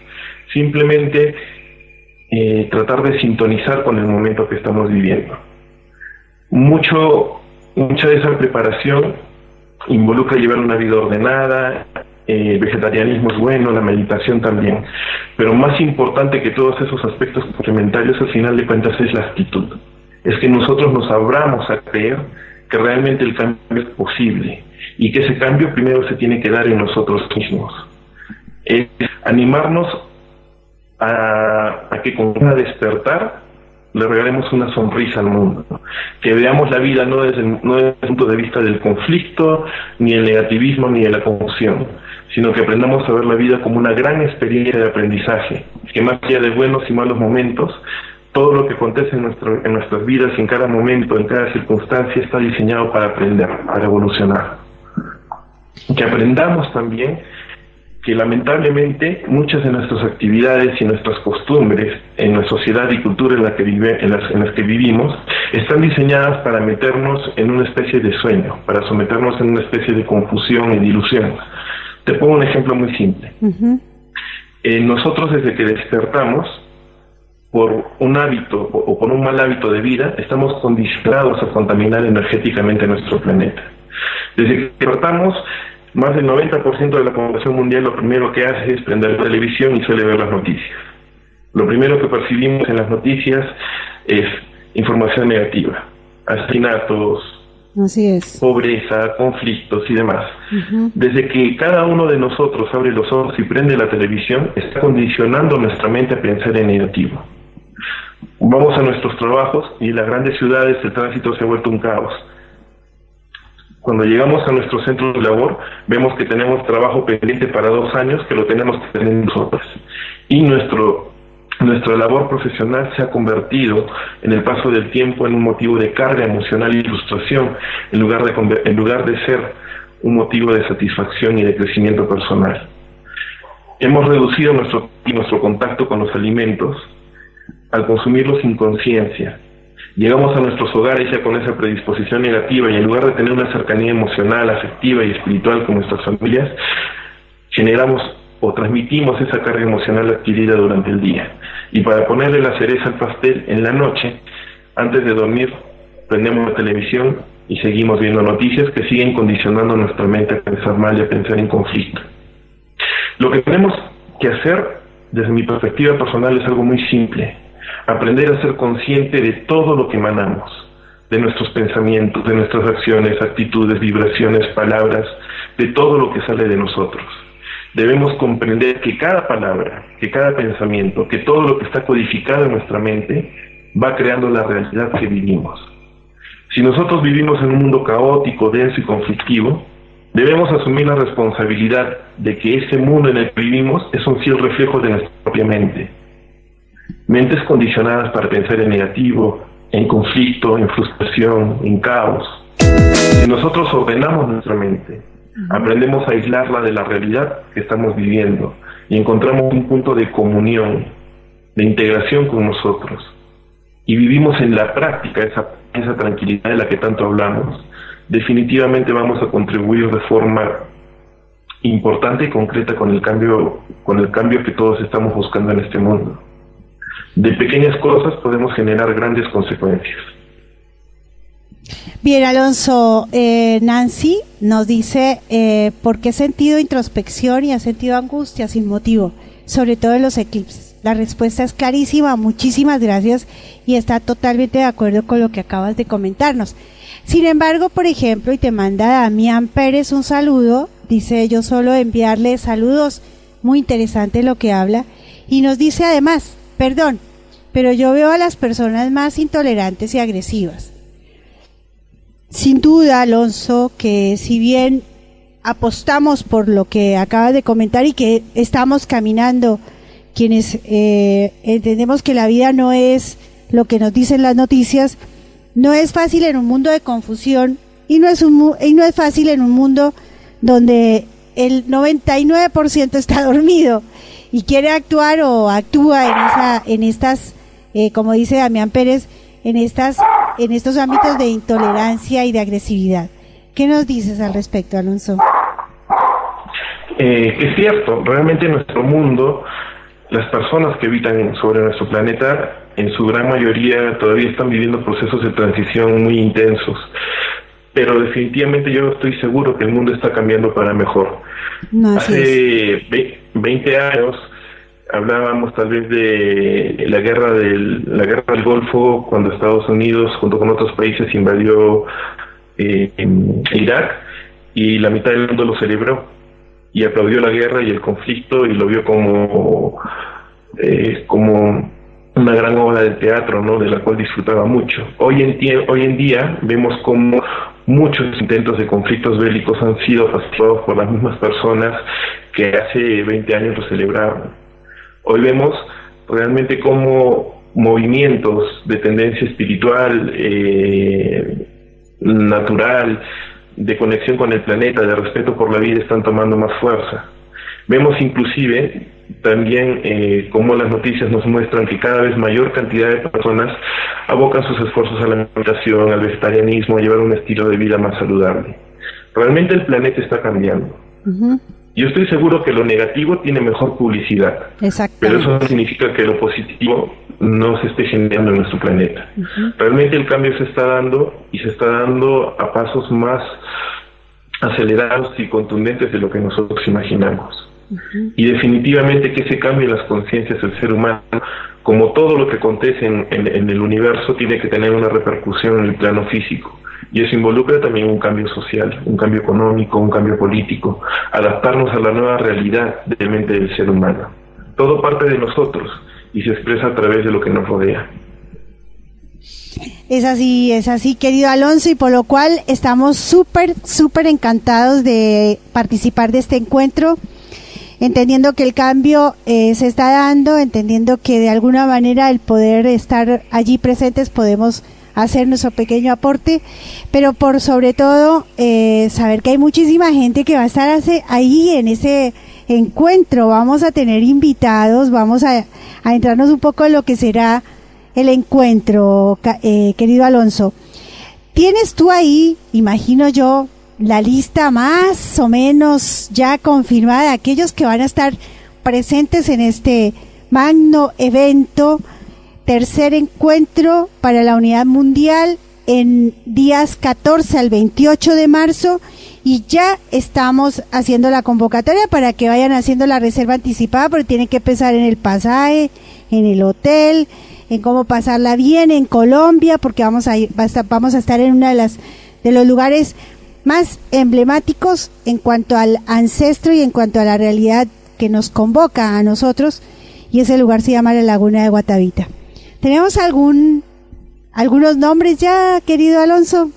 S35: Simplemente eh, tratar de sintonizar con el momento que estamos viviendo. Mucho, mucha de esa preparación involucra llevar una vida ordenada, el eh, vegetarianismo es bueno, la meditación también, pero más importante que todos esos aspectos complementarios al final de cuentas es la actitud. Es que nosotros nos abramos a creer que realmente el cambio es posible y que ese cambio primero se tiene que dar en nosotros mismos. Es animarnos a, que con una despertar le regalemos una sonrisa al mundo, que veamos la vida no desde, no desde el punto de vista del conflicto, ni el negativismo, ni de la confusión, sino que aprendamos a ver la vida como una gran experiencia de aprendizaje, que más allá de buenos y malos momentos, todo lo que acontece en, nuestro, en nuestras vidas, en cada momento, en cada circunstancia, está diseñado para aprender, para evolucionar. Que aprendamos también que lamentablemente muchas de nuestras actividades y nuestras costumbres en la sociedad y cultura en la que vive, en las, en las que vivimos están diseñadas para meternos en una especie de sueño, para someternos en una especie de confusión y de ilusión. Te pongo un ejemplo muy simple. Eh, nosotros desde que despertamos, por un hábito o por un mal hábito de vida, estamos condicionados a contaminar energéticamente nuestro planeta. Desde que despertamos, más del 90% de la población mundial lo primero que hace es prender la televisión y suele ver las noticias. Lo primero que percibimos en las noticias es información negativa, asesinatos, pobreza, conflictos y demás. Desde que cada uno de nosotros abre los ojos y prende la televisión, está condicionando nuestra mente a pensar en negativo. Vamos a nuestros trabajos y en las grandes ciudades el tránsito se ha vuelto un caos cuando llegamos a nuestro centro de labor, vemos que tenemos trabajo pendiente para dos años que lo tenemos que tener nosotros. Y nuestro, nuestra labor profesional se ha convertido en el paso del tiempo en un motivo de carga emocional y frustración, en lugar de, en lugar de ser un motivo de satisfacción y de crecimiento personal. Hemos reducido nuestro, nuestro contacto con los alimentos al consumirlos sin conciencia, llegamos a nuestros hogares ya con esa predisposición negativa y en lugar de tener una cercanía emocional, afectiva y espiritual con nuestras familias, generamos o transmitimos esa carga emocional adquirida durante el día. Y para ponerle la cereza al pastel en la noche, antes de dormir, prendemos la televisión y seguimos viendo noticias que siguen condicionando nuestra mente a pensar mal y a pensar en conflicto. Lo que tenemos que hacer, desde mi perspectiva personal, es algo muy simple aprender a ser consciente de todo lo que emanamos, de nuestros pensamientos, de nuestras acciones, actitudes, vibraciones, palabras, de todo lo que sale de nosotros. Debemos comprender que cada palabra, que cada pensamiento, que todo lo que está codificado en nuestra mente va creando la realidad que vivimos. Si nosotros vivimos en un mundo caótico, denso y conflictivo, debemos asumir la responsabilidad de que ese mundo en el que vivimos es un fiel reflejo de nuestra propia mente Mentes condicionadas para pensar en negativo, en conflicto, en frustración, en caos. Si nosotros ordenamos nuestra mente, aprendemos a aislarla de la realidad que estamos viviendo y encontramos un punto de comunión, de integración con nosotros y vivimos en la práctica esa, esa tranquilidad de la que tanto hablamos, definitivamente vamos a contribuir de forma importante y concreta con el cambio, con el cambio que todos estamos buscando en este mundo. De pequeñas cosas podemos generar grandes consecuencias.
S5: Bien, Alonso, eh, Nancy nos dice, eh, ¿por qué he sentido introspección y ha sentido angustia sin motivo, sobre todo en los eclipses? La respuesta es clarísima, muchísimas gracias y está totalmente de acuerdo con lo que acabas de comentarnos. Sin embargo, por ejemplo, y te manda Damián Pérez un saludo, dice yo solo enviarle saludos, muy interesante lo que habla, y nos dice además, perdón, pero yo veo a las personas más intolerantes y agresivas. Sin duda, Alonso, que si bien apostamos por lo que acabas de comentar y que estamos caminando, quienes eh, entendemos que la vida no es lo que nos dicen las noticias, no es fácil en un mundo de confusión y no es, un, y no es fácil en un mundo donde el 99% está dormido y quiere actuar o actúa en, esa, en estas, eh, como dice Damián Pérez, en, estas, en estos ámbitos de intolerancia y de agresividad. ¿Qué nos dices al respecto, Alonso?
S35: Eh, es cierto, realmente en nuestro mundo, las personas que habitan sobre nuestro planeta, en su gran mayoría todavía están viviendo procesos de transición muy intensos. Pero definitivamente yo estoy seguro que el mundo está cambiando para mejor. Hace 20 años hablábamos tal vez de la guerra del la guerra del Golfo cuando Estados Unidos junto con otros países invadió eh, Irak y la mitad del mundo lo celebró y aplaudió la guerra y el conflicto y lo vio como eh, como una gran obra de teatro, ¿no? De la cual disfrutaba mucho. Hoy en, hoy en día vemos como muchos intentos de conflictos bélicos han sido pacificados por las mismas personas que hace 20 años lo celebraban. Hoy vemos realmente como movimientos de tendencia espiritual, eh, natural, de conexión con el planeta, de respeto por la vida, están tomando más fuerza. Vemos inclusive también eh, cómo las noticias nos muestran que cada vez mayor cantidad de personas abocan sus esfuerzos a la alimentación, al vegetarianismo, a llevar un estilo de vida más saludable. Realmente el planeta está cambiando. Yo estoy seguro que lo negativo tiene mejor publicidad, pero eso no significa que lo positivo no se esté generando en nuestro planeta. Realmente el cambio se está dando y se está dando a pasos más acelerados y contundentes de lo que nosotros imaginamos. Y definitivamente que ese cambio en las conciencias del ser humano, como todo lo que acontece en, el universo, tiene que tener una repercusión en el plano físico. Y eso involucra también un cambio social, un cambio económico, un cambio político, adaptarnos a la nueva realidad de la mente del ser humano. Todo parte de nosotros y se expresa a través de lo que nos rodea.
S5: Es así, es así, querido Alonso, y por lo cual estamos súper, súper encantados de participar de este encuentro entendiendo que el cambio eh, se está dando, entendiendo que de alguna manera el poder estar allí presentes podemos hacer nuestro pequeño aporte, pero por sobre todo eh, saber que hay muchísima gente que va a estar ahí en ese encuentro, vamos a tener invitados, vamos a, a entrarnos un poco en lo que será el encuentro, eh, querido Alonso. Tienes tú ahí, imagino yo, la lista más o menos ya confirmada de aquellos que van a estar presentes en este magno evento, tercer encuentro para la unidad mundial en días 14 al 28 de marzo y ya estamos haciendo la convocatoria para que vayan haciendo la reserva anticipada porque tienen que pensar en el pasaje, en el hotel, en cómo pasarla bien en Colombia porque vamos a ir, vamos a estar en una de las de los lugares más emblemáticos en cuanto al ancestro y en cuanto a la realidad que nos convoca a nosotros y ese lugar se llama la Laguna de Guatavita. ¿Tenemos algún algunos nombres ya, querido Alonso?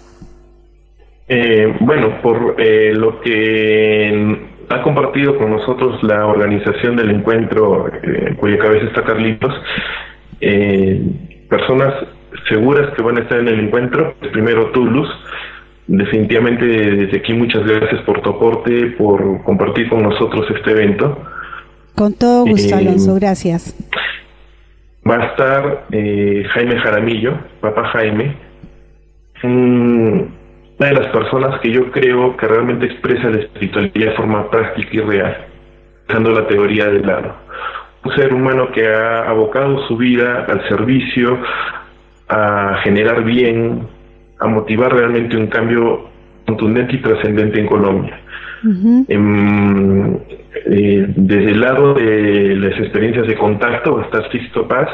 S35: Eh, bueno, por eh, lo que ha compartido con nosotros la organización del encuentro, eh, cuya cabeza está Carlitos, personas seguras que van a estar en el encuentro, primero Tulus, definitivamente desde aquí muchas gracias por tu aporte, por compartir con nosotros este evento.
S5: Con todo gusto, eh, Alonso, gracias.
S35: Va a estar eh, Jaime Jaramillo, papá Jaime, un una de las personas que yo creo que realmente expresa la espiritualidad de forma práctica y real, dejando la teoría de lado. Un ser humano que ha abocado su vida al servicio, a generar bien, a motivar realmente un cambio contundente y trascendente en Colombia. Em, eh, desde el lado de las experiencias de contacto está Sixto Paz,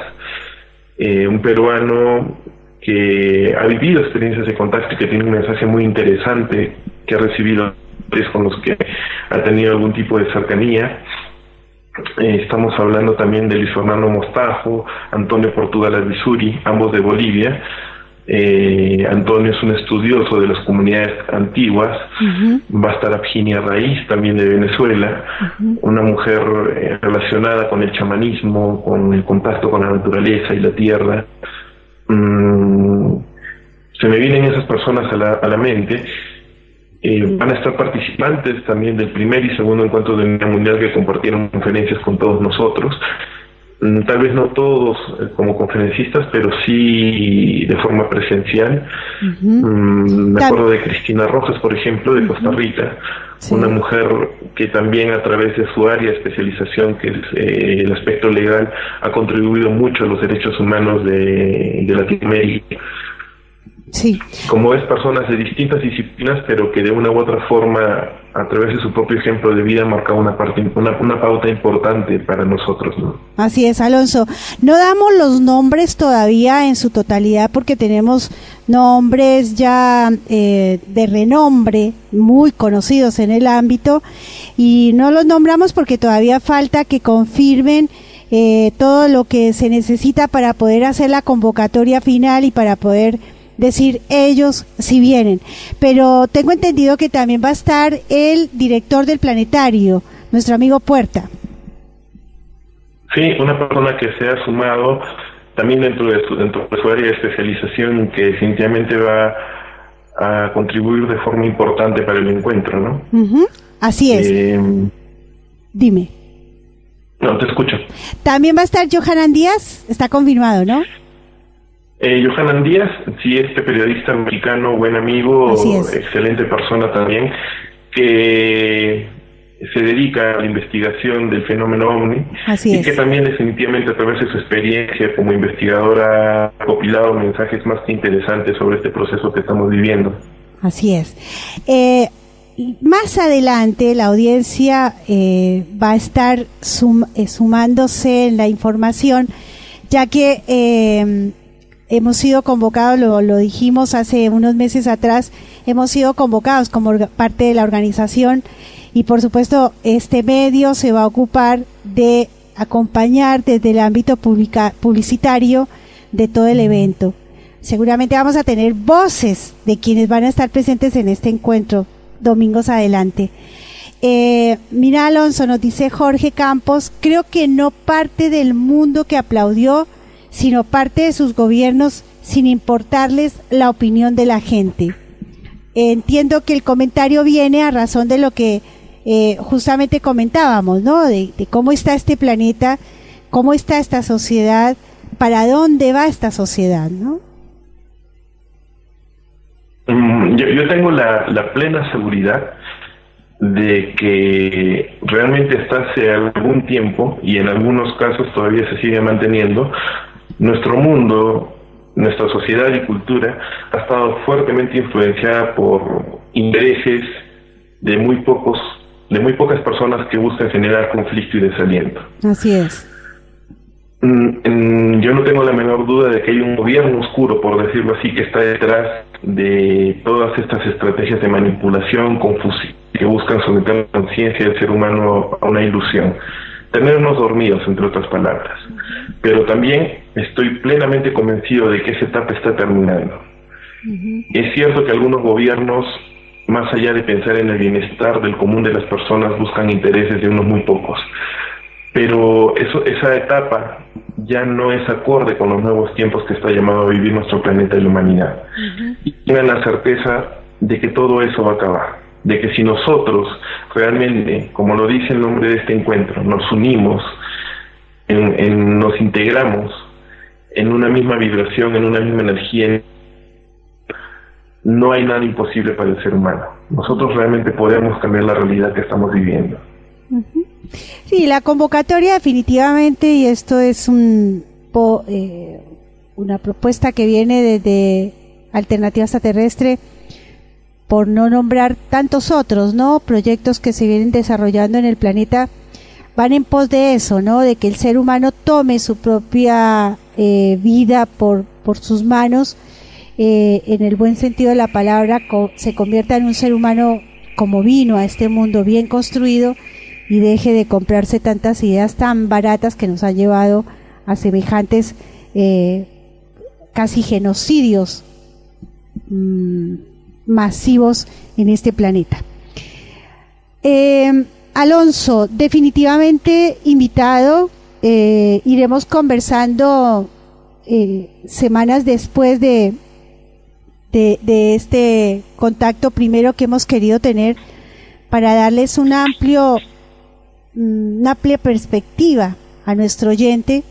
S35: eh, un peruano que ha vivido experiencias de contacto y que tiene un mensaje muy interesante que ha recibido con los que ha tenido algún tipo de cercanía. Eh, estamos hablando también de Luis Fernando Mostajo, Antonio Portugal Advisuri, ambos de Bolivia, eh, Antonio es un estudioso de las comunidades antiguas. Va a estar Abginia Raíz, también de Venezuela, una mujer eh, relacionada con el chamanismo, con el contacto con la naturaleza y la tierra. Mm, se me vienen esas personas a la, a la mente. Eh, van a estar participantes también del primer y segundo encuentro del Día Mundial que compartieron conferencias con todos nosotros. Mm, tal vez no todos eh, como conferencistas, pero sí de forma presencial. Mm, me acuerdo de Cristina Rojas, por ejemplo, de Costa Rica, una mujer que también a través de su área de especialización, que es eh, el aspecto legal, ha contribuido mucho a los derechos humanos de, de Latinoamérica.
S5: Sí.
S35: Como es personas de distintas disciplinas, pero que de una u otra forma, a través de su propio ejemplo de vida, marca una, parte, una, una pauta importante para nosotros. ¿no?
S5: Así es, Alonso. No damos los nombres todavía en su totalidad porque tenemos nombres ya eh, de renombre, muy conocidos en el ámbito, y no los nombramos porque todavía falta que confirmen eh, todo lo que se necesita para poder hacer la convocatoria final y para poder decir ellos si vienen. Pero tengo entendido que también va a estar el director del planetario, nuestro amigo Puerta.
S35: Sí, una persona que se ha sumado también dentro de su, dentro de su área de especialización que definitivamente va a contribuir de forma importante para el encuentro, ¿no?
S5: Así es.
S35: Eh,
S5: Dime.
S35: no, te escucho.
S5: También va a estar Johanan Díaz, está confirmado, ¿no?
S35: Eh, Johanan Díaz, sí, este periodista mexicano, buen amigo, excelente persona también, que se dedica a la investigación del fenómeno OVNI y que también definitivamente a través de su experiencia como investigadora ha compilado mensajes más que interesantes sobre este proceso que estamos viviendo.
S5: Así es. Eh, más adelante la audiencia eh, va a estar sum- eh, sumándose en la información, ya que eh, hemos sido convocados, lo, lo dijimos hace unos meses atrás, hemos sido convocados como parte de la organización y por supuesto este medio se va a ocupar de acompañar desde el ámbito publica- publicitario de todo el evento. Seguramente vamos a tener voces de quienes van a estar presentes en este encuentro domingos adelante. Eh, mira, Alonso, nos dice Jorge Campos, creo que no parte del mundo que aplaudió, sino parte de sus gobiernos sin importarles la opinión de la gente. Entiendo que el comentario viene a razón de lo que eh, justamente comentábamos, ¿no? De, cómo está este planeta, cómo está esta sociedad, para dónde va esta sociedad, ¿no?
S35: Mm, Yo, yo tengo la, la plena seguridad de que realmente hasta hace algún tiempo, y en algunos casos todavía se sigue manteniendo, nuestro mundo, nuestra sociedad y cultura ha estado fuertemente influenciada por intereses de muy pocos, de muy pocas personas que buscan generar conflicto y desaliento.
S5: Así es.
S35: Mm, Yo no tengo la menor duda de que hay un gobierno oscuro, por decirlo así, que está detrás de todas estas estrategias de manipulación, confusión, que buscan someter la conciencia del ser humano a una ilusión. Tenernos dormidos, entre otras palabras. Pero también estoy plenamente convencido de que esa etapa está terminando. Es cierto que algunos gobiernos, más allá de pensar en el bienestar del común de las personas, buscan intereses de unos muy pocos. Pero eso, esa etapa ya no es acorde con los nuevos tiempos que está llamado a vivir nuestro planeta y la humanidad. Y tengan la certeza de que todo eso va a acabar. De que si nosotros realmente, como lo dice el nombre de este encuentro, nos unimos, en- en- nos integramos en una misma vibración, en una misma energía, no hay nada imposible para el ser humano. Nosotros realmente podemos cambiar la realidad que estamos viviendo.
S5: Sí, la convocatoria definitivamente, y esto es un, eh, una propuesta que viene desde Alternativa Extraterrestre, por no nombrar tantos otros, ¿no? Proyectos que se vienen desarrollando en el planeta van en pos de eso, ¿no? De que el ser humano tome su propia eh, vida por, por sus manos, eh, en el buen sentido de la palabra, se convierta en un ser humano como vino a este mundo bien construido y deje de comprarse tantas ideas tan baratas que nos ha llevado a semejantes eh, casi genocidios mm, masivos en este planeta. Eh, Alonso, definitivamente invitado, eh, iremos conversando semanas después de, de, de, este contacto primero que hemos querido tener para darles un amplio Mm, una amplia perspectiva a nuestro oyente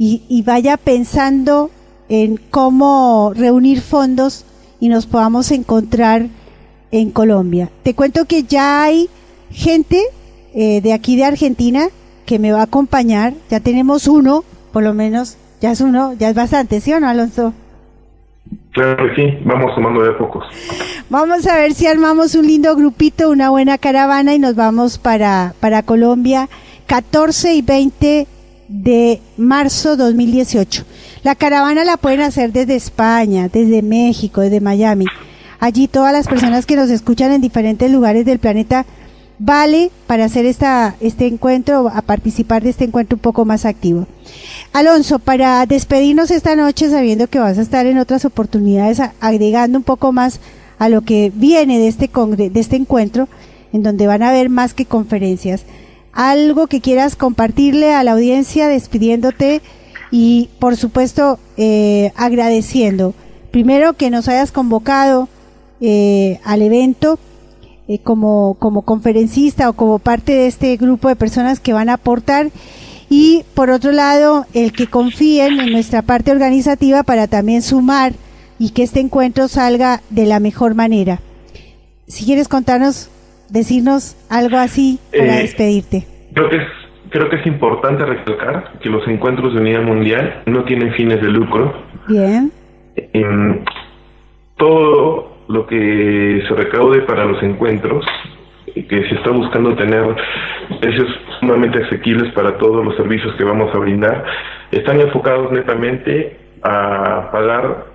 S5: y, vaya pensando en cómo reunir fondos y nos podamos encontrar en Colombia. Te cuento que ya hay gente eh, de aquí de Argentina que me va a acompañar. Ya tenemos uno, por lo menos, ya es uno, ya es bastante, ¿sí o no, Alonso?
S35: Claro que sí, vamos tomando de pocos.
S5: Vamos a ver si armamos un lindo grupito, una buena caravana y nos vamos para, para Colombia 14 y 20 de marzo 2018. La caravana la pueden hacer desde España, desde México, desde Miami. Allí todas las personas que nos escuchan en diferentes lugares del planeta vale para hacer esta, este encuentro, a participar de este encuentro un poco más activo. Alonso, para despedirnos esta noche, sabiendo que vas a estar en otras oportunidades, agregando un poco más a lo que viene de este, de este encuentro, en donde van a haber más que conferencias. Algo que quieras compartirle a la audiencia, despidiéndote y, por supuesto, eh, agradeciendo. Primero que nos hayas convocado eh, al evento eh, como, como conferencista o como parte de este grupo de personas que van a aportar y por otro lado el que confíen en nuestra parte organizativa para también sumar y que este encuentro salga de la mejor manera. Si quieres contarnos, decirnos algo así para eh, despedirte.
S35: Creo que es creo que es importante recalcar que los encuentros de unidad mundial no tienen fines de lucro.
S5: Bien.
S35: todo lo que se recaude para los encuentros que se está buscando tener precios sumamente asequibles para todos los servicios que vamos a brindar, están enfocados netamente a pagar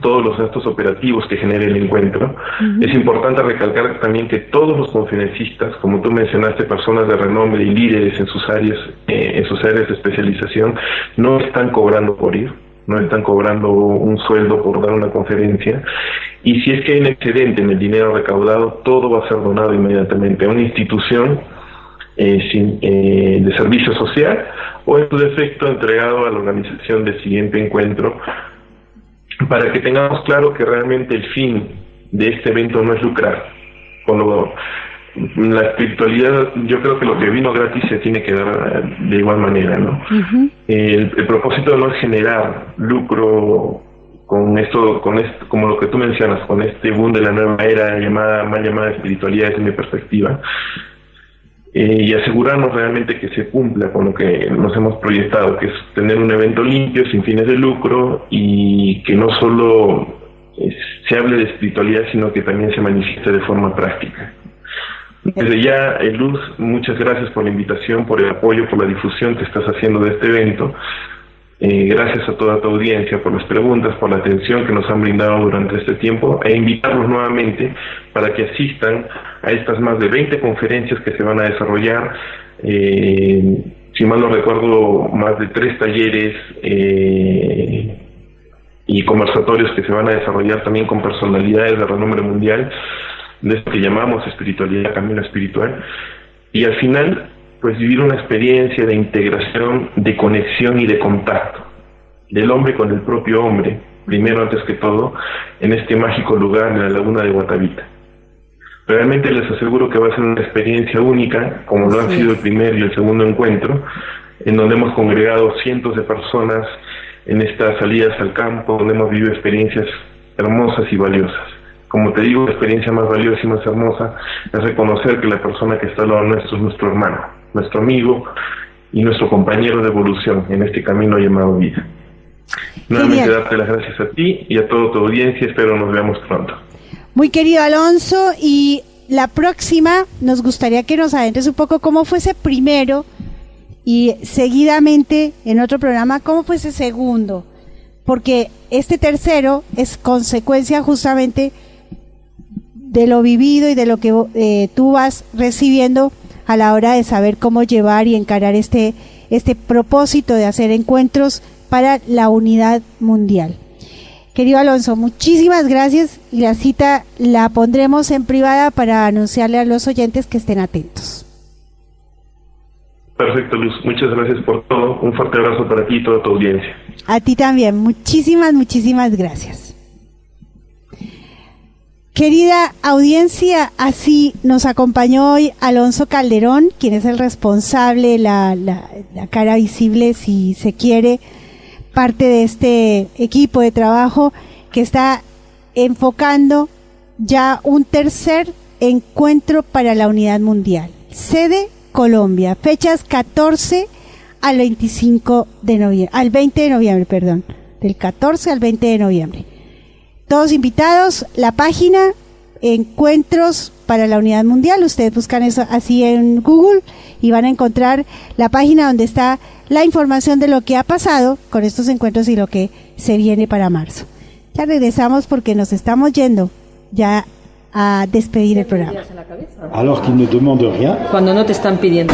S35: todos los gastos operativos que genere el encuentro. Es importante recalcar también que todos los conferencistas, como tú mencionaste, personas de renombre y líderes en sus áreas, eh, en sus áreas de especialización, no están cobrando por ir no están cobrando un sueldo por dar una conferencia. Y si es que hay un excedente en el dinero recaudado, todo va a ser donado inmediatamente a una institución eh, eh, de servicio social o en su defecto entregado a la organización del siguiente encuentro para que tengamos claro que realmente el fin de este evento no es lucrar. Cuando la espiritualidad, yo creo que lo que vino gratis se tiene que dar eh, de igual manera, ¿no? el, propósito no es generar lucro con esto, con esto, como lo que tú mencionas, con este boom de la nueva era llamada, mal llamada espiritualidad desde mi perspectiva, eh, y asegurarnos realmente que se cumpla con lo que nos hemos proyectado, que es tener un evento limpio, sin fines de lucro, y que no solo eh, se hable de espiritualidad, sino que también se manifieste de forma práctica. Desde ya, Luz, muchas gracias por la invitación, por el apoyo, por la difusión que estás haciendo de este evento. Eh, gracias a toda tu audiencia por las preguntas, por la atención que nos han brindado durante este tiempo e invitarlos nuevamente para que asistan a estas más de 20 conferencias que se van a desarrollar. Eh, si mal no recuerdo, más de tres talleres y conversatorios que se van a desarrollar también con personalidades de renombre mundial de esto que llamamos espiritualidad, camino espiritual, y al final, pues vivir una experiencia de integración, de conexión y de contacto del hombre con el propio hombre, primero antes que todo, en este mágico lugar de la laguna de Guatavita. Realmente les aseguro que va a ser una experiencia única, como lo han sido el primer y el segundo encuentro, en donde hemos congregado cientos de personas en estas salidas al campo, donde hemos vivido experiencias hermosas y valiosas. Como te digo, la experiencia más valiosa y más hermosa es reconocer que la persona que está al lado nuestro es nuestro hermano, nuestro amigo y nuestro compañero de evolución en este camino llamado vida. Nuevamente darte las gracias a ti y a toda tu audiencia, espero nos veamos pronto.
S5: Muy querido Alonso, y la próxima nos gustaría que nos adentres un poco cómo fue ese primero y seguidamente en otro programa cómo fue ese segundo, porque este tercero es consecuencia justamente de lo vivido y de lo que eh, tú vas recibiendo a la hora de saber cómo llevar y encarar este, este propósito de hacer encuentros para la unidad mundial. Querido Alonso, muchísimas gracias y la cita la pondremos en privada para anunciarle a los oyentes que estén atentos.
S35: Perfecto, Luz. Muchas gracias por todo. Un fuerte abrazo para ti y toda tu audiencia.
S5: A ti también. Muchísimas, muchísimas gracias. Querida audiencia, así nos acompañó hoy Alonso Calderón, quien es el responsable, la, cara visible, si se quiere, parte de este equipo de trabajo que está enfocando ya un tercer encuentro para la unidad mundial. Sede Colombia, fechas 14 al 25 de noviembre, al 20 de noviembre, perdón, del 14 al 20 de noviembre. Todos invitados, la página Encuentros para la Unidad Mundial, ustedes buscan eso así en Google y van a encontrar la página donde está la información de lo que ha pasado con estos encuentros y lo que se viene para marzo. Ya regresamos porque nos estamos yendo ya a despedir el programa.
S36: Cuando no te están pidiendo.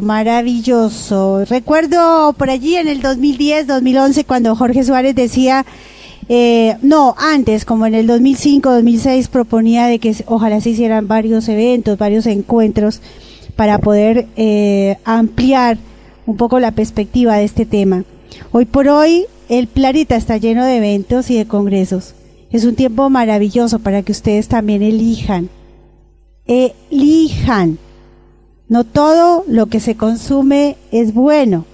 S5: Maravilloso. Recuerdo por allí en el 2010, 2011, cuando Jorge Suárez decía, eh, no, antes, como en el 2005, 2006, proponía de que ojalá se hicieran varios eventos, varios encuentros para poder eh, ampliar un poco la perspectiva de este tema. Hoy por hoy, el planeta está lleno de eventos y de congresos. Es un tiempo maravilloso para que ustedes también elijan. Elijan no todo lo que se consume es bueno.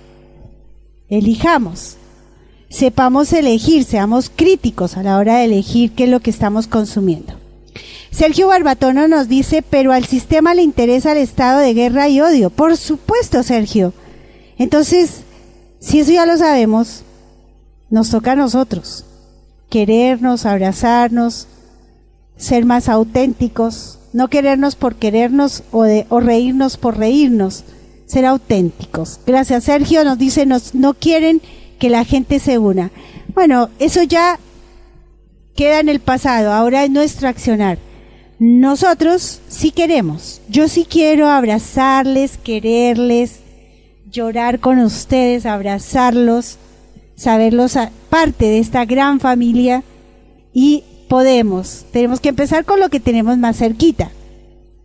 S5: Elijamos. Sepamos elegir, seamos críticos a la hora de elegir qué es lo que estamos consumiendo. Sergio Barbatono nos dice, pero al sistema le interesa el estado de guerra y odio. Por supuesto, Sergio. Entonces, si eso ya lo sabemos, nos toca a nosotros. Querernos, abrazarnos, ser más auténticos, no querernos por querernos o, reírnos por reírnos, ser auténticos. Gracias, Sergio. Nos dice, nos, no quieren que la gente se una. Bueno, eso ya queda en el pasado, ahora es nuestro accionar. Nosotros sí queremos, yo sí quiero abrazarles, quererles, llorar con ustedes, abrazarlos, saberlos parte de esta gran familia y podemos. Tenemos que empezar con lo que tenemos más cerquita.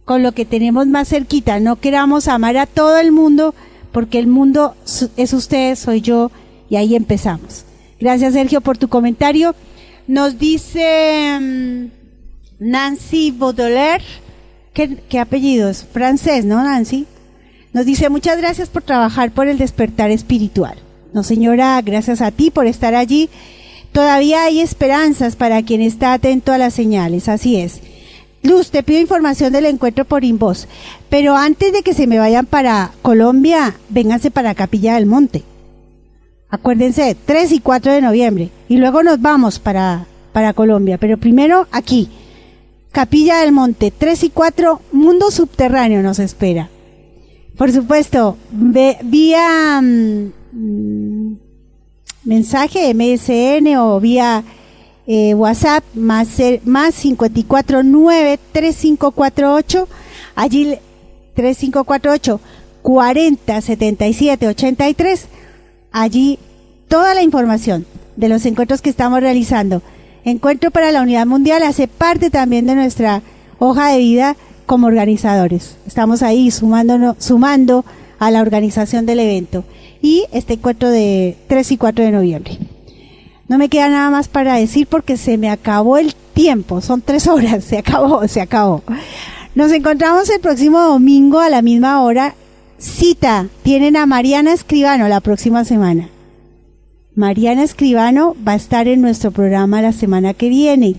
S5: Con lo que tenemos más cerquita. No queramos amar a todo el mundo porque el mundo es usted, soy yo y ahí empezamos. Gracias Sergio por tu comentario. Nos dice mm, Nancy Baudelaire, ¿qué, ¿qué apellido es? Francés, ¿no Nancy? Nos dice muchas gracias por trabajar por el despertar espiritual. No, señora, gracias a ti por estar allí. Todavía hay esperanzas para quien está atento a las señales, así es. Luz, te pido información del encuentro por Invoz, pero antes de que se me vayan para Colombia, vénganse para Capilla del Monte. Acuérdense, 3 y 4 de noviembre. Y luego nos vamos para, para Colombia, pero primero aquí. Capilla del Monte, 3 y 4, Mundo Subterráneo nos espera. Por supuesto, vía mm, mensaje MSN o vía eh, WhatsApp más, más 549 3548 allí 3548 40 77 83 allí toda la información de los encuentros que estamos realizando Encuentro para la Unidad Mundial hace parte también de nuestra hoja de vida como organizadores. Estamos ahí sumándonos, sumando a la organización del evento. Y este encuentro de 3 y 4 de noviembre. No me queda nada más para decir porque se me acabó el tiempo. Son tres horas. Se acabó, se acabó. Nos encontramos el próximo domingo a la misma hora. Cita. Tienen a Mariana Escribano la próxima semana. Mariana Escribano va a estar en nuestro programa la semana que viene.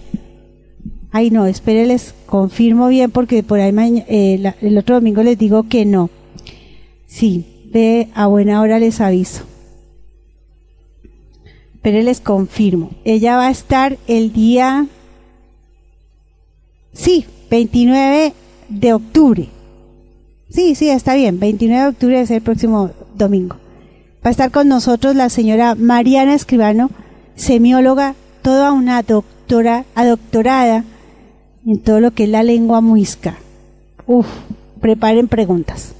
S5: Ay, no, espérenles, confirmo bien porque por ahí eh, el otro domingo les digo que no. Sí, a buena hora les aviso. Pero les confirmo. Ella va a estar el día, sí, 29 de octubre. Sí, sí, está bien. 29 de octubre es el próximo domingo. Va a estar con nosotros la señora Mariana Escribano, semióloga, toda una doctora, adoctorada en todo lo que es la lengua muisca. Uf, preparen preguntas.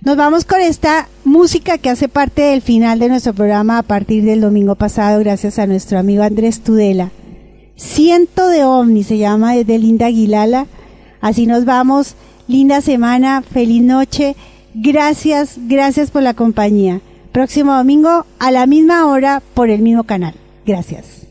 S5: Nos vamos con esta música que hace parte del final de nuestro programa a partir del domingo pasado, gracias a nuestro amigo Andrés Tudela. Ciento de ovni se llama desde Linda Aguilala. Así nos vamos. Linda semana, feliz noche. Gracias, gracias por la compañía próximo domingo a la misma hora por el mismo canal. Gracias.